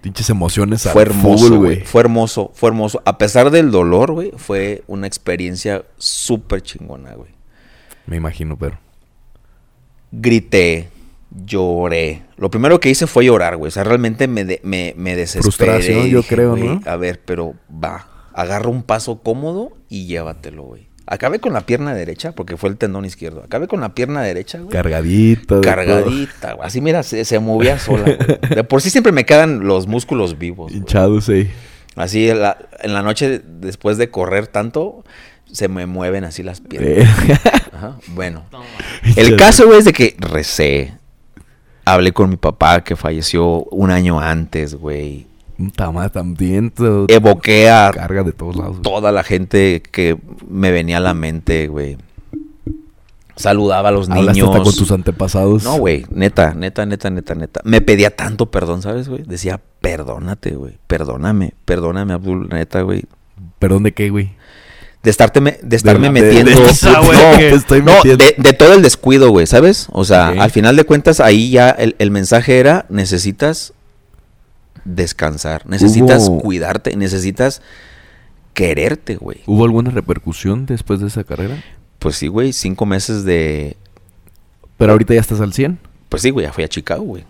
[SPEAKER 1] Pinches emociones al
[SPEAKER 2] Fue hermoso,
[SPEAKER 1] full,
[SPEAKER 2] güey. Fue hermoso, fue hermoso. A pesar del dolor, güey, fue una experiencia súper chingona, güey.
[SPEAKER 1] Me imagino, pero...
[SPEAKER 2] grité, lloré. Lo primero que hice fue llorar, güey. O sea, realmente me, de- me, me desesperé.
[SPEAKER 1] Frustración, yo creo,
[SPEAKER 2] "Güey,
[SPEAKER 1] ¿no?
[SPEAKER 2] A ver, pero va. Agarra un paso cómodo y llévatelo, güey. Acabé con la pierna derecha, porque fue el tendón izquierdo. Acabé con la pierna derecha, güey.
[SPEAKER 1] Cargadito. de todo.
[SPEAKER 2] Cargadita, güey. Así, mira, se, se movía sola, güey. De por sí siempre me quedan los músculos vivos.
[SPEAKER 1] Hinchados ahí.
[SPEAKER 2] Así, en la, en la noche, después de correr tanto, se me mueven así las piernas.
[SPEAKER 1] Eh,
[SPEAKER 2] Ajá. Bueno, el caso, güey, es de que recé. Hablé con mi papá que falleció un año antes, güey.
[SPEAKER 1] Madre, también.
[SPEAKER 2] Evoqué a
[SPEAKER 1] Carga de todos lados. güey.
[SPEAKER 2] toda la gente que me venía a la mente, güey. Saludaba a los
[SPEAKER 1] Hablaste
[SPEAKER 2] niños.
[SPEAKER 1] hasta con tus antepasados.
[SPEAKER 2] No, güey, neta, neta, neta, neta, neta. Me pedía tanto perdón, ¿sabes, güey? Decía, perdónate, güey. Perdóname, perdóname, Abdul, neta, güey.
[SPEAKER 1] ¿Perdón de qué, güey?
[SPEAKER 2] De, estarte me- de estarme
[SPEAKER 1] De-
[SPEAKER 2] metiendo.
[SPEAKER 1] de
[SPEAKER 3] esa, güey,
[SPEAKER 2] no,
[SPEAKER 3] que-
[SPEAKER 1] estoy
[SPEAKER 2] no,
[SPEAKER 1] metiendo.
[SPEAKER 2] de, de todo el descuido, güey, ¿sabes? O sea,
[SPEAKER 1] Ok.
[SPEAKER 2] al final de cuentas, ahí ya el, el mensaje era: necesitas descansar, necesitas
[SPEAKER 1] Hubo-
[SPEAKER 2] cuidarte, necesitas quererte, güey.
[SPEAKER 1] ¿Hubo alguna repercusión después de esa carrera?
[SPEAKER 2] Pues sí, güey, cinco meses de.
[SPEAKER 1] Pero ahorita ya estás al 100.
[SPEAKER 2] Pues sí, güey, ya fui a Chicago, güey.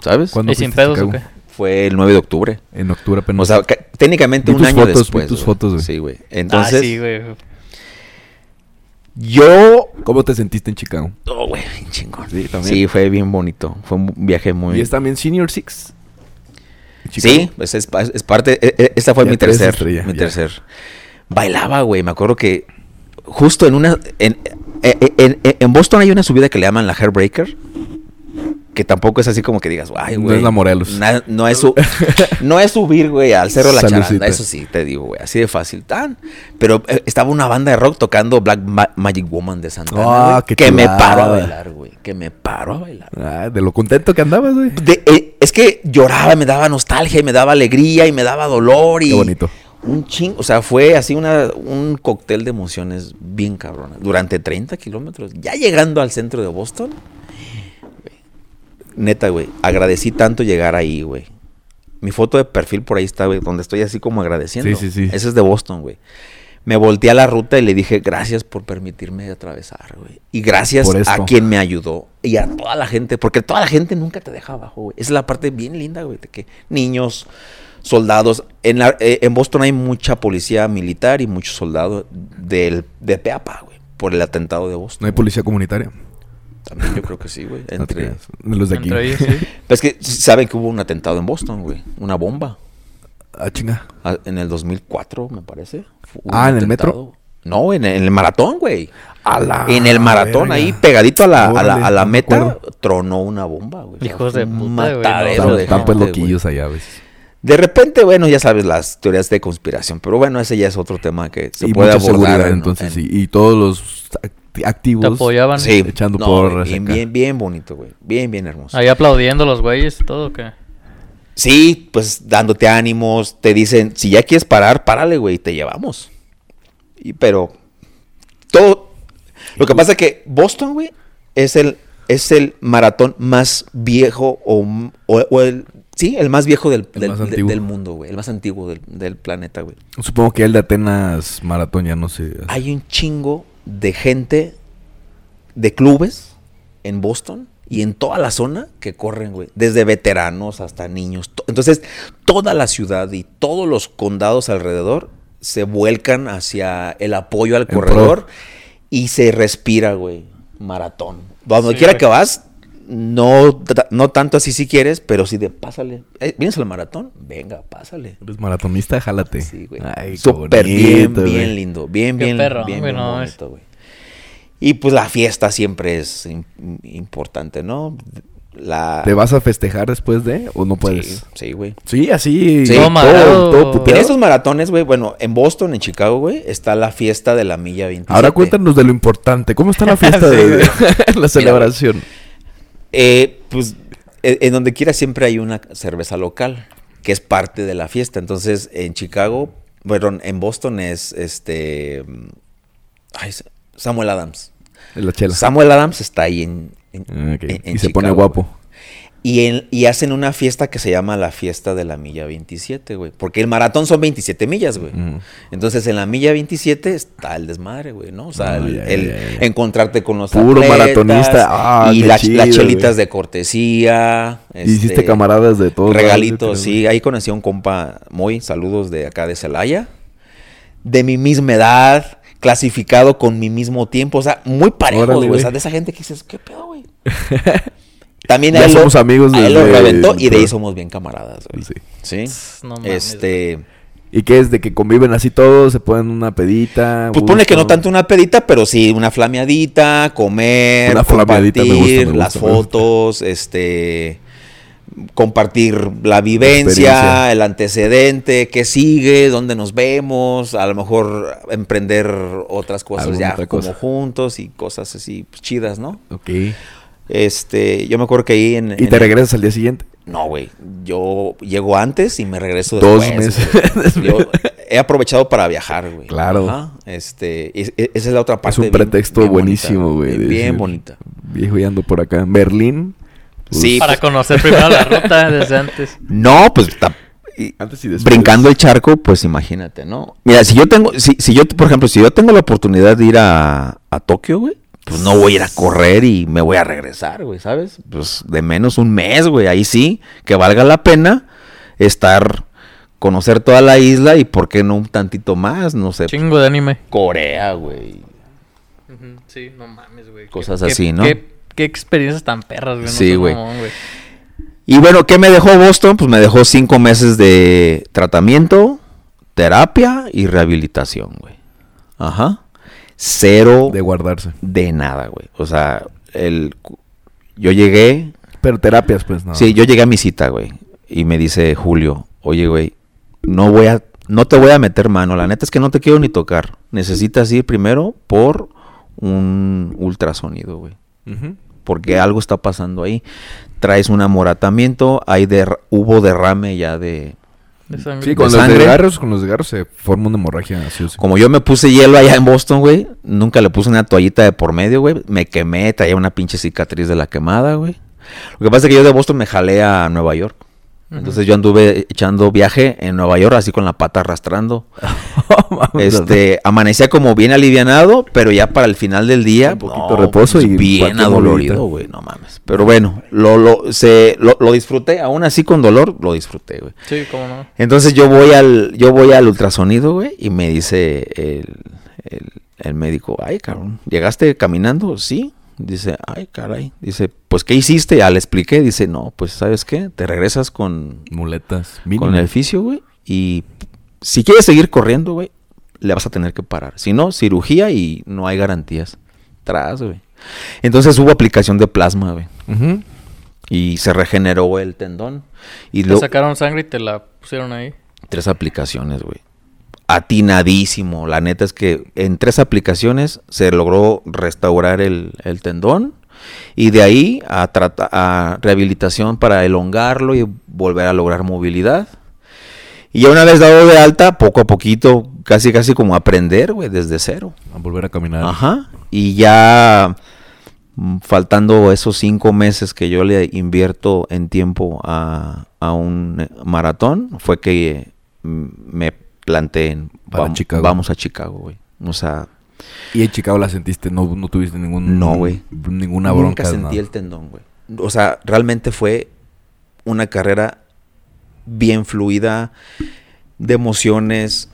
[SPEAKER 2] ¿Sabes?
[SPEAKER 1] ¿Cuándo
[SPEAKER 3] ¿Y sin pedos o
[SPEAKER 1] Chicago?
[SPEAKER 3] qué?
[SPEAKER 2] Fue el 9 de octubre.
[SPEAKER 1] En octubre apenas.
[SPEAKER 2] O sea, ca- técnicamente
[SPEAKER 1] Vi
[SPEAKER 2] un
[SPEAKER 1] tus
[SPEAKER 2] año
[SPEAKER 1] fotos, vi
[SPEAKER 2] después.
[SPEAKER 1] tus fotos, güey.
[SPEAKER 2] Sí, güey. Entonces,
[SPEAKER 3] ah, sí, güey.
[SPEAKER 2] yo.
[SPEAKER 1] ¿Cómo te sentiste en Chicago?
[SPEAKER 2] Oh, güey, bien chingón.
[SPEAKER 1] Sí, también.
[SPEAKER 2] Sí, fue bien bonito. Fue un viaje muy.
[SPEAKER 1] ¿Y es también Senior Six? Chicago.
[SPEAKER 2] Sí, pues es, parte. e- e- Esta fue
[SPEAKER 1] Ya
[SPEAKER 2] mi tercer. mi
[SPEAKER 1] ya.
[SPEAKER 2] tercer. Bailaba, güey. Me acuerdo que justo en una. En, en- en- en Boston hay una subida que le llaman la Hairbreaker. Que tampoco es así como que digas, ay,
[SPEAKER 1] No
[SPEAKER 2] güey.
[SPEAKER 1] es la Morelos.
[SPEAKER 2] na- no, es su- <laughs> no es subir, güey, al cerro de la
[SPEAKER 1] Salucita.
[SPEAKER 2] charanda. Eso sí, te digo, güey. Así de fácil. Tan. Pero eh, estaba una banda de rock tocando Black Ma- Magic Woman de Santana.
[SPEAKER 1] Qué
[SPEAKER 2] que me paro a bailar, güey. Que me paro a bailar.
[SPEAKER 1] Ah, de lo contento que andabas, güey.
[SPEAKER 2] De- eh, es que lloraba, me daba nostalgia y me daba alegría y me daba dolor y
[SPEAKER 1] Qué bonito.
[SPEAKER 2] un ching, o sea, fue así una, un cóctel de emociones bien cabrona. Durante 30 kilómetros, ya llegando al centro de Boston, neta, güey, agradecí tanto llegar ahí, güey. Mi foto de perfil por ahí está, güey, donde estoy así como agradeciendo.
[SPEAKER 1] Sí, sí, sí.
[SPEAKER 2] Ese es de Boston, güey. Me volteé a la ruta y le dije, gracias por permitirme atravesar, güey. Y gracias a quien me ayudó. Y a toda la gente, porque toda la gente nunca te deja abajo, güey. Esa es la parte bien linda, güey, de que niños, soldados. En, la- eh, en Boston hay mucha policía militar y muchos soldados del, de Peapa, güey, por el atentado de Boston.
[SPEAKER 1] No hay policía comunitaria.
[SPEAKER 2] También yo creo que sí, güey. <laughs> Entre...
[SPEAKER 1] los de aquí.
[SPEAKER 3] Entre ellos, sí. <laughs>
[SPEAKER 2] Pero es que saben que hubo un atentado en Boston, güey. Una bomba.
[SPEAKER 1] Ah, chinga.
[SPEAKER 2] Ah, En el 2004, me parece.
[SPEAKER 1] Ah, ¿en el metro?
[SPEAKER 2] No, en el, en el maratón, güey.
[SPEAKER 1] A la
[SPEAKER 2] En el maratón,
[SPEAKER 1] verga.
[SPEAKER 2] ahí pegadito a la, a la, a la meta,
[SPEAKER 1] acuerdo.
[SPEAKER 2] tronó una bomba, güey.
[SPEAKER 3] Hijos de puta, güey, no.
[SPEAKER 1] Están, pues
[SPEAKER 2] güey.
[SPEAKER 1] loquillos allá veces.
[SPEAKER 2] De repente, bueno, ya sabes las teorías de conspiración, pero bueno, ese ya es otro tema que se
[SPEAKER 1] y
[SPEAKER 2] puede
[SPEAKER 1] mucha
[SPEAKER 2] abordar. en-
[SPEAKER 1] entonces
[SPEAKER 2] en-
[SPEAKER 1] sí. Y todos los act- activos.
[SPEAKER 3] Te apoyaban.
[SPEAKER 2] Sí,
[SPEAKER 1] echando
[SPEAKER 2] no,
[SPEAKER 1] porras
[SPEAKER 2] bien,
[SPEAKER 1] acá.
[SPEAKER 2] bien, bien bonito, güey. Bien, bien hermoso.
[SPEAKER 3] Ahí aplaudiendo los güeyes y todo, ¿qué?
[SPEAKER 2] Sí, pues dándote ánimos, te dicen, si ya quieres parar, párale, güey, te llevamos. Y pero todo lo que pasa es que Boston, güey, es el es el maratón más viejo o, o- o el sí, el más viejo del,
[SPEAKER 1] El
[SPEAKER 2] del,
[SPEAKER 1] más
[SPEAKER 2] de-
[SPEAKER 1] antiguo.
[SPEAKER 2] del mundo, güey, el más antiguo del, del planeta, güey.
[SPEAKER 1] Supongo que el de Atenas Maratón ya no sé.
[SPEAKER 2] Hay un chingo de gente de clubes en Boston y en toda la zona que corren, güey. Desde veteranos hasta niños. To- Entonces, toda la ciudad y todos los condados alrededor se vuelcan hacia el apoyo al
[SPEAKER 1] pro.
[SPEAKER 2] corredor y se respira, güey. Maratón. Donde
[SPEAKER 3] Sí,
[SPEAKER 2] quiera que vas, no, no tanto así si quieres, pero sí de pásale. Eh, ¿Vienes al maratón? Venga, pásale.
[SPEAKER 1] Eres maratonista, jálate.
[SPEAKER 2] Sí, güey. Súper bien, bien lindo. Bien,
[SPEAKER 3] Qué
[SPEAKER 2] bien, bien,
[SPEAKER 3] güey,
[SPEAKER 2] bien
[SPEAKER 3] no,
[SPEAKER 2] bonito, güey. Y pues la fiesta siempre es im- importante, ¿no? La...
[SPEAKER 1] ¿Te vas a festejar después de o no puedes?
[SPEAKER 2] Sí, sí, güey.
[SPEAKER 1] Sí, así.
[SPEAKER 2] Sí.
[SPEAKER 1] todo,
[SPEAKER 3] Todo madreado.
[SPEAKER 1] todo
[SPEAKER 2] En esos maratones, güey, bueno, en Boston, en Chicago, güey, está la fiesta de la milla 27.
[SPEAKER 1] Ahora cuéntanos de lo importante. ¿Cómo está la <laughs> fiesta
[SPEAKER 3] Sí,
[SPEAKER 1] de <laughs> la celebración?
[SPEAKER 2] Eh, pues en, en donde quiera siempre hay una cerveza local que es parte de la fiesta. Entonces, en Chicago, bueno, en Boston es este mm, ay, Samuel Adams.
[SPEAKER 1] La chela.
[SPEAKER 2] Samuel Adams está ahí en, en-
[SPEAKER 1] Ah, ok.
[SPEAKER 2] en- en
[SPEAKER 1] y se pone guapo.
[SPEAKER 2] güey. Y, en- y hacen una fiesta que se llama la fiesta de la milla 27, güey. Porque el maratón son 27 millas, güey. Entonces en la milla 27 está el desmadre, güey, ¿no? O sea, el, encontrarte con los
[SPEAKER 1] Puro
[SPEAKER 2] atletas
[SPEAKER 1] maratonista. Ah,
[SPEAKER 2] y
[SPEAKER 1] qué
[SPEAKER 2] la-
[SPEAKER 1] chido,
[SPEAKER 2] las chelitas
[SPEAKER 1] güey.
[SPEAKER 2] de cortesía.
[SPEAKER 1] Hiciste
[SPEAKER 2] este,
[SPEAKER 1] camaradas de lados,
[SPEAKER 2] Regalitos, sí. Ahí conocí a un compa muy, saludos de acá de Celaya. De mi misma edad, clasificado con mi mismo tiempo. O sea, muy parejos,
[SPEAKER 1] Órale,
[SPEAKER 2] güey. O sea, de esa gente que dices, ¿qué pedo, güey? <laughs> También
[SPEAKER 1] Ya
[SPEAKER 2] a él
[SPEAKER 1] somos
[SPEAKER 2] lo,
[SPEAKER 1] amigos
[SPEAKER 2] a él lo
[SPEAKER 1] desde-
[SPEAKER 2] reventó y de ahí somos bien camaradas, güey.
[SPEAKER 1] Sí.
[SPEAKER 2] Sí.
[SPEAKER 3] No mames,
[SPEAKER 2] este.
[SPEAKER 1] ¿Y qué es? ¿De que conviven así todos? ¿Se ponen una pedita?
[SPEAKER 2] Pues ponle que no tanto una pedita, pero sí una flameadita, comer,
[SPEAKER 1] Una flameadita, me
[SPEAKER 2] compartir
[SPEAKER 1] gusta, me
[SPEAKER 2] las
[SPEAKER 1] gusta, me gusta.
[SPEAKER 2] fotos, este compartir la vivencia, el antecedente, qué sigue, dónde nos vemos, a lo mejor emprender otras cosas
[SPEAKER 1] Alguna
[SPEAKER 2] ya
[SPEAKER 1] otra
[SPEAKER 2] como juntos y cosas así chidas, ¿no?
[SPEAKER 1] Ok.
[SPEAKER 2] Este, yo me acuerdo que ahí en
[SPEAKER 1] ¿Y
[SPEAKER 2] en
[SPEAKER 1] te
[SPEAKER 2] el-
[SPEAKER 1] regresas al día siguiente?
[SPEAKER 2] no, güey. Yo llego antes y me regreso
[SPEAKER 1] Dos
[SPEAKER 2] después.
[SPEAKER 1] meses.
[SPEAKER 2] güey. <laughs> Yo he aprovechado para viajar, güey.
[SPEAKER 1] Claro.
[SPEAKER 2] Ajá, Este, es- es- esa es la otra parte.
[SPEAKER 1] Es un
[SPEAKER 2] bien-
[SPEAKER 1] pretexto
[SPEAKER 2] bien
[SPEAKER 1] buenísimo, güey.
[SPEAKER 2] Bien, bonita.
[SPEAKER 1] Viejo y ando por acá. En Berlín. Pues,
[SPEAKER 2] Sí.
[SPEAKER 3] Para conocer primero la ruta desde antes. <laughs>
[SPEAKER 2] No, pues ta- y-
[SPEAKER 1] Antes y después.
[SPEAKER 2] brincando el charco, pues imagínate, ¿no? Mira, si yo tengo, si, si yo, por ejemplo, si yo tengo la oportunidad de ir a, a Tokio, güey, pues no voy a ir a correr y me voy a regresar, güey, ¿sabes? Pues de menos un mes, güey, ahí sí, que valga la pena estar, conocer toda la isla y por qué no un tantito más, no sé,
[SPEAKER 3] Chingo de anime.
[SPEAKER 2] Corea, güey.
[SPEAKER 3] Sí, no mames, güey.
[SPEAKER 2] Cosas
[SPEAKER 3] qué-
[SPEAKER 2] así, ¿no?
[SPEAKER 3] Qué, qué experiencias tan perras, güey. no
[SPEAKER 2] Sí, güey. Y bueno, ¿qué me dejó Boston? Pues me dejó cinco meses de tratamiento, terapia y rehabilitación, güey. Ajá. Cero
[SPEAKER 1] De guardarse.
[SPEAKER 2] de nada, güey. O sea, el, yo llegué,
[SPEAKER 1] Pero terapias, pues, no.
[SPEAKER 2] sí, yo llegué a mi cita, güey. Y me dice Julio, oye, güey, no voy a, no te voy a meter mano. La neta es que no te quiero ni tocar. Necesitas ir primero por un ultrasonido, güey.
[SPEAKER 1] Ujú.
[SPEAKER 2] Porque algo está pasando ahí. Traes un amoratamiento, hay hubo derrame ya de...
[SPEAKER 3] De sangre.
[SPEAKER 1] Sí, con
[SPEAKER 2] ¿De
[SPEAKER 1] los
[SPEAKER 2] sangre?
[SPEAKER 1] desgarros, con los desgarros se forma una hemorragia sí.
[SPEAKER 2] Como yo me puse hielo allá en Boston, güey, nunca le puse una toallita de por medio, güey. Me quemé, traía una pinche cicatriz de la quemada, güey. Lo que pasa es que yo de Boston me jalé a Nueva York. Entonces yo anduve echando viaje en Nueva York, así con la pata arrastrando. <laughs> Este, amanecía como bien alivianado, pero ya para el final del día,
[SPEAKER 1] Un poquito reposo
[SPEAKER 2] pues,
[SPEAKER 1] y
[SPEAKER 2] bien adolorido, güey, no mames. Pero bueno, lo, lo, se, lo, lo disfruté, aún así con dolor, lo disfruté, güey.
[SPEAKER 3] Sí, cómo no.
[SPEAKER 2] Entonces yo voy al, yo voy al ultrasonido, güey, y me dice el, el, el médico, ay, cabrón, ¿llegaste caminando? Sí. Dice, ay, caray. Dice, pues, ¿qué hiciste? Ya le expliqué. Dice, no, pues, ¿sabes qué? Te regresas con,
[SPEAKER 1] Muletas.
[SPEAKER 2] con el fisio, güey. Y si quieres seguir corriendo, güey, le vas a tener que parar. Si no, cirugía y no hay garantías. Tras, güey. Entonces hubo aplicación de plasma, güey. Y se regeneró el tendón. Y
[SPEAKER 3] Te
[SPEAKER 2] luego
[SPEAKER 3] sacaron sangre y te la pusieron ahí.
[SPEAKER 2] tres aplicaciones, güey. Atinadísimo. La neta es que en tres aplicaciones se logró restaurar el, el tendón. Y de ahí a, trata- a rehabilitación para elongarlo y volver a lograr movilidad. Y ya una vez dado de alta, poco a poquito, casi casi como aprender, güey, desde cero.
[SPEAKER 1] A volver a caminar.
[SPEAKER 2] Ajá. Y ya mm, faltando esos cinco meses que yo le invierto en tiempo a, a un eh, maratón, fue que mm, me planté en
[SPEAKER 1] Para
[SPEAKER 2] vam-
[SPEAKER 1] Chicago.
[SPEAKER 2] vamos a Chicago, güey. O sea,
[SPEAKER 1] Y en Chicago la sentiste, no, no tuviste ningún...
[SPEAKER 2] No, güey.
[SPEAKER 1] Ninguna bronca.
[SPEAKER 2] nunca sentí
[SPEAKER 1] nada.
[SPEAKER 2] el tendón, güey. O sea, realmente fue una carrera bien fluida, de emociones.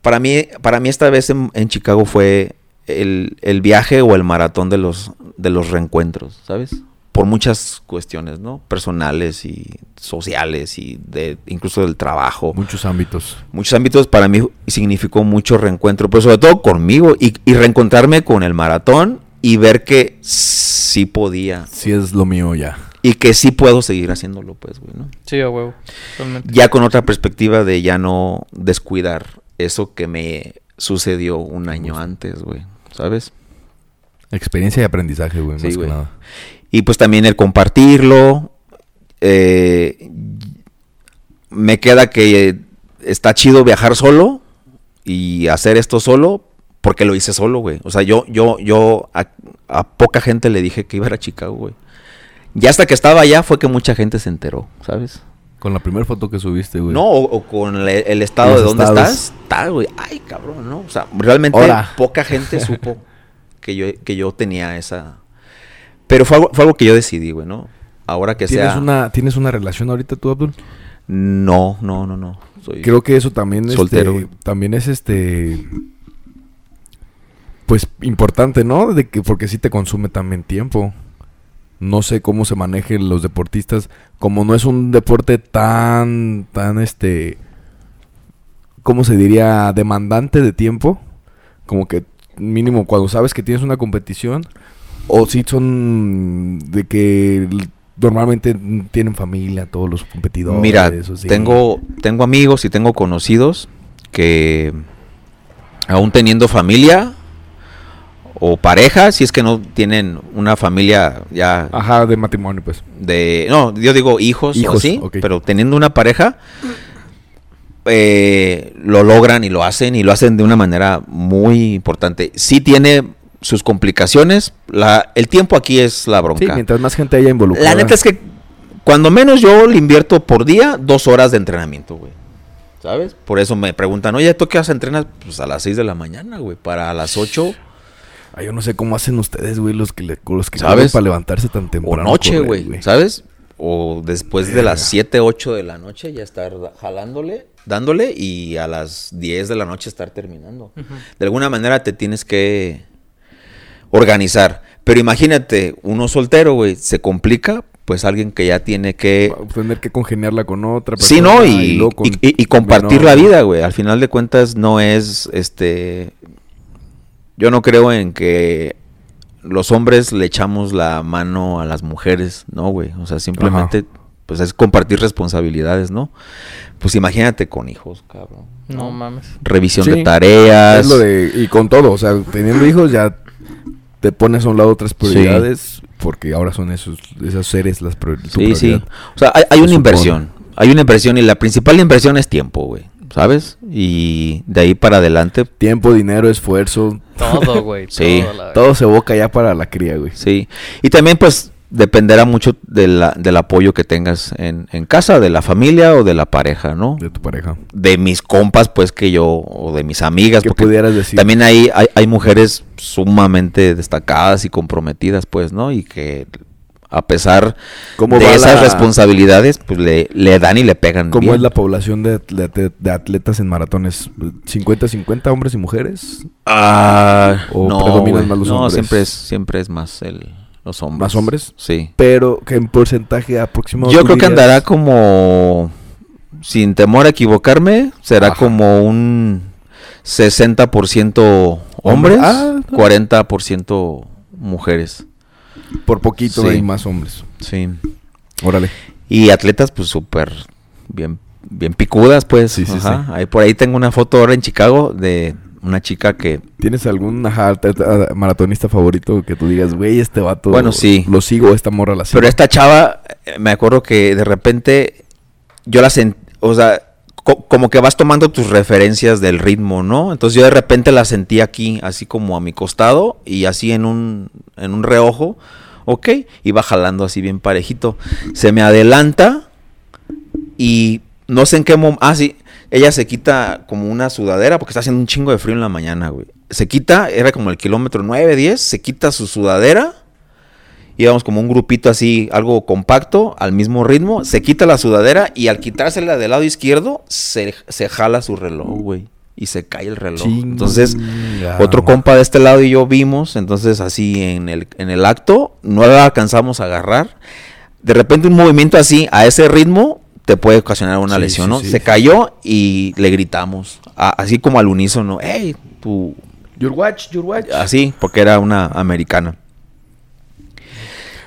[SPEAKER 2] Para mí, para mí esta vez en, en Chicago fue el, el viaje o el maratón de los, de los reencuentros, ¿sabes? Por muchas cuestiones, ¿no? Personales y sociales y de incluso del trabajo.
[SPEAKER 1] Muchos ámbitos.
[SPEAKER 2] Muchos ámbitos para mí significó mucho reencuentro, pero sobre todo conmigo y, y reencontrarme con el maratón y ver que sí podía
[SPEAKER 1] Sí es lo mío ya.
[SPEAKER 2] y que sí puedo seguir haciéndolo, pues, güey, ¿no?
[SPEAKER 3] Sí, a huevo. Totalmente.
[SPEAKER 2] Ya con otra perspectiva de ya no descuidar eso que me sucedió un año antes, güey, ¿sabes?
[SPEAKER 1] Experiencia y aprendizaje, güey,
[SPEAKER 2] Sí,
[SPEAKER 1] más que nada.
[SPEAKER 2] Y pues también el compartirlo. eh, me queda que está chido viajar solo y hacer esto solo porque lo hice solo, güey. O sea, yo, yo, yo a, a poca gente le dije que iba a ir a Chicago, güey. Ya hasta que estaba allá fue que mucha gente se enteró, ¿sabes?
[SPEAKER 1] Con la primera foto que subiste, güey.
[SPEAKER 2] No, o, o con el, el estado de dónde
[SPEAKER 1] estados.
[SPEAKER 2] estás, está, güey. Ay, cabrón, ¿no? O sea, realmente poca gente supo <laughs> que yo, que yo tenía esa... Pero fue algo, fue algo que yo decidí, güey, ¿no? Ahora que
[SPEAKER 1] ¿Tienes,
[SPEAKER 2] sea...
[SPEAKER 1] una, ¿Tienes una relación ahorita tú, Abdul?
[SPEAKER 2] No, no, no, no. Soy...
[SPEAKER 1] Creo que eso también, este,
[SPEAKER 2] Soltero, güey.
[SPEAKER 1] también es este... Pues importante, ¿no? De que, porque sí te consume también tiempo. No sé cómo se manejen los deportistas. Como no es un deporte tan, tan, este... ¿Cómo se diría? Demandante de tiempo. Como que mínimo cuando sabes que tienes una competición. O si son de que normalmente tienen familia todos los competidores.
[SPEAKER 2] Mira,
[SPEAKER 1] sí.
[SPEAKER 2] tengo, tengo amigos y tengo conocidos que aún teniendo familia o pareja, si es que no tienen una familia ya
[SPEAKER 1] Ajá, de matrimonio, pues.
[SPEAKER 2] de no yo digo hijos,
[SPEAKER 1] Hijos,
[SPEAKER 2] o así pero teniendo una pareja eh, lo logran y lo hacen y lo hacen de una manera muy importante sí tiene sus complicaciones la, el tiempo aquí es la
[SPEAKER 1] Sí,
[SPEAKER 2] bronca
[SPEAKER 1] mientras más gente haya involucrada.
[SPEAKER 2] la neta es que cuando menos yo le invierto por día dos horas de entrenamiento güey ¿Sabes? Por eso me preguntan, oye, ¿tú qué hora entrenas? Pues a las 6 de la mañana, güey. Para a las 8
[SPEAKER 1] Ay, yo no sé cómo hacen ustedes, güey, los que, le, los que
[SPEAKER 2] ¿Sabes?
[SPEAKER 1] para levantarse tan
[SPEAKER 2] o
[SPEAKER 1] temprano. a
[SPEAKER 2] noche, güey. ¿Sabes? O después de las
[SPEAKER 1] Verga.
[SPEAKER 2] 7, 8 de la noche ya estar jalándole, dándole y a las 10 de la noche estar terminando. De alguna manera te tienes que organizar. Pero imagínate, uno soltero, güey, se complica pues alguien que ya tiene que
[SPEAKER 1] Tener que congeniarla con otra
[SPEAKER 2] Sí, ¿no? Y,
[SPEAKER 1] luego con-
[SPEAKER 2] y- y- y compartir
[SPEAKER 1] menor.
[SPEAKER 2] la vida, güey. Al final de cuentas no es, este... Yo no creo en que los hombres le echamos la mano a las mujeres, ¿no, güey? O sea, simplemente, pues es compartir responsabilidades, ¿no? Pues imagínate con hijos, cabrón.
[SPEAKER 3] No mames.
[SPEAKER 2] Revisión
[SPEAKER 1] Sí,
[SPEAKER 2] de tareas.
[SPEAKER 1] Es lo de, y con todo, o sea, teniendo hijos ya te pones a un lado otras prioridades porque ahora son esos, esos seres las prior- tu
[SPEAKER 2] Sí, sí. O sea, hay, una
[SPEAKER 1] supone.
[SPEAKER 2] inversión. Hay una inversión y la principal inversión es tiempo, güey. ¿Sabes? Y de ahí para adelante,
[SPEAKER 1] Tiempo, dinero, esfuerzo,
[SPEAKER 3] Todo, güey. <laughs>
[SPEAKER 2] Sí,
[SPEAKER 3] todo, la-
[SPEAKER 1] todo se boca ya para la cría, güey.
[SPEAKER 2] Sí, y también pues dependerá mucho de la- del apoyo que tengas en, en casa, de la familia o de la pareja, ¿no?
[SPEAKER 1] De tu pareja.
[SPEAKER 2] De mis compas, pues que yo, o de mis amigas,
[SPEAKER 1] ¿Qué
[SPEAKER 2] porque
[SPEAKER 1] pudieras decir?
[SPEAKER 2] también hay, hay, hay mujeres sumamente destacadas y comprometidas, pues, ¿no? Y que a pesar
[SPEAKER 1] ¿Cómo
[SPEAKER 2] de esas
[SPEAKER 1] la-
[SPEAKER 2] responsabilidades, pues le, le dan y le pegan.
[SPEAKER 1] ¿Cómo
[SPEAKER 2] bien.
[SPEAKER 1] es la población de, de atletas en maratones? ¿50-50 hombres y mujeres?
[SPEAKER 2] Ah,
[SPEAKER 1] ¿O
[SPEAKER 2] no,
[SPEAKER 1] predominan más los
[SPEAKER 2] no,
[SPEAKER 1] hombres?
[SPEAKER 2] siempre es, siempre es más el, los hombres.
[SPEAKER 1] ¿Más hombres?
[SPEAKER 2] Sí.
[SPEAKER 1] Pero que en porcentaje aproximado.
[SPEAKER 2] Yo creo que andará como, sin temor a equivocarme, será
[SPEAKER 1] Ajá.
[SPEAKER 2] como un 60% hombres,
[SPEAKER 1] Ah, no.
[SPEAKER 2] 40% mujeres.
[SPEAKER 1] Por poquito
[SPEAKER 2] Sí.
[SPEAKER 1] hay más hombres.
[SPEAKER 2] Sí.
[SPEAKER 1] Órale.
[SPEAKER 2] Y atletas, pues súper bien, bien picudas, pues.
[SPEAKER 1] Sí, sí,
[SPEAKER 2] Ajá.
[SPEAKER 1] sí.
[SPEAKER 2] Ahí por ahí tengo una foto ahora en Chicago de una chica que
[SPEAKER 1] ¿Tienes algún ajá, maratonista favorito que tú digas, güey, este vato.
[SPEAKER 2] Bueno, sí.
[SPEAKER 1] Lo sigo, esta morra la sigo?
[SPEAKER 2] Pero esta chava, eh, me acuerdo que de repente yo la sentí, o sea, co- como que vas tomando tus referencias del ritmo, ¿no? Entonces yo de repente la sentí aquí, así como a mi costado y así en un, en un reojo, ok, iba jalando así bien parejito. Se me adelanta y no sé en qué momento, ah, sí, ella se quita como una sudadera porque está haciendo un chingo de frío en la mañana, güey. Se quita, era como el kilómetro 9, 10, se quita su sudadera íbamos como un grupito así, algo compacto, al mismo ritmo, se quita la sudadera y al quitársela del lado izquierdo, se, se jala su reloj, güey. Y se cae el reloj. Entonces, otro compa de este lado y yo vimos, entonces así en el, en el acto, no la alcanzamos a agarrar. De repente un movimiento así, a ese ritmo, te puede ocasionar una
[SPEAKER 1] Sí,
[SPEAKER 2] lesión, ¿no?
[SPEAKER 1] sí.
[SPEAKER 2] Se cayó y le gritamos, a- así como al unísono, hey, tú,
[SPEAKER 1] Your watch, your watch.
[SPEAKER 2] así, porque era una americana.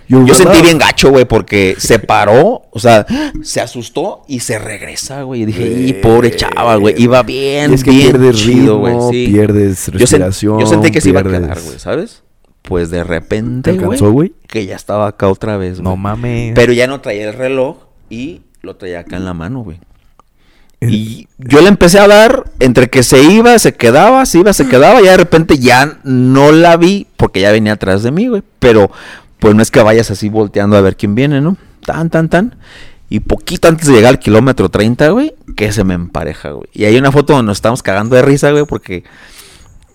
[SPEAKER 1] Your
[SPEAKER 2] Yo sentí bien gacho, güey, porque se paró, o sea, se asustó y se regresa, güey. Y dije, y pobre chava, güey, iba bien,
[SPEAKER 1] es que
[SPEAKER 2] bien
[SPEAKER 1] pierdes
[SPEAKER 2] chido, güey, sí.
[SPEAKER 1] pierdes
[SPEAKER 2] Yo, sen-
[SPEAKER 1] respiración.
[SPEAKER 2] yo sentí que se iba a quedar, güey, ¿sabes? Pues de repente,
[SPEAKER 1] ¿Te
[SPEAKER 2] güey, que ya estaba acá otra vez,
[SPEAKER 1] No
[SPEAKER 2] güey.
[SPEAKER 1] mames.
[SPEAKER 2] Pero ya no traía el reloj y lo traía acá en la mano, güey. Y yo le empecé a dar, entre que se iba, se quedaba, se iba, se quedaba, y de repente ya no la vi, porque ya venía atrás de mí, güey. Pero, pues no es que vayas así volteando a ver quién viene, ¿no? Tan, tan, tan. Y poquito antes de llegar al kilómetro 30, güey, que se me empareja, güey. Y hay una foto donde nos estamos cagando de risa, güey, porque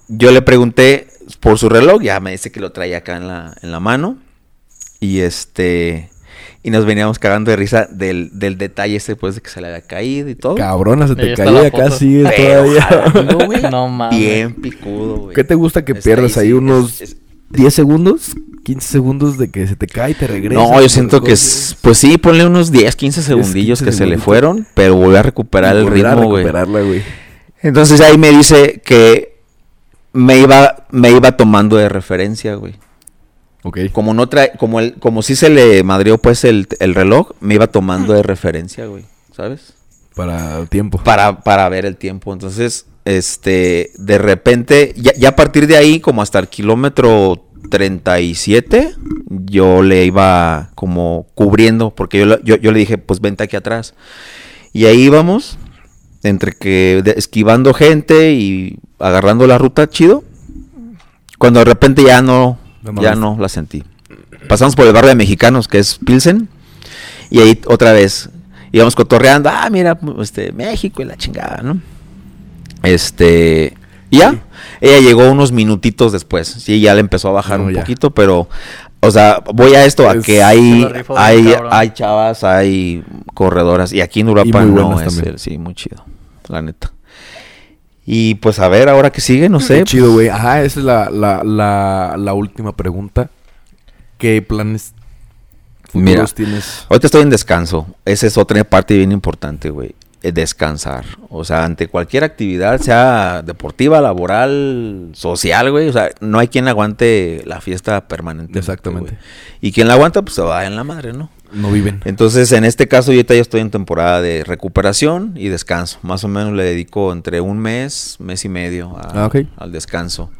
[SPEAKER 2] yo le pregunté por su reloj, ya me dice que lo traía acá en la, en la mano. Y este. Y nos veníamos cagando de risa del, del detalle ese, pues, de que se le había caído y todo.
[SPEAKER 1] Cabrona, se te sigues
[SPEAKER 2] Pero
[SPEAKER 1] todavía.
[SPEAKER 2] jalando, <laughs> güey,
[SPEAKER 3] No mames.
[SPEAKER 2] Bien picudo, güey.
[SPEAKER 1] ¿Qué te gusta que pierdas ahí
[SPEAKER 2] sí,
[SPEAKER 1] unos
[SPEAKER 2] es- es-
[SPEAKER 1] 10 segundos? 15 segundos de que se te cae y te regresa.
[SPEAKER 2] No, yo siento que es, pues sí, ponle unos 10, 15 segundillos
[SPEAKER 1] 15
[SPEAKER 2] que se le fueron, pero volvió a recuperar el ritmo, güey.
[SPEAKER 1] recuperarla, güey.
[SPEAKER 2] Entonces ahí me dice que me iba, me iba tomando de referencia, güey.
[SPEAKER 1] Ok.
[SPEAKER 2] Como no trae, como el, como si se le madrió pues el, el reloj, me iba tomando de referencia, güey. ¿Sabes?
[SPEAKER 1] Para el tiempo.
[SPEAKER 2] Para, para ver el tiempo. Entonces, este, de repente, ya, ya a partir de ahí, como hasta el kilómetro 37, yo le iba como cubriendo, porque yo, le- yo, yo le dije, pues vente aquí atrás. Y ahí íbamos, entre que esquivando gente y agarrando la ruta, chido. Cuando de repente ya no,
[SPEAKER 1] no
[SPEAKER 2] ya no la sentí. Pasamos por el barrio de mexicanos, que es Pilsen. Y ahí otra vez íbamos cotorreando, ah, mira, este, México y la chingada, ¿no? Este, y ya, ella llegó unos minutitos después, sí, ya le empezó a bajar
[SPEAKER 1] No,
[SPEAKER 2] un
[SPEAKER 1] ya.
[SPEAKER 2] poquito, pero, o sea, voy a esto, a
[SPEAKER 1] Es-
[SPEAKER 2] que hay,
[SPEAKER 3] bien
[SPEAKER 2] hay, hay chavas, hay corredoras, y aquí en Europa no es, el- sí, muy chido, la neta. Y pues a ver, ahora que sigue, no sé.
[SPEAKER 1] Qué chido, güey. Ajá, esa es la, la, la, la última pregunta. ¿Qué planes
[SPEAKER 2] Mira,
[SPEAKER 1] futuros tienes?
[SPEAKER 2] ahorita estoy en descanso. Esa es otra parte bien importante, güey. eh, Descansar. O sea, ante cualquier actividad, sea deportiva, laboral, social, güey. O sea, no hay quien aguante la fiesta permanente.
[SPEAKER 1] Exactamente.
[SPEAKER 2] Y quien la aguanta, pues se va en la madre, ¿no?
[SPEAKER 1] No viven.
[SPEAKER 2] Entonces, en este caso, yo ahorita ya estoy en temporada de recuperación y descanso. Más o menos le dedico entre un mes, mes y medio a-
[SPEAKER 1] Ah,
[SPEAKER 2] al descanso.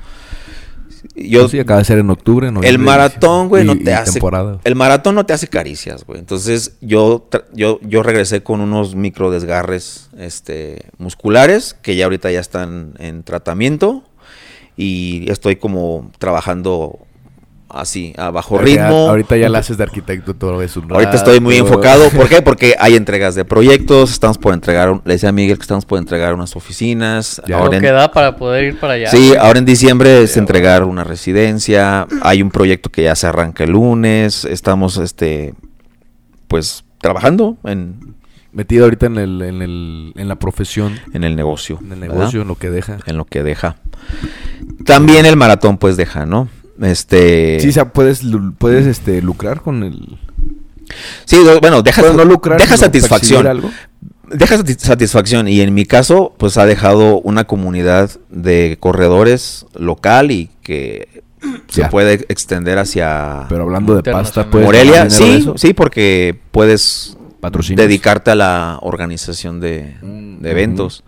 [SPEAKER 2] Yo,
[SPEAKER 1] sí, acaba de ser en octubre,
[SPEAKER 2] el maratón, güey, no te hace.
[SPEAKER 1] temporada.
[SPEAKER 2] El maratón no te hace caricias, güey. Entonces, yo, yo, yo regresé con unos micro desgarres este, musculares que ya ahorita ya están en tratamiento. Y estoy como trabajando así, a bajo
[SPEAKER 1] Ahorita-
[SPEAKER 2] ritmo.
[SPEAKER 1] Ahorita ya la haces de arquitecto todo vez un
[SPEAKER 2] Ahorita estoy muy enfocado. ¿Por qué? <laughs> Porque hay entregas de proyectos. Estamos por entregar, un- le decía a Miguel que estamos por entregar unas oficinas.
[SPEAKER 1] Ya.
[SPEAKER 2] Ahora
[SPEAKER 3] Lo
[SPEAKER 2] en-
[SPEAKER 3] que da para poder ir para allá.
[SPEAKER 2] sí, ahora en diciembre es entregar una residencia. Hay un proyecto que ya se arranca el lunes. Estamos, este, pues, trabajando en,
[SPEAKER 1] Metido ahorita en, el, en, el, en la profesión,
[SPEAKER 2] en el negocio.
[SPEAKER 1] en el
[SPEAKER 2] ¿verdad?
[SPEAKER 1] negocio, en lo que deja.
[SPEAKER 2] En lo que deja. También el maratón, pues, deja, ¿no? Este...
[SPEAKER 1] Sí, o sea, puedes, puedes este, lucrar con el...
[SPEAKER 2] sí, bueno, deja,
[SPEAKER 1] no lucrar,
[SPEAKER 2] deja satisfacción.
[SPEAKER 1] algo.
[SPEAKER 2] Deja sati- satisfacción y en mi caso pues ha dejado una comunidad de corredores local y que se
[SPEAKER 1] Ya.
[SPEAKER 2] puede extender hacia
[SPEAKER 1] Pero hablando de pasta. ¿puedes
[SPEAKER 2] Morelia. Sí, sí, porque puedes dedicarte a la organización de,
[SPEAKER 1] Mm,
[SPEAKER 2] de eventos.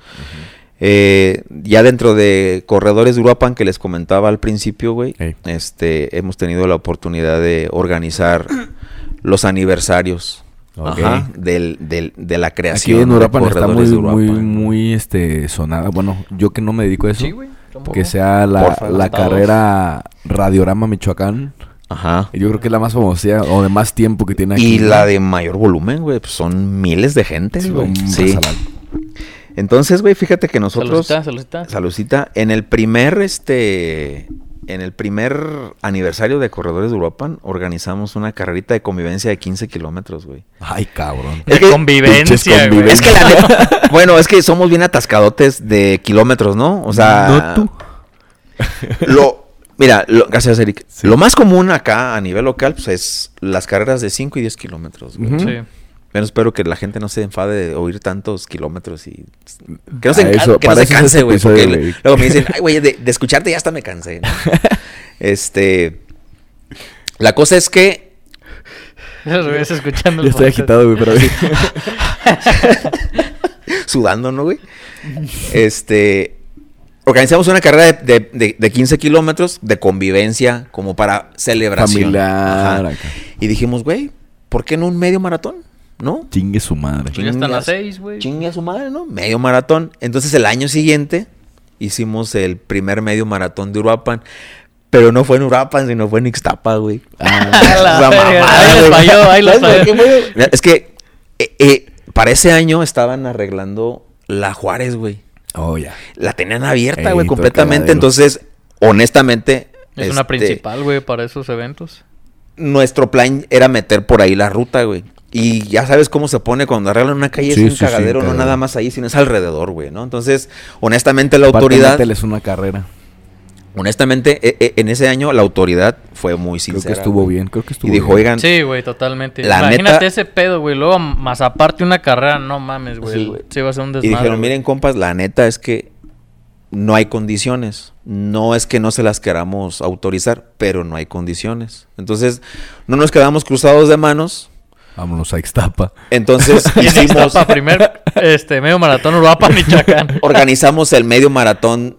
[SPEAKER 2] Eh, ya dentro de corredores de Uruapan que les comentaba al principio, güey,
[SPEAKER 1] Ey.
[SPEAKER 2] este, hemos tenido la oportunidad de organizar <clears throat> los aniversarios
[SPEAKER 1] Ok.
[SPEAKER 2] ajá, del, del- de la
[SPEAKER 1] Aquí
[SPEAKER 2] creación
[SPEAKER 1] en
[SPEAKER 2] de
[SPEAKER 1] Uruapan está muy,
[SPEAKER 2] de
[SPEAKER 1] muy,
[SPEAKER 2] Uruapan.
[SPEAKER 1] muy, este, sonada. Bueno, yo que no me dedico a eso.
[SPEAKER 3] Sí, güey.
[SPEAKER 1] que sea la,
[SPEAKER 2] Porfa,
[SPEAKER 1] la
[SPEAKER 3] todos.
[SPEAKER 1] carrera Radiorama Michoacán.
[SPEAKER 2] Ajá.
[SPEAKER 1] Yo creo que es la más famosa o de más tiempo que tiene aquí.
[SPEAKER 2] Y la de mayor volumen, güey, pues son miles de gente, güey. Sí.
[SPEAKER 1] pasalal.
[SPEAKER 2] Entonces, güey, fíjate que nosotros...
[SPEAKER 3] Saludcita.
[SPEAKER 2] Salucita. En el primer, este, en el primer aniversario de Corredores de Uruapan, organizamos una carrerita de convivencia de 15 kilómetros, güey.
[SPEAKER 1] Ay, cabrón.
[SPEAKER 3] De
[SPEAKER 2] Es que-
[SPEAKER 3] convivencia, güey.
[SPEAKER 1] convivencia.
[SPEAKER 2] Es que la neta, bueno, es que somos bien atascadotes de kilómetros, ¿no? O sea,
[SPEAKER 1] No tú.
[SPEAKER 2] lo, mira, lo- gracias, Eric.
[SPEAKER 1] Sí.
[SPEAKER 2] Lo más común acá a nivel local, pues es las carreras de 5 y 10 kilómetros, güey.
[SPEAKER 3] Sí.
[SPEAKER 2] Bueno, espero que la gente no se enfade de oír tantos kilómetros y que no se,
[SPEAKER 1] A eso-
[SPEAKER 2] que no se canse, güey. Porque luego me dicen, ay, güey, de, de escucharte ya hasta me cansé. ¿no?". <laughs> este. La cosa es que.
[SPEAKER 3] Los ves escuchando el
[SPEAKER 1] Ya estoy agitado, güey, pero <laughs>
[SPEAKER 2] Sudando, ¿no, güey? Este. Organizamos una carrera de, de- de- de 15 kilómetros de convivencia, como para celebración.
[SPEAKER 1] familiar.
[SPEAKER 2] Ajá. Y dijimos, güey, ¿por qué no un medio maratón? ¿No?
[SPEAKER 1] Chingue su madre.
[SPEAKER 3] Ya están las seis, güey.
[SPEAKER 2] Chingue a su madre, ¿no? Medio maratón. Entonces el año siguiente hicimos el primer medio maratón de Uruapan. Pero no fue en Uruapan, sino fue en Ixtapa, güey. Es que eh, eh, para ese año estaban arreglando la Juárez, güey.
[SPEAKER 1] Oh, ya.
[SPEAKER 2] La tenían abierta,
[SPEAKER 1] Ey,
[SPEAKER 2] güey, completamente. Entonces, honestamente...
[SPEAKER 3] Es una
[SPEAKER 2] este,
[SPEAKER 3] principal, güey, para esos eventos.
[SPEAKER 2] nuestro plan era meter por ahí la ruta, güey. Y ya sabes cómo se pone cuando arreglan una calle,
[SPEAKER 1] Sí,
[SPEAKER 2] es un
[SPEAKER 1] sí, sí,
[SPEAKER 2] cagadero, no nada más ahí, sino es alrededor, güey, ¿no? Entonces, honestamente, la
[SPEAKER 1] Aparte,
[SPEAKER 2] autoridad,
[SPEAKER 1] mételes una carrera.
[SPEAKER 2] honestamente, e- e- en ese año la autoridad fue muy
[SPEAKER 1] Creo
[SPEAKER 2] sincera.
[SPEAKER 1] que estuvo
[SPEAKER 2] güey.
[SPEAKER 1] bien, creo que estuvo
[SPEAKER 2] Y dijo,
[SPEAKER 1] bien.
[SPEAKER 2] oigan,
[SPEAKER 3] Sí, güey, totalmente.
[SPEAKER 2] La
[SPEAKER 3] Imagínate
[SPEAKER 2] neta-
[SPEAKER 3] ese pedo, güey. Luego, más aparte una carrera, no mames, güey.
[SPEAKER 2] Sí,
[SPEAKER 3] va a ser un
[SPEAKER 2] y
[SPEAKER 3] desmadre.
[SPEAKER 2] dijeron,
[SPEAKER 3] güey.
[SPEAKER 2] miren, compas, la neta es que no hay condiciones. No es que no se las queramos autorizar, pero no hay condiciones. Entonces, no nos quedamos cruzados de manos.
[SPEAKER 1] Vámonos a Ixtapa.
[SPEAKER 2] Entonces, <laughs> hicimos,
[SPEAKER 3] para primer este, medio maratón Uruapan, Michoacán. <laughs>
[SPEAKER 2] organizamos el medio maratón.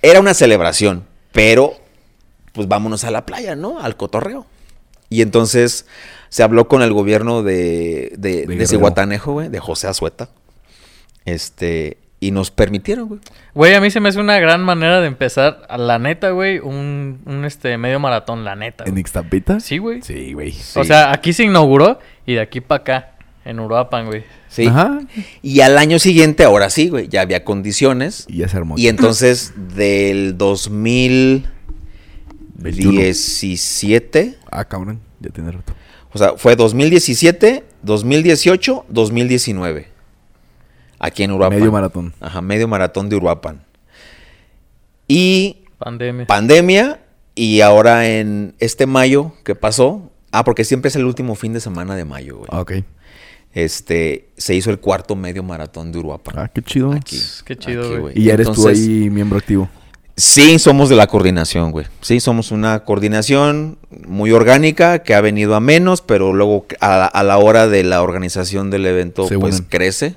[SPEAKER 2] Era una celebración, pero pues vámonos a la playa, ¿no? Al cotorreo. Y entonces se habló con el gobierno de, de, de. Cihuatanejo, güey, de José Azueta. Este, y nos permitieron, güey.
[SPEAKER 3] Güey, a mí se me hace una gran manera de empezar, a la neta, güey, un, un este, medio maratón, la neta.
[SPEAKER 1] ¿En. Ixtapita?
[SPEAKER 3] Sí, güey.
[SPEAKER 1] Sí, güey.
[SPEAKER 3] O sea, aquí se inauguró y de aquí para acá, en Uruapan, güey.
[SPEAKER 2] Sí.
[SPEAKER 1] Ajá.
[SPEAKER 2] Y al año siguiente, ahora sí, güey, ya había condiciones.
[SPEAKER 1] Y ya se armó.
[SPEAKER 2] Y entonces, del 2017,
[SPEAKER 1] Ah, cabrón. Ya tiene rato.
[SPEAKER 2] o sea, fue 2017, 2018, 2019. Aquí en Uruapan.
[SPEAKER 1] Medio maratón.
[SPEAKER 2] Ajá, medio maratón de Uruapan. Y
[SPEAKER 3] Pandemia.
[SPEAKER 2] pandemia, y ahora en este mayo que pasó, Ah, porque siempre es el último fin de semana de mayo, güey.
[SPEAKER 1] Ok.
[SPEAKER 2] Este, se hizo el cuarto medio maratón de Uruapan.
[SPEAKER 1] Ah, qué chido.
[SPEAKER 2] Aquí.
[SPEAKER 3] Qué chido,
[SPEAKER 2] aquí,
[SPEAKER 3] güey.
[SPEAKER 1] Y ya eres tú
[SPEAKER 2] Entonces,
[SPEAKER 1] ahí miembro activo.
[SPEAKER 2] Sí, somos de la coordinación, güey. Sí, somos una coordinación muy orgánica que ha venido a menos, pero luego a, a la hora de la organización del evento,
[SPEAKER 1] Se
[SPEAKER 2] pues
[SPEAKER 1] unen.
[SPEAKER 2] crece.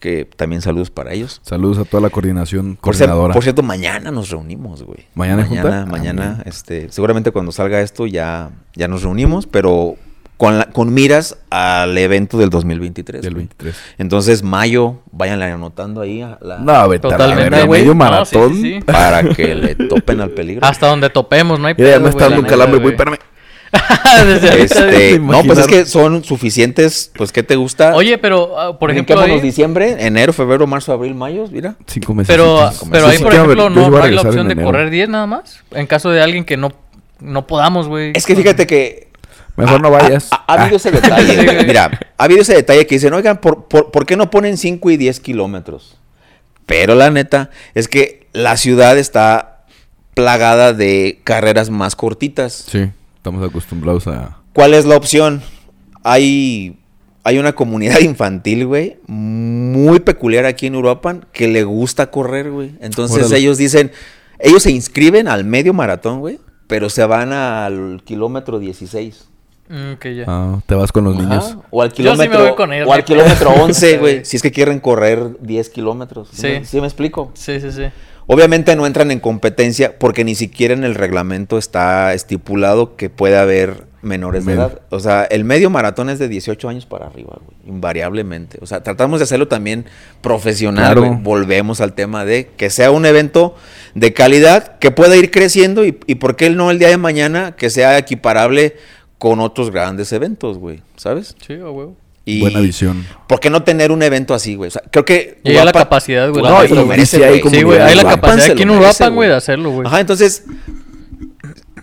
[SPEAKER 2] Que también saludos para ellos.
[SPEAKER 1] Saludos a toda la coordinación
[SPEAKER 2] Por,
[SPEAKER 1] coordinadora.
[SPEAKER 2] por cierto, mañana nos reunimos, güey.
[SPEAKER 1] ¿Mañana?
[SPEAKER 2] Mañana,
[SPEAKER 1] Ah,
[SPEAKER 2] mañana, este, seguramente cuando salga esto ya, ya nos reunimos, pero con, la- con miras al evento del 2023.
[SPEAKER 1] Del
[SPEAKER 2] güey.
[SPEAKER 1] 23.
[SPEAKER 2] Entonces, mayo, váyanle anotando ahí a la-
[SPEAKER 1] No, vete a la
[SPEAKER 3] Totalmente, güey.
[SPEAKER 1] medio
[SPEAKER 3] No,
[SPEAKER 1] maratón.
[SPEAKER 3] sí, sí, sí.
[SPEAKER 2] para que le topen al peligro.
[SPEAKER 3] Hasta donde topemos, no hay
[SPEAKER 1] Mira, ya me está dando un calambre, güey.
[SPEAKER 3] güey.
[SPEAKER 1] Espérame. <laughs>
[SPEAKER 2] Este, no, pues es que son suficientes, pues, ¿qué te gusta?
[SPEAKER 3] Oye, pero, ah, por ejemplo,
[SPEAKER 2] diciembre, enero, febrero, marzo, abril, mayo, mira.
[SPEAKER 1] Cinco meses.
[SPEAKER 3] pero,
[SPEAKER 1] cinco
[SPEAKER 3] pero ahí, por
[SPEAKER 1] Sí,
[SPEAKER 3] ejemplo, no, hay la opción de correr 10 nada más. En caso de alguien que no, no podamos, güey.
[SPEAKER 2] Es que fíjate que
[SPEAKER 1] Mejor no vayas.
[SPEAKER 2] Ha, ha habido
[SPEAKER 1] Ah,
[SPEAKER 2] ese detalle. <laughs> Mira, ha habido ese detalle que dicen, oigan, ¿por, por, por qué no ponen 5 y 10 kilómetros? Pero la neta es que la ciudad está plagada de carreras más cortitas.
[SPEAKER 1] Sí, estamos acostumbrados a.
[SPEAKER 2] ¿Cuál es la opción? Hay, hay una comunidad <laughs> infantil, güey, muy peculiar aquí en Uruapan que le gusta correr, güey. Entonces
[SPEAKER 1] Órale.
[SPEAKER 2] ellos dicen, ellos se inscriben al medio maratón, güey, pero se van al kilómetro 16.
[SPEAKER 3] Mm, que ya.
[SPEAKER 1] Ah, te vas con los
[SPEAKER 2] Ajá.
[SPEAKER 1] niños.
[SPEAKER 2] O al
[SPEAKER 3] Yo sí me
[SPEAKER 2] kilómetro,
[SPEAKER 3] voy con ellos,
[SPEAKER 2] o al kilómetro 11, <laughs>
[SPEAKER 3] Sí.
[SPEAKER 2] güey. Si es que quieren correr 10 kilómetros. ¿Sí?
[SPEAKER 3] Sí.
[SPEAKER 2] me- ¿Sí me explico?
[SPEAKER 3] Sí, sí, sí.
[SPEAKER 2] Obviamente no entran en competencia porque ni siquiera en el reglamento está estipulado que puede haber menores de edad. O sea, el medio maratón es de 18 años para arriba, güey. Invariablemente. O sea, tratamos de hacerlo también profesional,
[SPEAKER 1] Claro.
[SPEAKER 2] güey. Volvemos al tema de que sea un evento de calidad que pueda ir creciendo y, y por qué no el día de mañana que sea equiparable con otros grandes eventos, güey. ¿Sabes?
[SPEAKER 3] Sí, a huevo.
[SPEAKER 2] Y
[SPEAKER 1] Buena visión.
[SPEAKER 2] ¿Por qué no tener un evento así, güey? O sea, creo que...
[SPEAKER 3] Y hay la capacidad, güey. La
[SPEAKER 2] se lo
[SPEAKER 1] y
[SPEAKER 2] merece, güey.
[SPEAKER 3] Sí, güey, hay la capacidad aquí en Uruapan, güey, de hacerlo, güey.
[SPEAKER 2] Ajá, entonces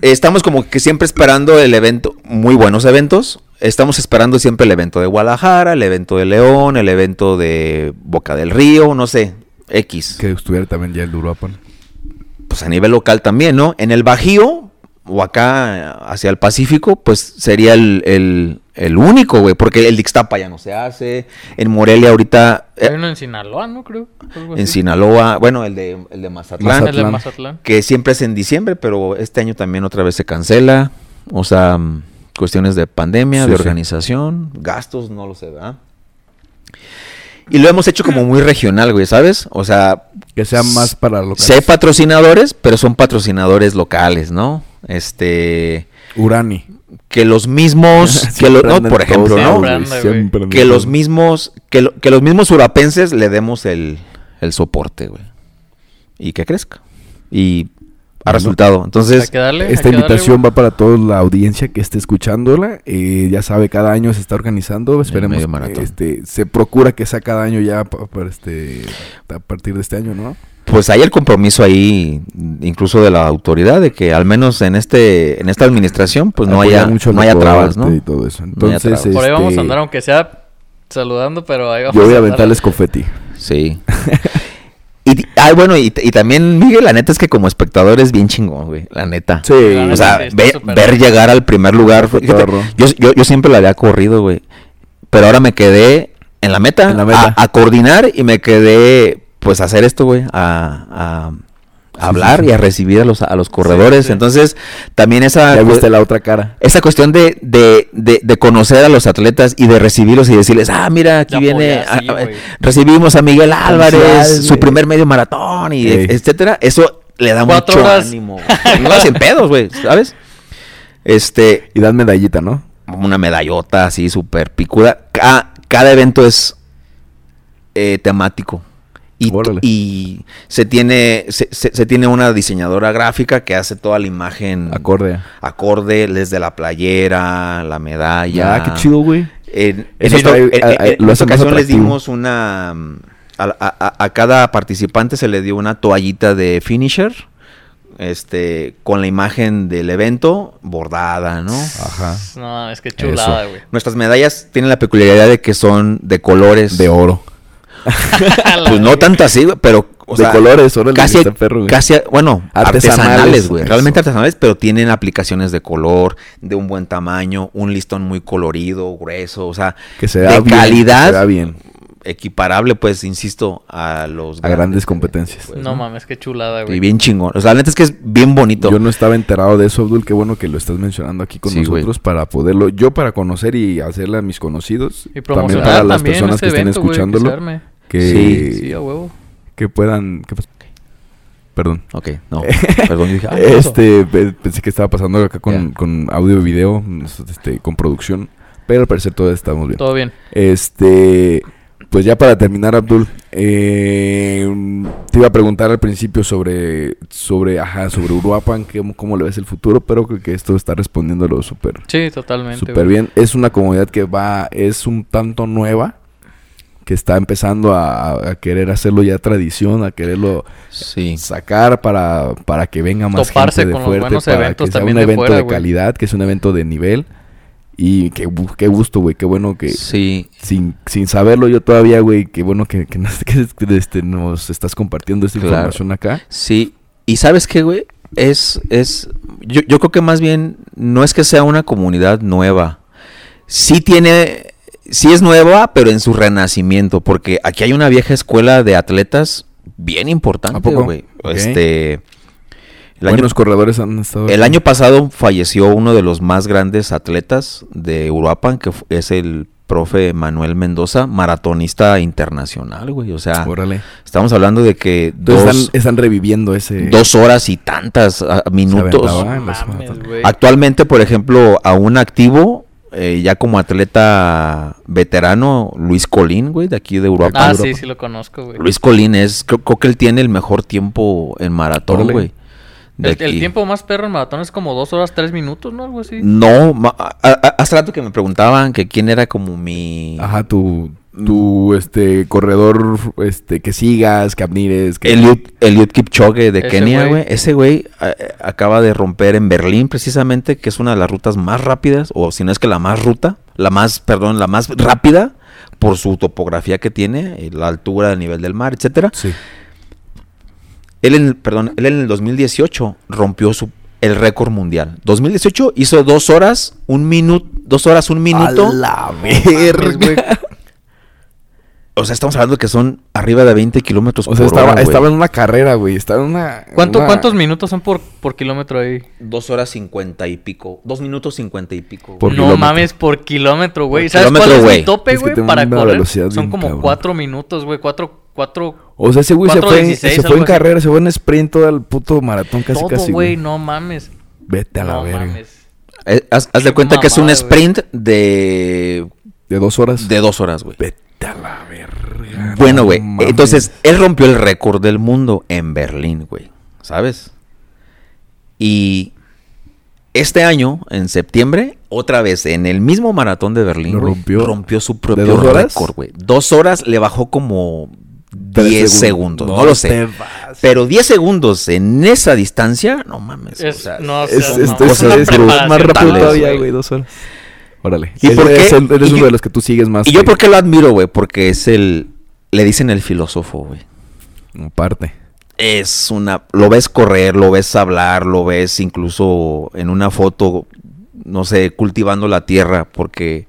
[SPEAKER 2] estamos como que siempre esperando el evento, muy buenos eventos. Estamos esperando siempre el evento de Guadalajara, el evento de León, el evento de Boca del Río, no sé, X.
[SPEAKER 1] Que estuviera también ya el de Uruapan.
[SPEAKER 2] Pues a nivel local también, ¿no? En el Bajío o acá hacia el Pacífico, pues sería el, el- el único, güey, porque el de Ixtapa ya no se hace. En Morelia ahorita, eh,
[SPEAKER 3] Hay uno en Sinaloa, ¿no? Creo.
[SPEAKER 2] en. Sinaloa, bueno, el de, el de Mazatlán.
[SPEAKER 3] El de
[SPEAKER 1] Mazatlán.
[SPEAKER 2] Que siempre es en diciembre, pero este año también otra vez se cancela. O sea, mm, cuestiones de pandemia,
[SPEAKER 1] Sí,
[SPEAKER 2] de
[SPEAKER 1] sí.
[SPEAKER 2] organización, gastos, no lo sé, ¿verdad? Y lo hemos hecho como muy regional, güey, ¿sabes? O sea,
[SPEAKER 1] Que sea más para lo que.
[SPEAKER 2] sé patrocinadores, pero son patrocinadores locales, ¿no? Este,
[SPEAKER 1] Urani.
[SPEAKER 2] que los mismos, <laughs> que lo- no, por ejemplo,
[SPEAKER 1] todos
[SPEAKER 2] ¿no?
[SPEAKER 3] Siempre
[SPEAKER 2] Que los mismos, que, lo- que los mismos urapenses le demos el, el soporte, güey. Y que crezca. Y ha resultado. Entonces,
[SPEAKER 3] darle,
[SPEAKER 1] Esta
[SPEAKER 3] darle,
[SPEAKER 1] invitación va para toda la audiencia que esté escuchándola. Eh, ya sabe, cada año se está organizando. Esperemos
[SPEAKER 2] medio
[SPEAKER 1] que este, se procura que sea cada año ya pa- para este, a partir de este año, ¿no?
[SPEAKER 2] pues hay el compromiso ahí, incluso de la autoridad, de que al menos en este, en esta administración, pues no haya,
[SPEAKER 1] mucho
[SPEAKER 2] no haya trabas, ¿no?
[SPEAKER 1] Y todo eso.
[SPEAKER 2] No haya
[SPEAKER 1] Entonces,
[SPEAKER 2] trabas.
[SPEAKER 3] Por ahí vamos
[SPEAKER 1] este,
[SPEAKER 3] a andar, aunque sea saludando, pero ahí vamos
[SPEAKER 1] Yo voy a
[SPEAKER 3] andar.
[SPEAKER 1] aventarles confeti.
[SPEAKER 2] Sí. <laughs> y, ah, bueno, y, y también, Miguel, la neta es que como espectador es bien chingón, güey, la neta.
[SPEAKER 1] Sí.
[SPEAKER 3] La
[SPEAKER 2] O sea, ve- ver llegar al primer lugar.
[SPEAKER 1] Fue
[SPEAKER 2] fíjate, yo, yo, yo siempre la había corrido, güey. Pero ahora me quedé en la meta,
[SPEAKER 1] En la meta.
[SPEAKER 2] A, a coordinar y me quedé, pues, a hacer esto, güey. A, a- hablar
[SPEAKER 1] sí, sí.
[SPEAKER 2] y a recibir a los, a los corredores.
[SPEAKER 3] sí.
[SPEAKER 2] Entonces, también esa...
[SPEAKER 1] ya viste la otra cara.
[SPEAKER 2] esa cuestión de, de, de, de conocer a los atletas y de recibirlos y decirles, ah, mira, aquí viene, ah, recibimos a Miguel Álvarez, su primer medio maratón y etcétera, eso le da
[SPEAKER 3] Cuatro
[SPEAKER 2] mucho
[SPEAKER 3] horas.
[SPEAKER 2] ánimo. No hacen pedos, güey, ¿sabes? Este,
[SPEAKER 1] Y dan medallita, ¿no?
[SPEAKER 2] una medallota así súper picuda. Ca- cada evento es eh, temático. Y, se tiene se, se- se tiene una diseñadora gráfica que hace toda la imagen
[SPEAKER 1] Acorde.
[SPEAKER 2] acorde desde la playera, la medalla.
[SPEAKER 1] Ah, qué chido, güey.
[SPEAKER 2] En, en
[SPEAKER 1] Eso
[SPEAKER 2] esta,
[SPEAKER 1] trae-
[SPEAKER 2] en- esta
[SPEAKER 1] hace más
[SPEAKER 2] ocasión les dimos una... mm, A, a- a- a cada participante se le dio una toallita de finisher, este, con la imagen del evento bordada, ¿no?
[SPEAKER 1] Ajá.
[SPEAKER 3] No, es que chulada, güey.
[SPEAKER 2] Nuestras medallas tienen la peculiaridad de que son de colores
[SPEAKER 1] De oro. <laughs>
[SPEAKER 2] Pues no tanto así, pero. O
[SPEAKER 1] De
[SPEAKER 2] sea,
[SPEAKER 1] colores, órale,
[SPEAKER 2] casi,
[SPEAKER 1] perro, güey.
[SPEAKER 2] casi, bueno,
[SPEAKER 1] Artesanales,
[SPEAKER 2] artesanales, güey.
[SPEAKER 1] eso.
[SPEAKER 2] Realmente artesanales, pero tienen aplicaciones de color, de un buen tamaño, un listón muy colorido, grueso, o sea,
[SPEAKER 1] Que se
[SPEAKER 2] de
[SPEAKER 1] bien,
[SPEAKER 2] calidad
[SPEAKER 1] que se bien.
[SPEAKER 2] equiparable, pues, insisto, a los
[SPEAKER 1] A grandes competencias.
[SPEAKER 2] pues,
[SPEAKER 3] No mames, qué chulada,
[SPEAKER 2] Y
[SPEAKER 3] güey.
[SPEAKER 2] bien chingón. O sea, la neta es que es bien bonito.
[SPEAKER 1] Yo no estaba enterado de eso, Abdul. Qué bueno que lo estás mencionando aquí con
[SPEAKER 2] Sí, güey.
[SPEAKER 1] nosotros para poderlo, yo para conocer y hacerle a mis conocidos.
[SPEAKER 3] Y
[SPEAKER 1] también para
[SPEAKER 3] también,
[SPEAKER 1] las personas
[SPEAKER 3] ese
[SPEAKER 1] que estén
[SPEAKER 3] evento, güey, que se
[SPEAKER 1] escuchándolo. Que,
[SPEAKER 2] Sí.
[SPEAKER 3] Sí, a huevo.
[SPEAKER 1] que puedan. ¿qué pasó? Perdón.
[SPEAKER 2] Ok, no. <laughs> Perdón, dije, ah,
[SPEAKER 1] este, pe- pensé que estaba pasando acá con, con audio y video, este, con producción. Pero al parecer todo estamos bien.
[SPEAKER 3] Todo bien.
[SPEAKER 1] Este, pues ya para terminar, Abdul, eh, te iba a preguntar al principio sobre, sobre, ajá, sobre Uruapan, cómo, cómo le ves el futuro, pero creo que esto está respondiéndolo súper,
[SPEAKER 3] Sí, totalmente.
[SPEAKER 1] súper bien. Es una comunidad que va, es un tanto nueva, que está empezando a, a querer hacerlo ya tradición, a quererlo
[SPEAKER 2] Sí.
[SPEAKER 1] sacar para, para que venga más
[SPEAKER 3] Toparse
[SPEAKER 1] gente de
[SPEAKER 3] con los
[SPEAKER 1] fuerte,
[SPEAKER 3] buenos
[SPEAKER 1] para
[SPEAKER 3] eventos
[SPEAKER 1] que sea un
[SPEAKER 3] de
[SPEAKER 1] evento
[SPEAKER 3] fuera,
[SPEAKER 1] de calidad, que es un evento de nivel. Y qué, qué gusto, güey, qué bueno que
[SPEAKER 2] Sí.
[SPEAKER 1] sin, sin saberlo yo todavía, güey, qué bueno que, que este, nos estás compartiendo esta
[SPEAKER 2] Claro.
[SPEAKER 1] información acá.
[SPEAKER 2] Sí, y sabes qué, güey, es, es, yo, yo creo que más bien no es que sea una comunidad nueva, sí tiene, sí es nueva, pero en su renacimiento, porque aquí hay una vieja escuela de atletas bien
[SPEAKER 1] ¿A
[SPEAKER 2] importante,
[SPEAKER 1] poco?
[SPEAKER 2] güey. Este, el año,
[SPEAKER 1] corredores han estado.
[SPEAKER 2] el año pasado falleció uno de los más grandes atletas de Uruapan, que es el profe Manuel Mendoza, maratonista internacional, güey. O sea,
[SPEAKER 1] Órale.
[SPEAKER 2] estamos hablando de que dos,
[SPEAKER 1] están, están reviviendo ese.
[SPEAKER 2] dos horas y tantas ah, minutos.
[SPEAKER 3] mames.
[SPEAKER 2] Actualmente, por ejemplo, a un activo, eh, ya como atleta veterano, Luis Colín, güey, de aquí de Europa.
[SPEAKER 3] Ah,
[SPEAKER 1] Europa.
[SPEAKER 3] sí, sí lo conozco, güey.
[SPEAKER 2] Luis Colín es, creo, creo que él tiene el mejor tiempo en maratón,
[SPEAKER 1] Órale.
[SPEAKER 2] güey. de
[SPEAKER 3] El, el tiempo más perro en maratón es como dos horas, tres minutos, ¿no? Algo así.
[SPEAKER 2] No, ma- a- a- hace rato que me preguntaban que quién era como mi...
[SPEAKER 1] Ajá, tu, tu este, corredor este, que sigas, que admires. Que...
[SPEAKER 2] Eliud, Eliud Kipchoge de
[SPEAKER 3] Ese
[SPEAKER 2] Kenia,
[SPEAKER 3] güey.
[SPEAKER 2] Ese güey eh, acaba de romper en Berlín, precisamente, que es una de las rutas más rápidas, o si no es que la más ruta, la más, perdón, la más rápida por su topografía que tiene, la altura, el nivel del mar, etcétera.
[SPEAKER 1] Sí.
[SPEAKER 2] Él en, el- perdón, él en el 2018 rompió su, el récord mundial. 2018 hizo dos horas, un minuto, dos horas, un minuto.
[SPEAKER 1] A la
[SPEAKER 3] Mames,
[SPEAKER 1] verga. <laughs>
[SPEAKER 2] O sea, estamos hablando que son arriba de 20 kilómetros
[SPEAKER 1] O
[SPEAKER 2] por
[SPEAKER 1] sea, estaba,
[SPEAKER 2] hora,
[SPEAKER 1] estaba en una carrera, güey. Estaba en una.
[SPEAKER 3] ¿Cuánto,
[SPEAKER 1] una-
[SPEAKER 3] ¿Cuántos minutos son por, por kilómetro ahí?
[SPEAKER 2] Dos horas cincuenta y pico. Dos minutos cincuenta y pico. güey.
[SPEAKER 1] Por
[SPEAKER 3] no
[SPEAKER 1] kilómetro.
[SPEAKER 3] mames, por kilómetro, güey.
[SPEAKER 2] Por
[SPEAKER 3] ¿Sabes
[SPEAKER 2] kilómetro,
[SPEAKER 3] cuál es
[SPEAKER 2] güey.
[SPEAKER 3] mi tope,
[SPEAKER 1] Es que
[SPEAKER 3] güey, para correr?
[SPEAKER 1] velocidad
[SPEAKER 3] Son como
[SPEAKER 1] cabrón.
[SPEAKER 3] cuatro minutos, güey. Cuatro, cuatro...
[SPEAKER 1] O sea, ese güey se fue, en-
[SPEAKER 3] 4.16,
[SPEAKER 1] se fue en carrera, se fue en sprint todo el puto maratón casi
[SPEAKER 3] todo,
[SPEAKER 1] casi.
[SPEAKER 3] güey. No mames.
[SPEAKER 1] Vete a la
[SPEAKER 3] no
[SPEAKER 1] verga.
[SPEAKER 3] mames.
[SPEAKER 2] Eh, haz, haz de cuenta que es un sprint de,
[SPEAKER 1] De dos horas.
[SPEAKER 2] de dos horas, güey.
[SPEAKER 1] Vete a la verga.
[SPEAKER 2] Bueno,
[SPEAKER 1] no
[SPEAKER 2] güey. Entonces, él rompió el récord del mundo en Berlín, güey. ¿Sabes? Y este año, en septiembre, otra vez en el mismo maratón de Berlín,
[SPEAKER 1] ¿Lo
[SPEAKER 2] güey,
[SPEAKER 1] rompió?
[SPEAKER 2] rompió su
[SPEAKER 1] ¿De
[SPEAKER 2] propio récord, güey. Dos horas le bajó como
[SPEAKER 1] Tres
[SPEAKER 2] 10 segundos. No, lo sé. Pero 10 segundos en esa distancia, no mames. o
[SPEAKER 3] Es,
[SPEAKER 2] sea,
[SPEAKER 3] no,
[SPEAKER 1] Es,
[SPEAKER 3] o sea,
[SPEAKER 1] es,
[SPEAKER 3] no,
[SPEAKER 1] es-
[SPEAKER 2] cosa
[SPEAKER 3] es
[SPEAKER 1] es-
[SPEAKER 3] una
[SPEAKER 2] de
[SPEAKER 1] es
[SPEAKER 3] preparación
[SPEAKER 1] más rápido todavía,
[SPEAKER 3] güey,
[SPEAKER 1] dos horas. Órale.
[SPEAKER 2] ¿Y por qué?
[SPEAKER 1] es el- eres
[SPEAKER 2] ¿Y
[SPEAKER 1] uno
[SPEAKER 2] yo-
[SPEAKER 1] de los que tú sigues más.
[SPEAKER 2] Y yo por qué lo admiro, güey, porque es el, le dicen el filósofo, güey.
[SPEAKER 1] Aparte.
[SPEAKER 2] Es una, lo ves correr, lo ves hablar, lo ves incluso en una foto, no sé, cultivando la tierra, porque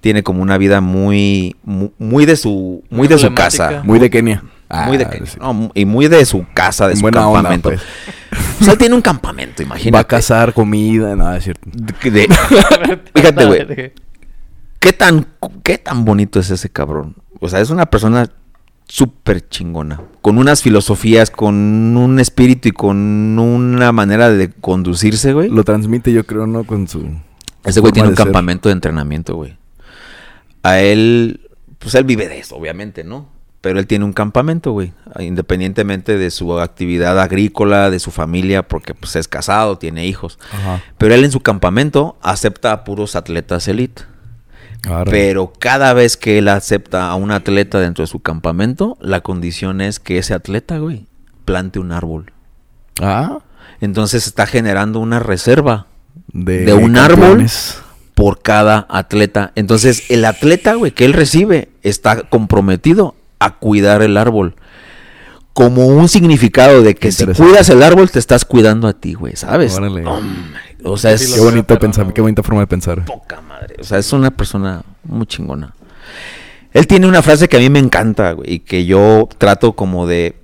[SPEAKER 2] tiene como una vida muy, mu- muy, de su, muy,
[SPEAKER 3] Muy
[SPEAKER 2] de su casa.
[SPEAKER 1] Muy de Kenia.
[SPEAKER 2] Muy de
[SPEAKER 1] Ah, sí.
[SPEAKER 2] no, y muy de su casa, de su
[SPEAKER 1] buena onda,
[SPEAKER 2] campamento.
[SPEAKER 1] pues.
[SPEAKER 2] O sea, él tiene un campamento, imagínate.
[SPEAKER 1] Va a cazar comida, nada, es cierto.
[SPEAKER 2] De- de- <laughs> Fíjate, güey. ¿Qué tan, ¿Qué tan bonito es ese cabrón? O sea, es una persona súper chingona. Con unas filosofías, con un espíritu y con una manera de conducirse, güey.
[SPEAKER 1] Lo transmite, yo creo, ¿no? Con su.
[SPEAKER 2] Ese güey tiene un
[SPEAKER 1] ser.
[SPEAKER 2] campamento de entrenamiento, güey. A él, pues él vive de eso, obviamente, ¿no? Pero él tiene un campamento, güey. Independientemente de su actividad agrícola, de su familia, porque pues es casado, tiene hijos.
[SPEAKER 1] Ajá.
[SPEAKER 2] Pero él en su campamento acepta a puros atletas elite.
[SPEAKER 1] Árale.
[SPEAKER 2] Pero cada vez que él acepta a un atleta dentro de su campamento, la condición es que ese atleta, güey, plante un árbol.
[SPEAKER 1] Ah.
[SPEAKER 2] Entonces está generando una reserva
[SPEAKER 1] De,
[SPEAKER 2] de un árbol por cada atleta. Entonces el atleta, güey, que él recibe está comprometido a cuidar el árbol. Como un significado de que si cuidas el árbol, te estás cuidando a ti, güey, ¿sabes?
[SPEAKER 1] Órale.
[SPEAKER 2] O sea, es
[SPEAKER 1] Qué bonito pensar, qué bonita forma de pensar.
[SPEAKER 2] poca madre. O sea, es una persona muy chingona. Él tiene una frase que a mí me encanta, güey, y que yo trato como de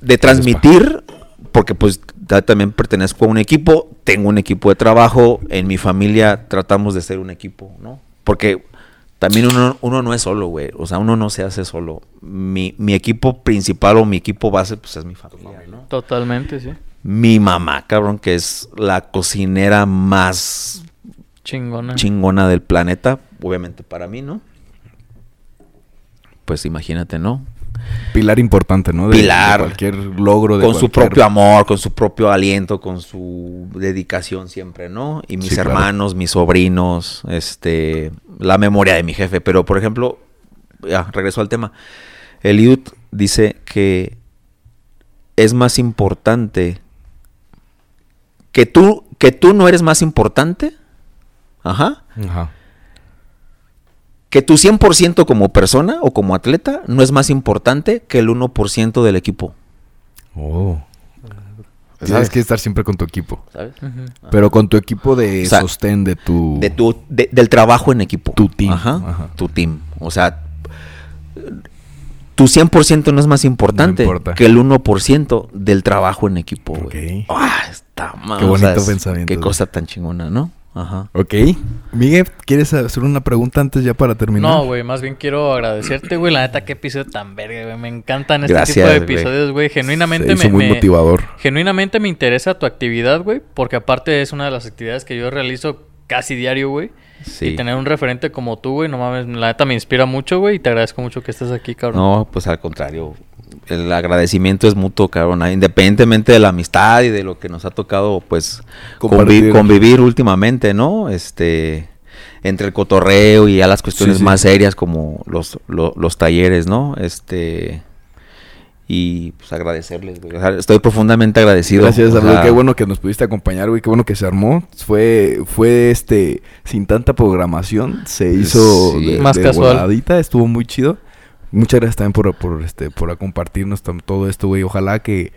[SPEAKER 2] de transmitir, porque pues también pertenezco a un equipo, tengo un equipo de trabajo, en mi familia tratamos de ser un equipo, ¿no? Porque también uno, uno no es solo, güey, o sea, uno no se hace solo. Mi, mi equipo principal o mi equipo base, pues es mi familia, ¿no?
[SPEAKER 3] Totalmente, sí.
[SPEAKER 2] Mi mamá, cabrón, que es la cocinera más
[SPEAKER 3] Chingona.
[SPEAKER 2] chingona del planeta, obviamente para mí, ¿no? Pues imagínate, ¿no?
[SPEAKER 1] Pilar importante, ¿no? De,
[SPEAKER 2] Pilar.
[SPEAKER 1] de cualquier logro. De
[SPEAKER 2] con su propio amor, con su propio aliento, con su dedicación siempre, ¿no? Y mis
[SPEAKER 1] Sí, claro.
[SPEAKER 2] hermanos, mis sobrinos, este, la memoria de mi jefe. Pero, por ejemplo, ya, regreso al tema. Eliud dice que es más importante que tú, que tú no eres más importante. Ajá.
[SPEAKER 1] Ajá.
[SPEAKER 2] Que tu 100% como persona o como atleta no es más importante que el 1% del equipo.
[SPEAKER 1] Oh.
[SPEAKER 2] ¿Sabes?
[SPEAKER 1] Que estar siempre con tu equipo.
[SPEAKER 2] ¿Sabes?
[SPEAKER 1] Pero con tu equipo de
[SPEAKER 2] O sea,
[SPEAKER 1] sostén de tu...
[SPEAKER 2] De tu, de- del trabajo en equipo.
[SPEAKER 1] Tu team.
[SPEAKER 2] Ajá,
[SPEAKER 1] Ajá.
[SPEAKER 2] Tu team. O sea, tu 100% no es más importante
[SPEAKER 1] importa.
[SPEAKER 2] que el 1% del trabajo en equipo, güey.
[SPEAKER 1] Ok.
[SPEAKER 2] Ah, está mal.
[SPEAKER 1] Qué
[SPEAKER 2] o sea,
[SPEAKER 1] bonito
[SPEAKER 2] es-
[SPEAKER 1] pensamiento,
[SPEAKER 2] Qué
[SPEAKER 1] güey.
[SPEAKER 2] cosa tan chingona, ¿no? Ajá.
[SPEAKER 1] Ok. Miguel, ¿quieres hacer una pregunta antes ya para terminar?
[SPEAKER 3] No, güey, más bien quiero agradecerte, güey. La neta, qué episodio tan verga, güey. Me encantan este
[SPEAKER 2] Gracias,
[SPEAKER 3] tipo de episodios, güey.
[SPEAKER 1] Se
[SPEAKER 3] Genuinamente
[SPEAKER 1] hizo
[SPEAKER 3] me,
[SPEAKER 1] muy
[SPEAKER 3] me-
[SPEAKER 1] motivador.
[SPEAKER 3] Genuinamente me interesa tu actividad, güey. Porque aparte es una de las actividades que yo realizo casi diario, güey.
[SPEAKER 2] Sí.
[SPEAKER 3] Y tener un referente como tú, güey, no mames, la neta me inspira mucho, güey. Y te agradezco mucho que estés aquí, cabrón.
[SPEAKER 2] No, pues al contrario. El agradecimiento es mutuo, cabrón. ah, Independientemente de la amistad y de lo que nos ha tocado, pues, convivir últimamente, ¿no? Este, entre el cotorreo y ya las cuestiones
[SPEAKER 1] Sí, sí.
[SPEAKER 2] más serias como los, lo- los talleres, ¿no? Este, y pues agradecerles, güey. O sea, estoy profundamente agradecido.
[SPEAKER 1] Gracias,
[SPEAKER 2] o
[SPEAKER 1] amigo.
[SPEAKER 2] sea,
[SPEAKER 1] Qué bueno que nos pudiste acompañar, güey. Qué bueno que se armó. Fue, fue este, sin tanta programación. Se hizo
[SPEAKER 2] Sí.
[SPEAKER 1] de,
[SPEAKER 3] Más
[SPEAKER 1] de
[SPEAKER 3] casual.
[SPEAKER 1] voladita. Estuvo muy chido. Muchas gracias también por, por, este, por compartirnos todo esto, güey. Ojalá que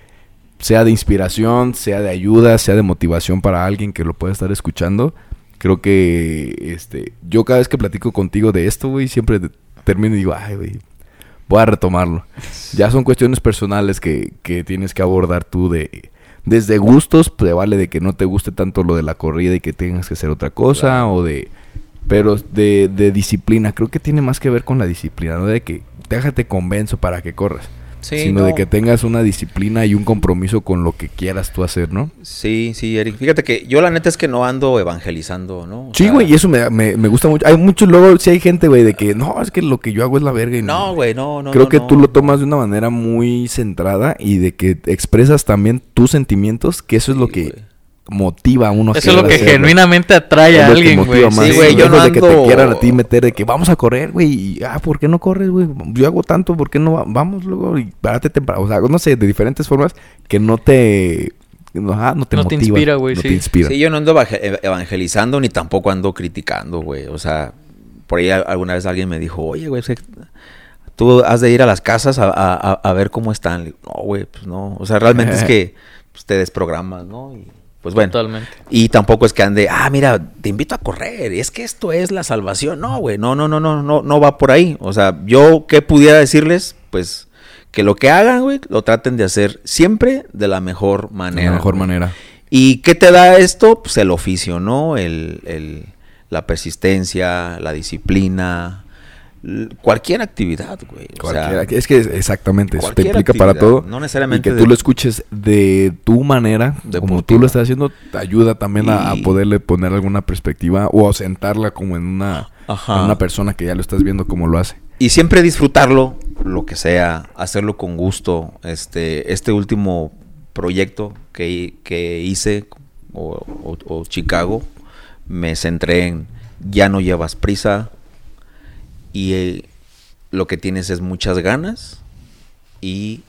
[SPEAKER 1] sea de inspiración, sea de ayuda, sea de motivación para alguien que lo pueda estar escuchando. Creo que este, yo cada vez que platico contigo de esto, güey, siempre termino y digo, ay, güey, voy a retomarlo. Ya son cuestiones personales que, que tienes que abordar tú de... Desde gustos, pues vale de que no te guste tanto lo de la corrida y que tengas que hacer otra cosa,
[SPEAKER 2] Claro.
[SPEAKER 1] o de... Pero de, de disciplina, creo que tiene más que ver con la disciplina, no de que déjate convenzo para que corras,
[SPEAKER 2] sí,
[SPEAKER 1] sino de que tengas una disciplina y un compromiso con lo que quieras tú hacer, ¿no?
[SPEAKER 2] Sí, sí, Eric. Fíjate que yo la neta es que no ando evangelizando, ¿no? O
[SPEAKER 1] Sí, güey, y eso me, me, me gusta mucho. Hay muchos, luego, sí hay gente, güey, de que no, es que lo que yo hago es la verga y
[SPEAKER 2] No, güey, no, no.
[SPEAKER 1] Creo
[SPEAKER 2] no,
[SPEAKER 1] que
[SPEAKER 2] no.
[SPEAKER 1] tú lo tomas de una manera muy centrada y de que expresas también tus sentimientos, que eso es lo
[SPEAKER 2] Sí,
[SPEAKER 1] que. Motiva a uno. a
[SPEAKER 3] Eso es lo que genuinamente atrae a alguien, güey.
[SPEAKER 2] Sí, güey, yo no
[SPEAKER 1] de que te quieran a ti meter de que vamos a correr, güey, y ah, ¿por qué no corres, güey? Yo hago tanto, ¿por qué no va- vamos luego y párate temprano? O sea, no sé, de diferentes formas que no te no, ajá, no te
[SPEAKER 3] No te inspira, güey,
[SPEAKER 1] no
[SPEAKER 3] sí.
[SPEAKER 1] te inspira.
[SPEAKER 2] Sí, yo no ando ev- evangelizando ni tampoco ando criticando, güey. O sea, por ahí alguna vez alguien me dijo, oye, güey, es que tú has de ir a las casas a, a- a- a ver cómo están. Le digo, no, güey, pues no. O sea, realmente es <laughs> que pues, te desprogramas, ¿no? Y, pues bueno.
[SPEAKER 3] Totalmente.
[SPEAKER 2] Y tampoco es que ande, ah, mira, te invito a correr, es que esto es la salvación. No, güey, no, no, no, no, no, no va por ahí. O sea, yo, ¿qué pudiera decirles? Pues que lo que hagan, güey, lo traten de hacer siempre de la mejor
[SPEAKER 1] de
[SPEAKER 2] manera.
[SPEAKER 1] la mejor
[SPEAKER 2] güey.
[SPEAKER 1] manera.
[SPEAKER 2] ¿Y qué te da esto? Pues el oficio, ¿no? El, el- la persistencia, la disciplina, cualquier actividad, güey. O sea,
[SPEAKER 1] Cualquiera- es que exactamente, eso te implica para todo.
[SPEAKER 2] no necesariamente
[SPEAKER 1] Y que
[SPEAKER 2] de-
[SPEAKER 1] tú lo escuches de tu manera, como
[SPEAKER 2] Deportiva.
[SPEAKER 1] tú lo estás haciendo, te ayuda también a, poderle poner alguna perspectiva o a sentarla como en una, en una persona que ya lo estás viendo como lo hace.
[SPEAKER 2] Y siempre disfrutarlo, lo que sea, hacerlo con gusto. Este, este último proyecto que, que hice, o, o- o Chicago, me centré en ya no llevas prisa y eh, lo que tienes es muchas ganas y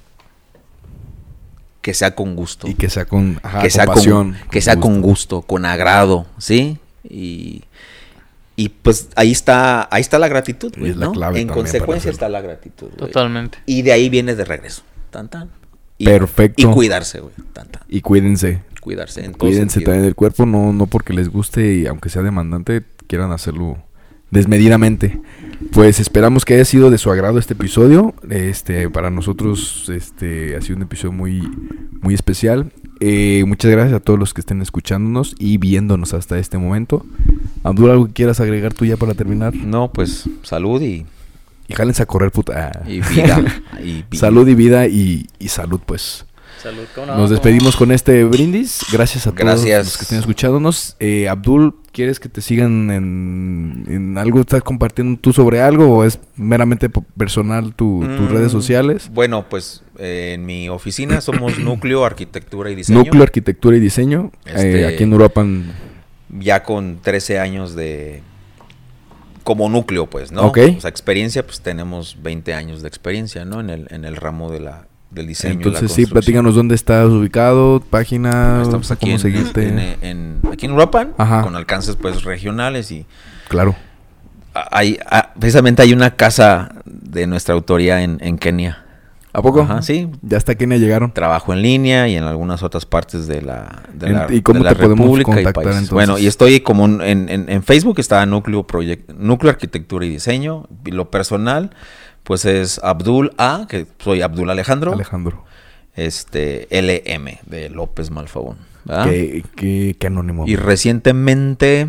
[SPEAKER 2] que sea con gusto.
[SPEAKER 1] Y que sea con, ajá,
[SPEAKER 2] que,
[SPEAKER 1] con
[SPEAKER 2] sea con,
[SPEAKER 1] pasión.
[SPEAKER 2] que sea con gusto, con agrado, ¿sí? Y, Y pues ahí está, ahí está la gratitud, güey,
[SPEAKER 1] Es la
[SPEAKER 2] ¿no?
[SPEAKER 1] clave
[SPEAKER 2] En consecuencia está la gratitud. güey.
[SPEAKER 3] Totalmente.
[SPEAKER 2] Y de ahí viene de regreso. Tan, tan. Y,
[SPEAKER 1] Perfecto.
[SPEAKER 2] Y cuidarse, güey. Tan, tan.
[SPEAKER 1] Y cuídense.
[SPEAKER 2] Cuidarse. En
[SPEAKER 1] Cuídense también del cuerpo, no, no porque les guste y aunque sea demandante, quieran hacerlo desmedidamente. Pues esperamos que haya sido de su agrado este episodio. Este, para nosotros, este, ha sido un episodio muy, muy especial. Eh, muchas gracias a todos los que estén escuchándonos y viéndonos hasta este momento. Abdul, ¿algo que quieras agregar tú ya para terminar?
[SPEAKER 2] No, pues salud y,
[SPEAKER 1] Y jálense a correr, puta.
[SPEAKER 2] Y vida. <laughs> y
[SPEAKER 1] Salud y vida y, y salud, pues.
[SPEAKER 3] Salud, ¿cómo no?
[SPEAKER 1] Nos despedimos con este brindis. Gracias a todos los que estén escuchándonos. Eh, Abdul, ¿quieres que te sigan en, en algo? ¿Estás compartiendo tú sobre algo o es meramente personal tu- tus
[SPEAKER 2] Mm,
[SPEAKER 1] redes sociales?
[SPEAKER 2] Bueno, pues eh, en mi oficina somos <coughs> Núcleo Arquitectura y Diseño.
[SPEAKER 1] Núcleo Arquitectura y Diseño. eh,
[SPEAKER 2] Este-
[SPEAKER 1] aquí en Uruapan.
[SPEAKER 2] ya con 13 años de como núcleo, pues, ¿no?
[SPEAKER 1] Ok.
[SPEAKER 2] O sea, experiencia, pues tenemos 20 años de experiencia, ¿no? En el, en el ramo de la, del diseño.
[SPEAKER 1] Entonces, sí, platícanos dónde estás ubicado, página,
[SPEAKER 2] Estamos aquí
[SPEAKER 1] cómo
[SPEAKER 2] en,
[SPEAKER 1] seguirte.
[SPEAKER 2] en, en- aquí en Uruapan,
[SPEAKER 1] Ajá.
[SPEAKER 2] con alcances pues regionales y
[SPEAKER 1] Claro.
[SPEAKER 2] hay, precisamente hay una casa de nuestra autoría en, en Kenia.
[SPEAKER 1] ¿A poco?
[SPEAKER 2] Ajá, sí.
[SPEAKER 1] Ya hasta Kenia llegaron.
[SPEAKER 2] Trabajo en línea y en algunas otras partes de la, de
[SPEAKER 1] En-
[SPEAKER 2] la,
[SPEAKER 1] ¿y cómo
[SPEAKER 2] de la
[SPEAKER 1] te podemos
[SPEAKER 2] República
[SPEAKER 1] contactar, entonces?
[SPEAKER 2] Bueno, y estoy como en, en- en Facebook está Núcleo Project, Núcleo Arquitectura y Diseño. Y lo personal, pues es Abdul A, que soy Abdul Alejandro.
[SPEAKER 1] Alejandro.
[SPEAKER 2] Este LM de López Malfabón.
[SPEAKER 1] Qué, qué- qué anónimo.
[SPEAKER 2] Y recientemente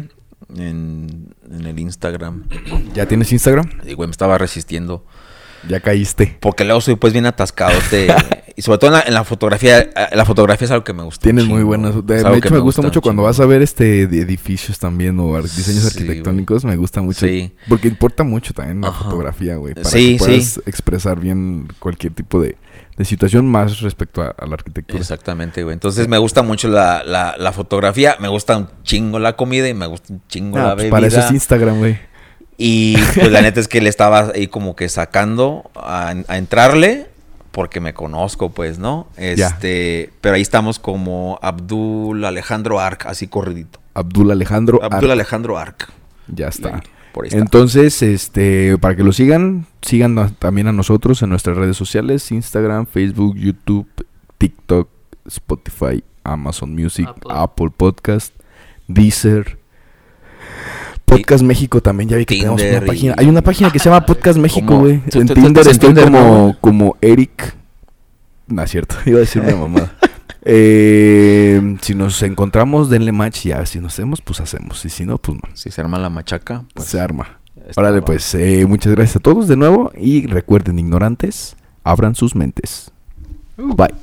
[SPEAKER 2] en, en el Instagram,
[SPEAKER 1] ¿Ya tienes Instagram?
[SPEAKER 2] digo, me estaba resistiendo.
[SPEAKER 1] Ya caíste.
[SPEAKER 2] Porque luego soy pues bien atascado. <laughs> y sobre todo en la, en la fotografía. La fotografía es algo que me gusta.
[SPEAKER 1] Tienes muy buenas. De, hecho, me gusta mucho cuando vas a ver este edificios también o diseños
[SPEAKER 2] Sí,
[SPEAKER 1] arquitectónicos. Me gusta mucho.
[SPEAKER 2] Sí.
[SPEAKER 1] Porque importa mucho también la
[SPEAKER 2] Ajá.
[SPEAKER 1] fotografía, güey. Para
[SPEAKER 2] Sí,
[SPEAKER 1] que puedas expresar bien cualquier tipo de, de situación más respecto a, a la arquitectura.
[SPEAKER 2] Exactamente, güey. Entonces me gusta mucho la, la, la fotografía, me gusta un chingo la comida y me gusta un chingo
[SPEAKER 1] Ah,
[SPEAKER 2] la
[SPEAKER 1] pues
[SPEAKER 2] bebida.
[SPEAKER 1] para eso es Instagram, güey.
[SPEAKER 2] Y pues la neta es que le estaba ahí como que sacando a, a entrarle porque me conozco, pues, ¿no?
[SPEAKER 1] Ya.
[SPEAKER 2] Este, pero ahí estamos como Abdul Alejandro Arc, así corridito.
[SPEAKER 1] Abdul Alejandro.
[SPEAKER 2] Abdul
[SPEAKER 1] Ar-
[SPEAKER 2] Alejandro Arc.
[SPEAKER 1] Ya está.
[SPEAKER 2] Por ahí está.
[SPEAKER 1] Entonces, este, para que lo sigan, sigan a- también a nosotros en nuestras redes sociales, Instagram, Facebook, YouTube, TikTok, Spotify, Amazon Music,
[SPEAKER 3] Apple.
[SPEAKER 1] Apple, Podcast, Deezer. Podcast México también, ya vi que tenemos una página.
[SPEAKER 2] y-
[SPEAKER 1] Hay una página que se llama Podcast <laughs> México, güey.
[SPEAKER 2] ¿Tú-
[SPEAKER 1] En
[SPEAKER 2] tú- tú
[SPEAKER 1] Tinder estoy
[SPEAKER 2] Tinder,
[SPEAKER 1] como,
[SPEAKER 2] no?
[SPEAKER 1] como Eric. No es cierto, <laughs> iba a decir una mamada. Eh, si nos encontramos, denle match ya. Si nos hacemos, pues hacemos. Y si no, pues no.
[SPEAKER 2] Si se arma la machaca, pues
[SPEAKER 1] se arma. Órale, pues eh, muchas gracias a todos de nuevo y recuerden, ignorantes, abran sus mentes. Bye.